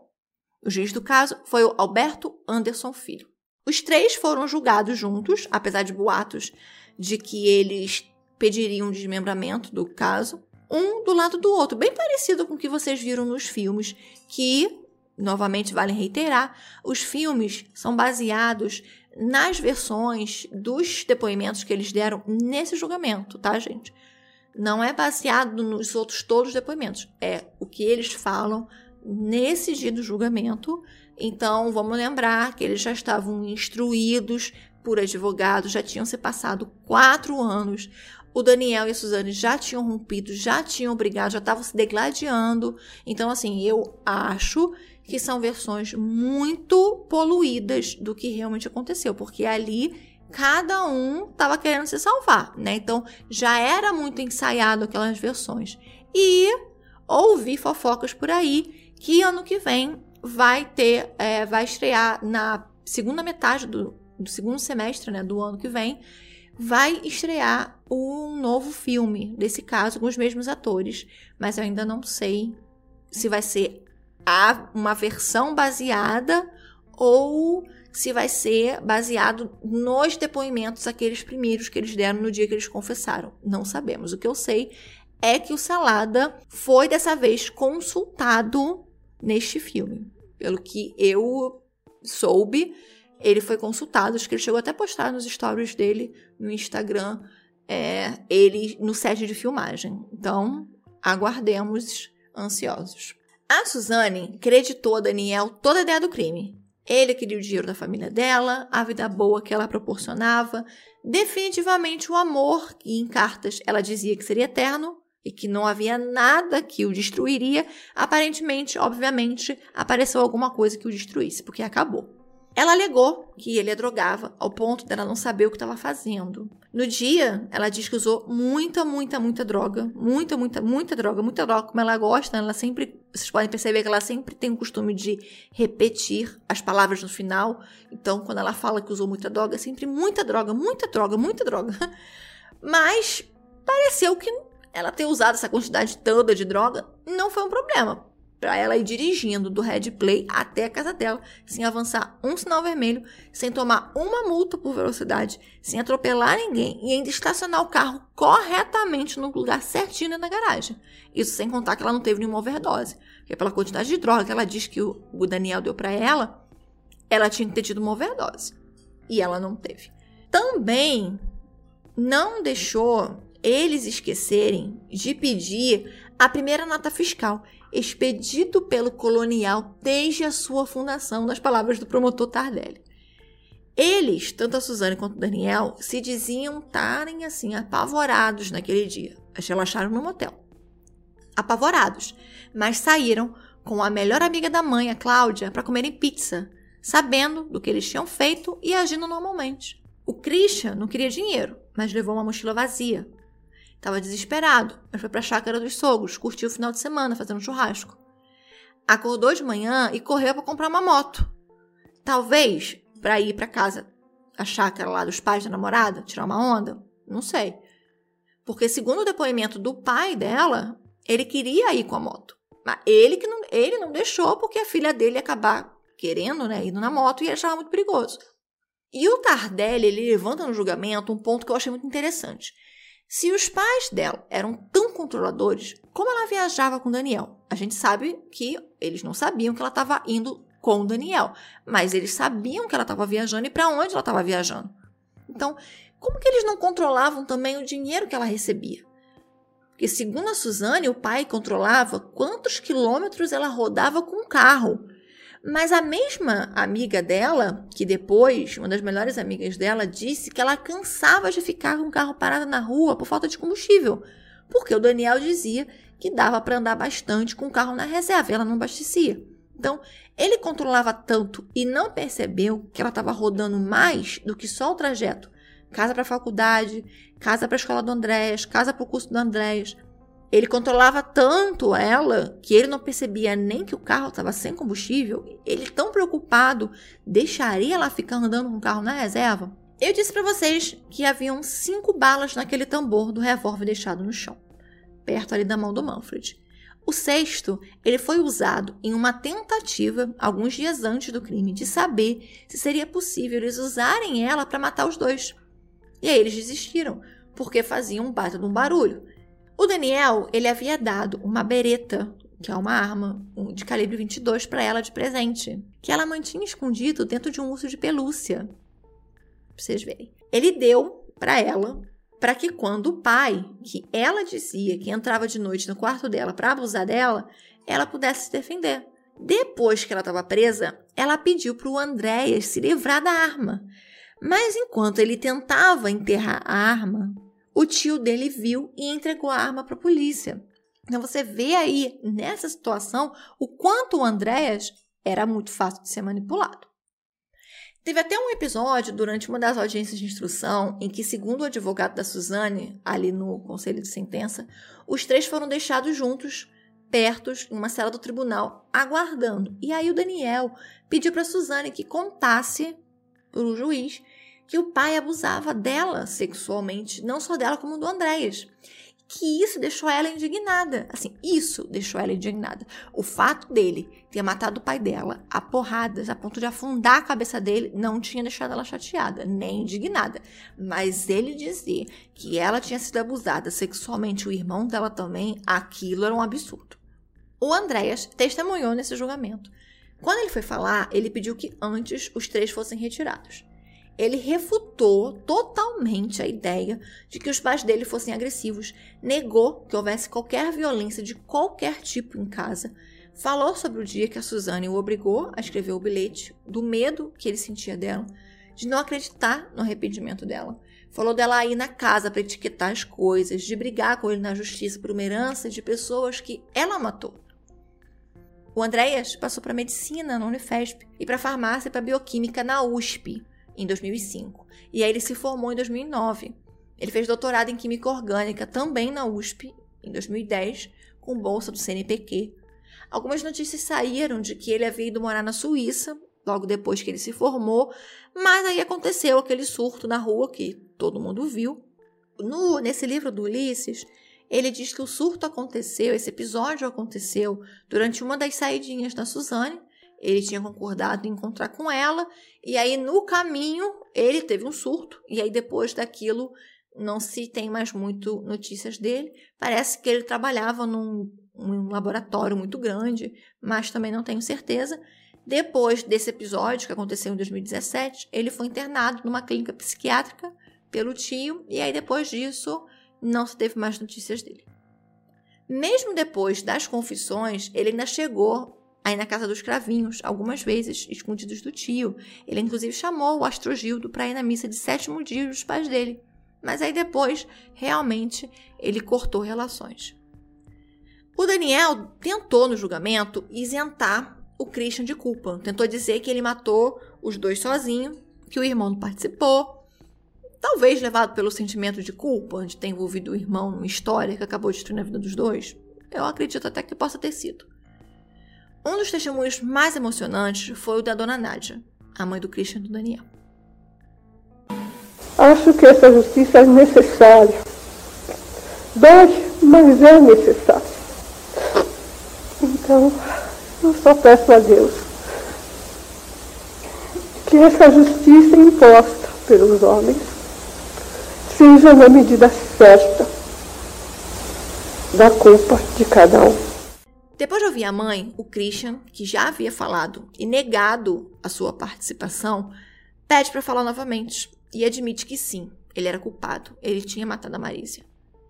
O juiz do caso foi o Alberto Anderson Filho. Os três foram julgados juntos, apesar de boatos de que eles pediriam um desmembramento do caso, um do lado do outro, bem parecido com o que vocês viram nos filmes, que, novamente vale reiterar, os filmes são baseados nas versões dos depoimentos que eles deram nesse julgamento, tá, gente? Não é baseado nos outros todos os depoimentos, é o que eles falam nesse dia do julgamento. Então, vamos lembrar que eles já estavam instruídos por advogados, já tinham se passado quatro anos. O Daniel e a Suzane já tinham rompido, já tinham brigado, já estavam se degladiando. Então, assim, eu acho que são versões muito poluídas do que realmente aconteceu, porque ali cada um estava querendo se salvar, né? Então já era muito ensaiado aquelas versões. E ouvi fofocas por aí que ano que vem vai ter, é, vai estrear na segunda metade do, do segundo semestre, né, do ano que vem, vai estrear um novo filme desse caso com os mesmos atores, mas eu ainda não sei se vai ser a, uma versão baseada ou se vai ser baseado nos depoimentos aqueles primeiros que eles deram no dia que eles confessaram. Não sabemos. O que eu sei é que o Salada foi dessa vez consultado neste filme. Pelo que eu soube, ele foi consultado. Acho que ele chegou até a postar nos stories dele no Instagram, é, ele no set de filmagem. Então, aguardemos ansiosos. A Suzane creditou a Daniel toda a ideia do crime. Ele queria o dinheiro da família dela, a vida boa que ela proporcionava, definitivamente o amor que em cartas ela dizia que seria eterno e que não havia nada que o destruiria. Aparentemente, obviamente, apareceu alguma coisa que o destruísse, porque acabou. Ela alegou que ele a drogava ao ponto dela não saber o que estava fazendo. No dia, ela diz que usou muita, muita, muita droga. Muita, muita, muita droga. Muita droga, como ela gosta. Ela sempre. Vocês podem perceber que ela sempre tem o costume de repetir as palavras no final. Então, quando ela fala que usou muita droga, é sempre muita droga, muita droga, muita droga. Mas pareceu que ela ter usado essa quantidade toda de droga não foi um problema para ela ir dirigindo do Red Play até a casa dela, sem avançar um sinal vermelho, sem tomar uma multa por velocidade, sem atropelar ninguém e ainda estacionar o carro corretamente no lugar certinho na garagem. Isso sem contar que ela não teve nenhuma overdose, porque pela quantidade de droga que ela diz que o Daniel deu para ela, ela tinha que ter tido uma overdose. E ela não teve. Também não deixou eles esquecerem de pedir a primeira nota fiscal expedido pelo colonial desde a sua fundação, nas palavras do promotor Tardelli. Eles, tanto a Suzane quanto o Daniel, se diziam estarem assim apavorados naquele dia. Eles relaxaram no motel. Apavorados, mas saíram com a melhor amiga da mãe, a Cláudia, para comerem pizza, sabendo do que eles tinham feito e agindo normalmente. O Christian não queria dinheiro, mas levou uma mochila vazia, Tava desesperado, mas foi pra chácara dos sogros, curtiu o final de semana fazendo churrasco. Acordou de manhã e correu para comprar uma moto. Talvez para ir para casa, a chácara lá dos pais da namorada, tirar uma onda, não sei. Porque segundo o depoimento do pai dela, ele queria ir com a moto. Mas ele que não, ele não deixou porque a filha dele ia acabar querendo, né, na moto e ele achava muito perigoso. E o Tardelli, ele levanta no julgamento um ponto que eu achei muito interessante. Se os pais dela eram tão controladores, como ela viajava com Daniel? A gente sabe que eles não sabiam que ela estava indo com Daniel, mas eles sabiam que ela estava viajando e para onde ela estava viajando. Então, como que eles não controlavam também o dinheiro que ela recebia? Porque, segundo a Suzane, o pai controlava quantos quilômetros ela rodava com o carro. Mas a mesma amiga dela, que depois, uma das melhores amigas dela, disse que ela cansava de ficar com o carro parado na rua por falta de combustível. Porque o Daniel dizia que dava para andar bastante com o carro na reserva, e ela não abastecia. Então, ele controlava tanto e não percebeu que ela estava rodando mais do que só o trajeto. Casa para a faculdade, casa para a escola do Andréas, casa para o curso do Andréas. Ele controlava tanto ela que ele não percebia nem que o carro estava sem combustível. Ele, tão preocupado, deixaria ela ficar andando com o carro na reserva? Eu disse para vocês que haviam cinco balas naquele tambor do revólver deixado no chão, perto ali da mão do Manfred. O sexto, ele foi usado em uma tentativa, alguns dias antes do crime, de saber se seria possível eles usarem ela para matar os dois. E aí eles desistiram, porque faziam um baita de um barulho. O Daniel, ele havia dado uma bereta, que é uma arma de calibre 22 para ela de presente, que ela mantinha escondido dentro de um urso de pelúcia. Pra vocês verem. Ele deu para ela para que quando o pai, que ela dizia que entrava de noite no quarto dela para abusar dela, ela pudesse se defender. Depois que ela estava presa, ela pediu para o Andréas se livrar da arma. Mas enquanto ele tentava enterrar a arma, o tio dele viu e entregou a arma para a polícia. Então você vê aí nessa situação o quanto o Andréas era muito fácil de ser manipulado. Teve até um episódio durante uma das audiências de instrução em que, segundo o advogado da Suzane, ali no conselho de sentença, os três foram deixados juntos, pertos, em uma cela do tribunal, aguardando. E aí o Daniel pediu para Suzane que contasse para o juiz que o pai abusava dela sexualmente, não só dela, como do Andréas. Que isso deixou ela indignada. Assim, isso deixou ela indignada. O fato dele ter matado o pai dela a porradas, a ponto de afundar a cabeça dele, não tinha deixado ela chateada, nem indignada. Mas ele dizer que ela tinha sido abusada sexualmente, o irmão dela também, aquilo era um absurdo. O Andréas testemunhou nesse julgamento. Quando ele foi falar, ele pediu que antes os três fossem retirados ele refutou totalmente a ideia de que os pais dele fossem agressivos, negou que houvesse qualquer violência de qualquer tipo em casa, falou sobre o dia que a Suzane o obrigou a escrever o bilhete, do medo que ele sentia dela, de não acreditar no arrependimento dela. Falou dela ir na casa para etiquetar as coisas, de brigar com ele na justiça por uma herança de pessoas que ela matou. O Andréas passou para medicina na Unifesp e para farmácia e para bioquímica na USP em 2005. E aí ele se formou em 2009. Ele fez doutorado em Química Orgânica também na USP em 2010, com bolsa do CNPq. Algumas notícias saíram de que ele havia ido morar na Suíça logo depois que ele se formou, mas aí aconteceu aquele surto na rua que todo mundo viu. No, nesse livro do Ulisses, ele diz que o surto aconteceu, esse episódio aconteceu durante uma das saidinhas da Suzane, ele tinha concordado em encontrar com ela, e aí no caminho ele teve um surto, e aí depois daquilo não se tem mais muito notícias dele. Parece que ele trabalhava num um laboratório muito grande, mas também não tenho certeza. Depois desse episódio, que aconteceu em 2017, ele foi internado numa clínica psiquiátrica pelo tio, e aí depois disso não se teve mais notícias dele. Mesmo depois das confissões, ele ainda chegou aí na casa dos cravinhos, algumas vezes, escondidos do tio. Ele inclusive chamou o Astrogildo para ir na missa de sétimo dia dos pais dele. Mas aí depois, realmente, ele cortou relações. O Daniel tentou no julgamento isentar o Christian de culpa. Tentou dizer que ele matou os dois sozinho, que o irmão não participou. Talvez levado pelo sentimento de culpa de ter envolvido o irmão numa história que acabou destruindo a vida dos dois. Eu acredito até que possa ter sido. Um dos testemunhos mais emocionantes foi o da dona Nádia, a mãe do Christian e do Daniel. Acho que essa justiça é necessária. Dói, mas é necessário. Então, eu só peço a Deus que essa justiça imposta pelos homens seja na medida certa da culpa de cada um. Depois de ouvir a mãe, o Christian, que já havia falado e negado a sua participação, pede para falar novamente e admite que sim, ele era culpado, ele tinha matado a Marísia.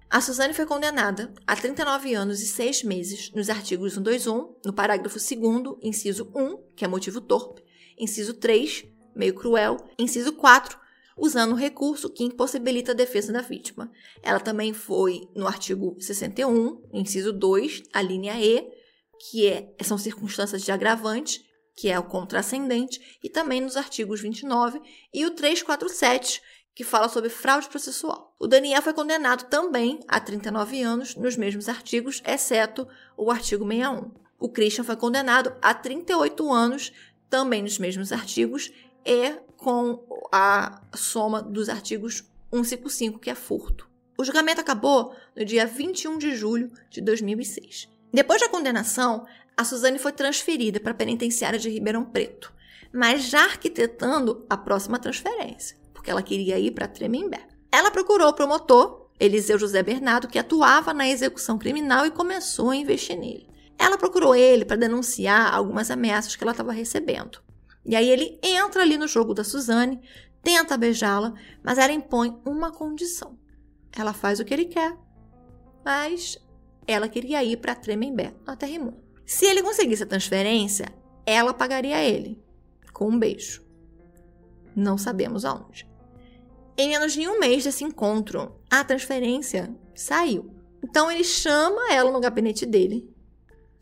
A Suzane foi condenada a 39 anos e 6 meses nos artigos 121, no parágrafo 2, inciso 1, que é motivo torpe, inciso 3, meio cruel, inciso 4, usando o recurso que impossibilita a defesa da vítima. Ela também foi no artigo 61, inciso 2, a linha E, que é, são circunstâncias de agravante, que é o contrascendente, e também nos artigos 29 e o 347, que fala sobre fraude processual. O Daniel foi condenado também a 39 anos nos mesmos artigos, exceto o artigo 61. O Christian foi condenado a 38 anos também nos mesmos artigos e com a soma dos artigos 155, que é furto. O julgamento acabou no dia 21 de julho de 2006. Depois da condenação, a Suzane foi transferida para a penitenciária de Ribeirão Preto, mas já arquitetando a próxima transferência porque ela queria ir para Tremembé. Ela procurou o promotor, Eliseu José Bernardo, que atuava na execução criminal e começou a investir nele. Ela procurou ele para denunciar algumas ameaças que ela estava recebendo. E aí ele entra ali no jogo da Suzane, tenta beijá-la, mas ela impõe uma condição. Ela faz o que ele quer, mas ela queria ir para Tremembé, na Terra Se ele conseguisse a transferência, ela pagaria ele com um beijo. Não sabemos aonde. Em menos de um mês desse encontro, a transferência saiu. Então ele chama ela no gabinete dele.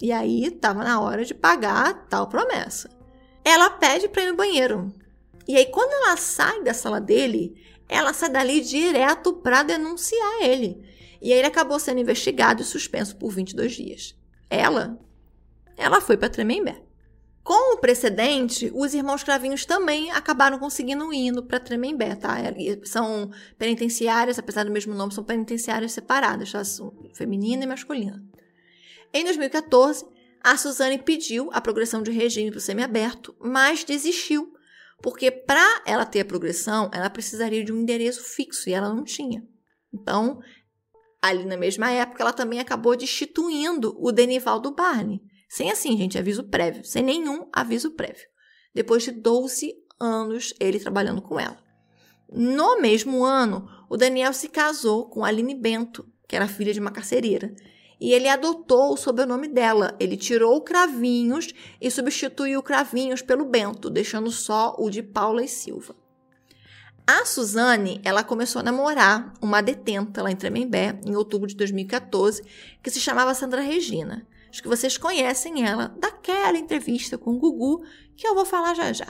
E aí estava na hora de pagar tal promessa. Ela pede para ir no banheiro. E aí quando ela sai da sala dele, ela sai dali direto para denunciar ele. E aí ele acabou sendo investigado e suspenso por 22 dias. Ela, ela foi para Tremembé. Com o precedente, os irmãos Cravinhos também acabaram conseguindo indo para Tremembé, tá? São penitenciárias, apesar do mesmo nome, são penitenciárias separadas, tá? feminina e masculina. Em 2014, a Suzane pediu a progressão de regime para o semiaberto, mas desistiu, porque para ela ter a progressão, ela precisaria de um endereço fixo e ela não tinha. Então, ali na mesma época, ela também acabou destituindo o Denivaldo Barney, sem assim, gente, aviso prévio, sem nenhum aviso prévio. Depois de 12 anos ele trabalhando com ela. No mesmo ano, o Daniel se casou com Aline Bento, que era filha de uma carcereira, e ele adotou o sobrenome dela. Ele tirou o Cravinhos e substituiu o Cravinhos pelo Bento, deixando só o de Paula e Silva. A Suzane, ela começou a namorar uma detenta lá em Tremembé, em outubro de 2014, que se chamava Sandra Regina. Acho que vocês conhecem ela daquela entrevista com o Gugu, que eu vou falar já já.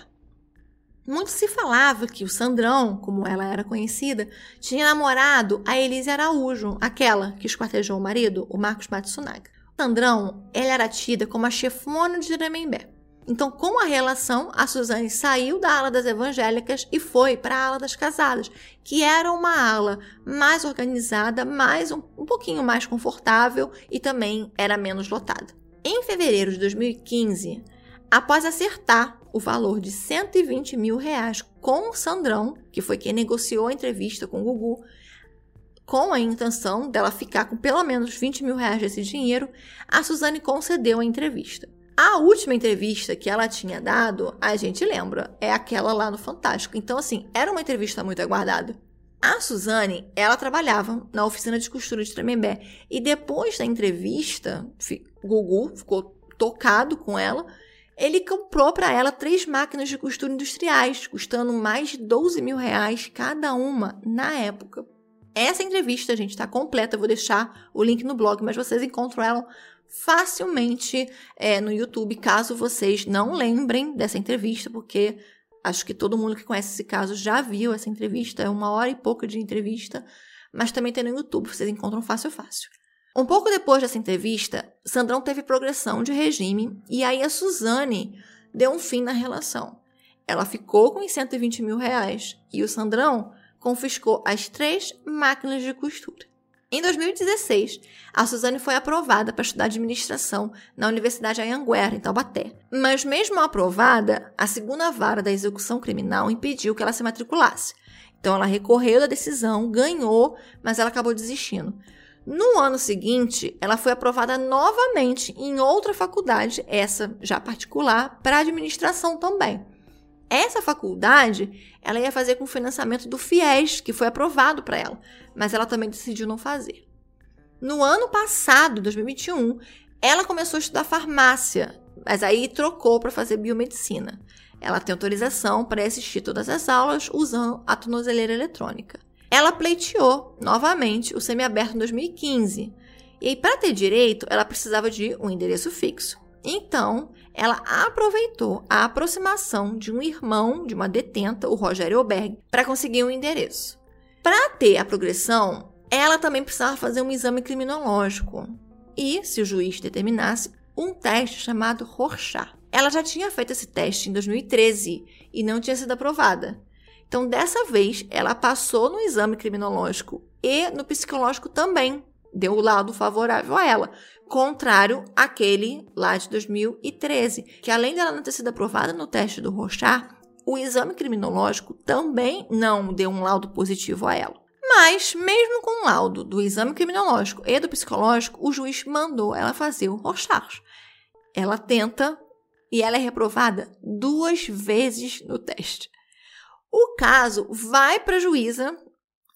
Muito se falava que o Sandrão, como ela era conhecida, tinha namorado a Elise Araújo, aquela que esquartejou o marido, o Marcos Matsunaga. O Sandrão, ela era tida como a chefona de Tremembé. Então, com a relação, a Suzane saiu da ala das evangélicas e foi para a ala das casadas, que era uma ala mais organizada, mais um, um pouquinho mais confortável e também era menos lotada. Em fevereiro de 2015, após acertar o valor de 120 mil reais com o Sandrão, que foi quem negociou a entrevista com o Gugu, com a intenção dela ficar com pelo menos 20 mil reais desse dinheiro, a Suzane concedeu a entrevista. A última entrevista que ela tinha dado, a gente lembra, é aquela lá no Fantástico. Então, assim, era uma entrevista muito aguardada. A Suzane, ela trabalhava na oficina de costura de Tremembé. E depois da entrevista, Gugu ficou tocado com ela. Ele comprou para ela três máquinas de costura industriais, custando mais de 12 mil reais cada uma na época. Essa entrevista, gente, está completa. Eu vou deixar o link no blog, mas vocês encontram ela facilmente é, no YouTube, caso vocês não lembrem dessa entrevista, porque acho que todo mundo que conhece esse caso já viu essa entrevista, é uma hora e pouco de entrevista, mas também tem no YouTube, vocês encontram fácil, fácil. Um pouco depois dessa entrevista, Sandrão teve progressão de regime e aí a Suzane deu um fim na relação. Ela ficou com os 120 mil reais e o Sandrão confiscou as três máquinas de costura. Em 2016, a Suzane foi aprovada para estudar administração na Universidade Anhanguera, em Taubaté. Mas, mesmo aprovada, a segunda vara da execução criminal impediu que ela se matriculasse. Então, ela recorreu da decisão, ganhou, mas ela acabou desistindo. No ano seguinte, ela foi aprovada novamente em outra faculdade, essa já particular, para administração também. Essa faculdade, ela ia fazer com o financiamento do FIES, que foi aprovado para ela, mas ela também decidiu não fazer. No ano passado, 2021, ela começou a estudar farmácia, mas aí trocou para fazer biomedicina. Ela tem autorização para assistir todas as aulas usando a tornozeleira eletrônica. Ela pleiteou novamente o semiaberto em 2015. E para ter direito, ela precisava de um endereço fixo. Então, ela aproveitou a aproximação de um irmão de uma detenta, o Rogério Oberg, para conseguir um endereço. Para ter a progressão, ela também precisava fazer um exame criminológico e, se o juiz determinasse, um teste chamado Rorschach. Ela já tinha feito esse teste em 2013 e não tinha sido aprovada. Então, dessa vez, ela passou no exame criminológico e no psicológico também. Deu o lado favorável a ela contrário àquele lá de 2013, que além dela não ter sido aprovada no teste do Rorschach, o exame criminológico também não deu um laudo positivo a ela. Mas, mesmo com o laudo do exame criminológico e do psicológico, o juiz mandou ela fazer o Rorschach. Ela tenta e ela é reprovada duas vezes no teste. O caso vai para a juíza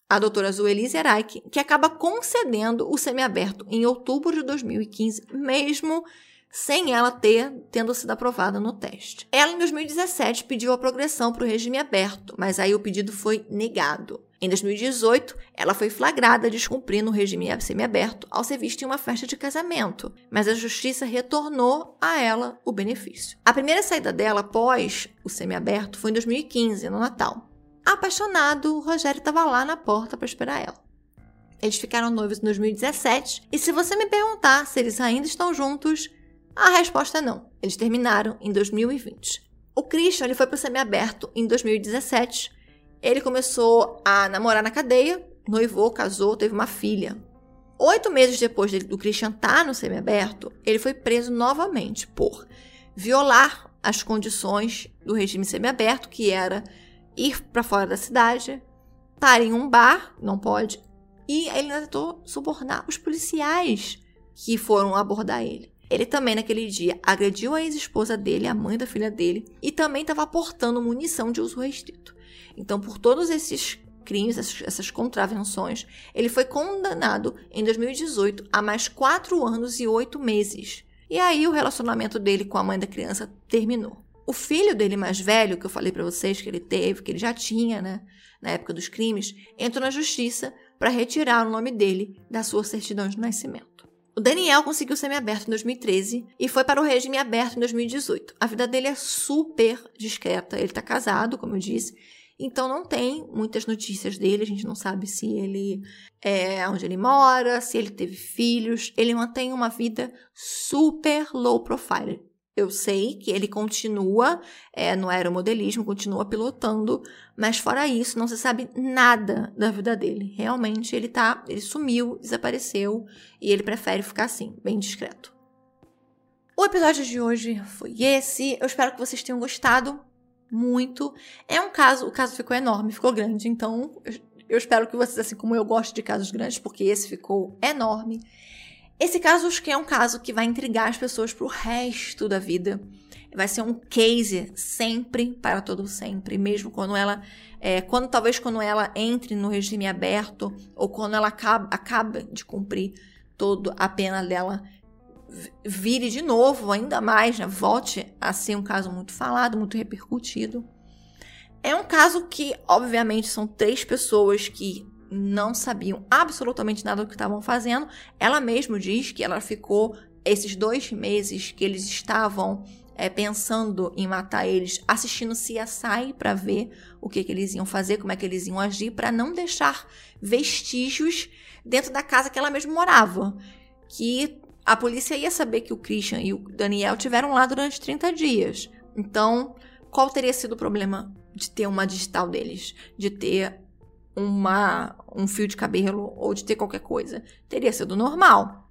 a doutora Zuelise Araik, que acaba concedendo o semiaberto em outubro de 2015, mesmo sem ela ter tendo sido aprovada no teste. Ela, em 2017, pediu a progressão para o regime aberto, mas aí o pedido foi negado. Em 2018, ela foi flagrada descumprindo o regime semiaberto ao ser vista em uma festa de casamento, mas a justiça retornou a ela o benefício. A primeira saída dela após o semiaberto foi em 2015, no Natal. Apaixonado, o Rogério estava lá na porta para esperar ela. Eles ficaram noivos em 2017 e se você me perguntar se eles ainda estão juntos, a resposta é não. Eles terminaram em 2020. O Christian ele foi para o semiaberto em 2017. Ele começou a namorar na cadeia, noivou, casou, teve uma filha. Oito meses depois do Christian estar tá no semiaberto, ele foi preso novamente por violar as condições do regime semiaberto, que era ir para fora da cidade, estar em um bar, não pode, e ele ainda tentou subornar os policiais que foram abordar ele. Ele também, naquele dia, agrediu a ex-esposa dele, a mãe da filha dele, e também estava aportando munição de uso restrito. Então, por todos esses crimes, essas, essas, contravenções, ele foi condenado em 2018 a mais quatro anos e oito meses. E aí o relacionamento dele com a mãe da criança terminou. O filho dele mais velho, que eu falei para vocês que ele teve, que ele já tinha, né, na época dos crimes, entrou na justiça para retirar o nome dele da sua certidão de nascimento. O Daniel conseguiu semi-aberto em 2013 e foi para o regime aberto em 2018. A vida dele é super discreta. Ele está casado, como eu disse, então não tem muitas notícias dele. A gente não sabe se ele é onde ele mora, se ele teve filhos. Ele mantém uma vida super low profile. Eu sei que ele continua é, no aeromodelismo, continua pilotando, mas fora isso, não se sabe nada da vida dele. Realmente ele tá, ele sumiu, desapareceu e ele prefere ficar assim, bem discreto. O episódio de hoje foi esse. Eu espero que vocês tenham gostado muito. É um caso, o caso ficou enorme, ficou grande, então eu, eu espero que vocês, assim como eu, gostem de casos grandes, porque esse ficou enorme. Esse caso acho que é um caso que vai intrigar as pessoas pro resto da vida. Vai ser um case sempre para todo sempre, mesmo quando ela, é, quando talvez quando ela entre no regime aberto ou quando ela acaba, acaba de cumprir toda a pena dela, vire de novo, ainda mais, né? volte a ser um caso muito falado, muito repercutido. É um caso que, obviamente, são três pessoas que não sabiam absolutamente nada do que estavam fazendo. Ela mesma diz que ela ficou esses dois meses que eles estavam é, pensando em matar eles, assistindo CSI para ver o que, que eles iam fazer, como é que eles iam agir, para não deixar vestígios dentro da casa que ela mesma morava. Que a polícia ia saber que o Christian e o Daniel tiveram lá durante 30 dias. Então, qual teria sido o problema de ter uma digital deles? De ter uma, um fio de cabelo ou de ter qualquer coisa. Teria sido normal.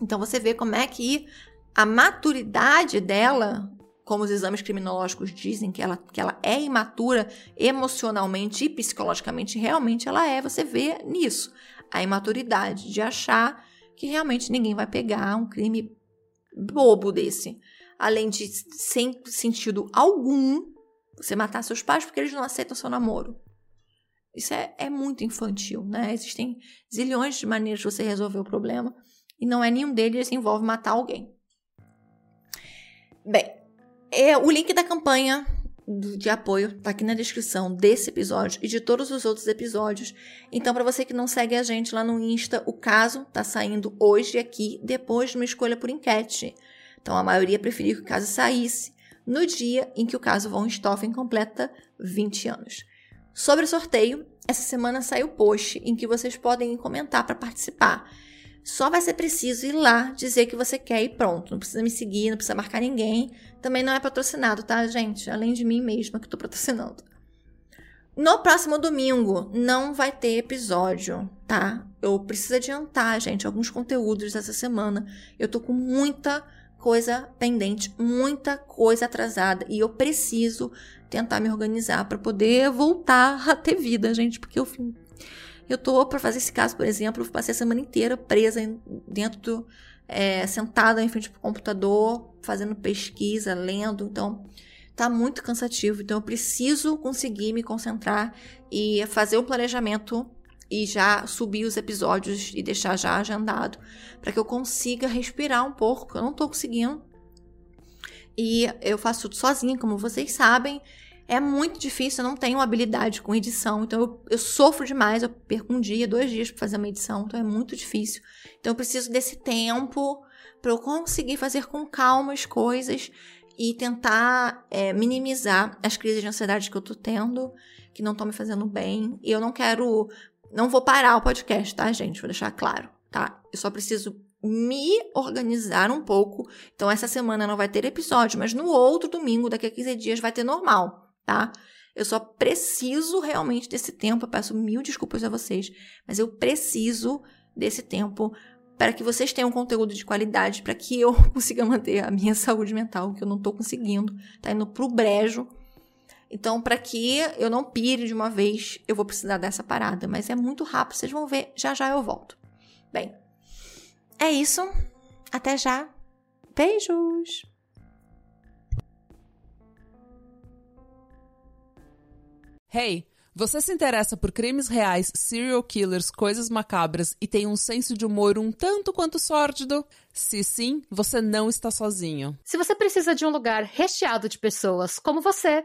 Então você vê como é que a maturidade dela, como os exames criminológicos dizem que ela, que ela é imatura emocionalmente e psicologicamente, realmente ela é. Você vê nisso a imaturidade de achar que realmente ninguém vai pegar um crime bobo desse. Além de, sem sentido algum, você matar seus pais porque eles não aceitam seu namoro. Isso é, é muito infantil, né? Existem zilhões de maneiras de você resolver o problema e não é nenhum deles envolve matar alguém. Bem, é, o link da campanha de apoio tá aqui na descrição desse episódio e de todos os outros episódios. Então, para você que não segue a gente lá no Insta, o caso tá saindo hoje aqui, depois de uma escolha por enquete. Então, a maioria preferiu que o caso saísse no dia em que o caso Von Stoffen completa 20 anos. Sobre o sorteio, essa semana saiu o post em que vocês podem comentar para participar. Só vai ser preciso ir lá dizer que você quer e pronto. Não precisa me seguir, não precisa marcar ninguém. Também não é patrocinado, tá, gente? Além de mim mesma que estou patrocinando. No próximo domingo não vai ter episódio, tá? Eu preciso adiantar, gente, alguns conteúdos dessa semana. Eu tô com muita coisa pendente, muita coisa atrasada. E eu preciso tentar me organizar para poder voltar a ter vida, gente, porque eu eu tô para fazer esse caso, por exemplo, eu passei a semana inteira presa dentro do é, sentada em frente ao computador, fazendo pesquisa, lendo, então tá muito cansativo, então eu preciso conseguir me concentrar e fazer um planejamento e já subir os episódios e deixar já agendado para que eu consiga respirar um pouco, eu não tô conseguindo. E eu faço tudo sozinha, como vocês sabem. É muito difícil, eu não tenho habilidade com edição, então eu, eu sofro demais, eu perco um dia, dois dias para fazer uma edição, então é muito difícil. Então eu preciso desse tempo para eu conseguir fazer com calma as coisas e tentar é, minimizar as crises de ansiedade que eu tô tendo, que não estão me fazendo bem. E eu não quero não vou parar o podcast, tá, gente? Vou deixar claro, tá? Eu só preciso me organizar um pouco. Então, essa semana não vai ter episódio, mas no outro domingo, daqui a 15 dias, vai ter normal, tá? Eu só preciso realmente desse tempo. Eu peço mil desculpas a vocês, mas eu preciso desse tempo para que vocês tenham conteúdo de qualidade, para que eu consiga manter a minha saúde mental, que eu não estou conseguindo, tá indo pro brejo. Então, para que eu não pire de uma vez, eu vou precisar dessa parada. Mas é muito rápido, vocês vão ver. Já já eu volto. Bem, é isso. Até já. Beijos! Hey, você se interessa por crimes reais, serial killers, coisas macabras e tem um senso de humor um tanto quanto sórdido? Se sim, você não está sozinho. Se você precisa de um lugar recheado de pessoas como você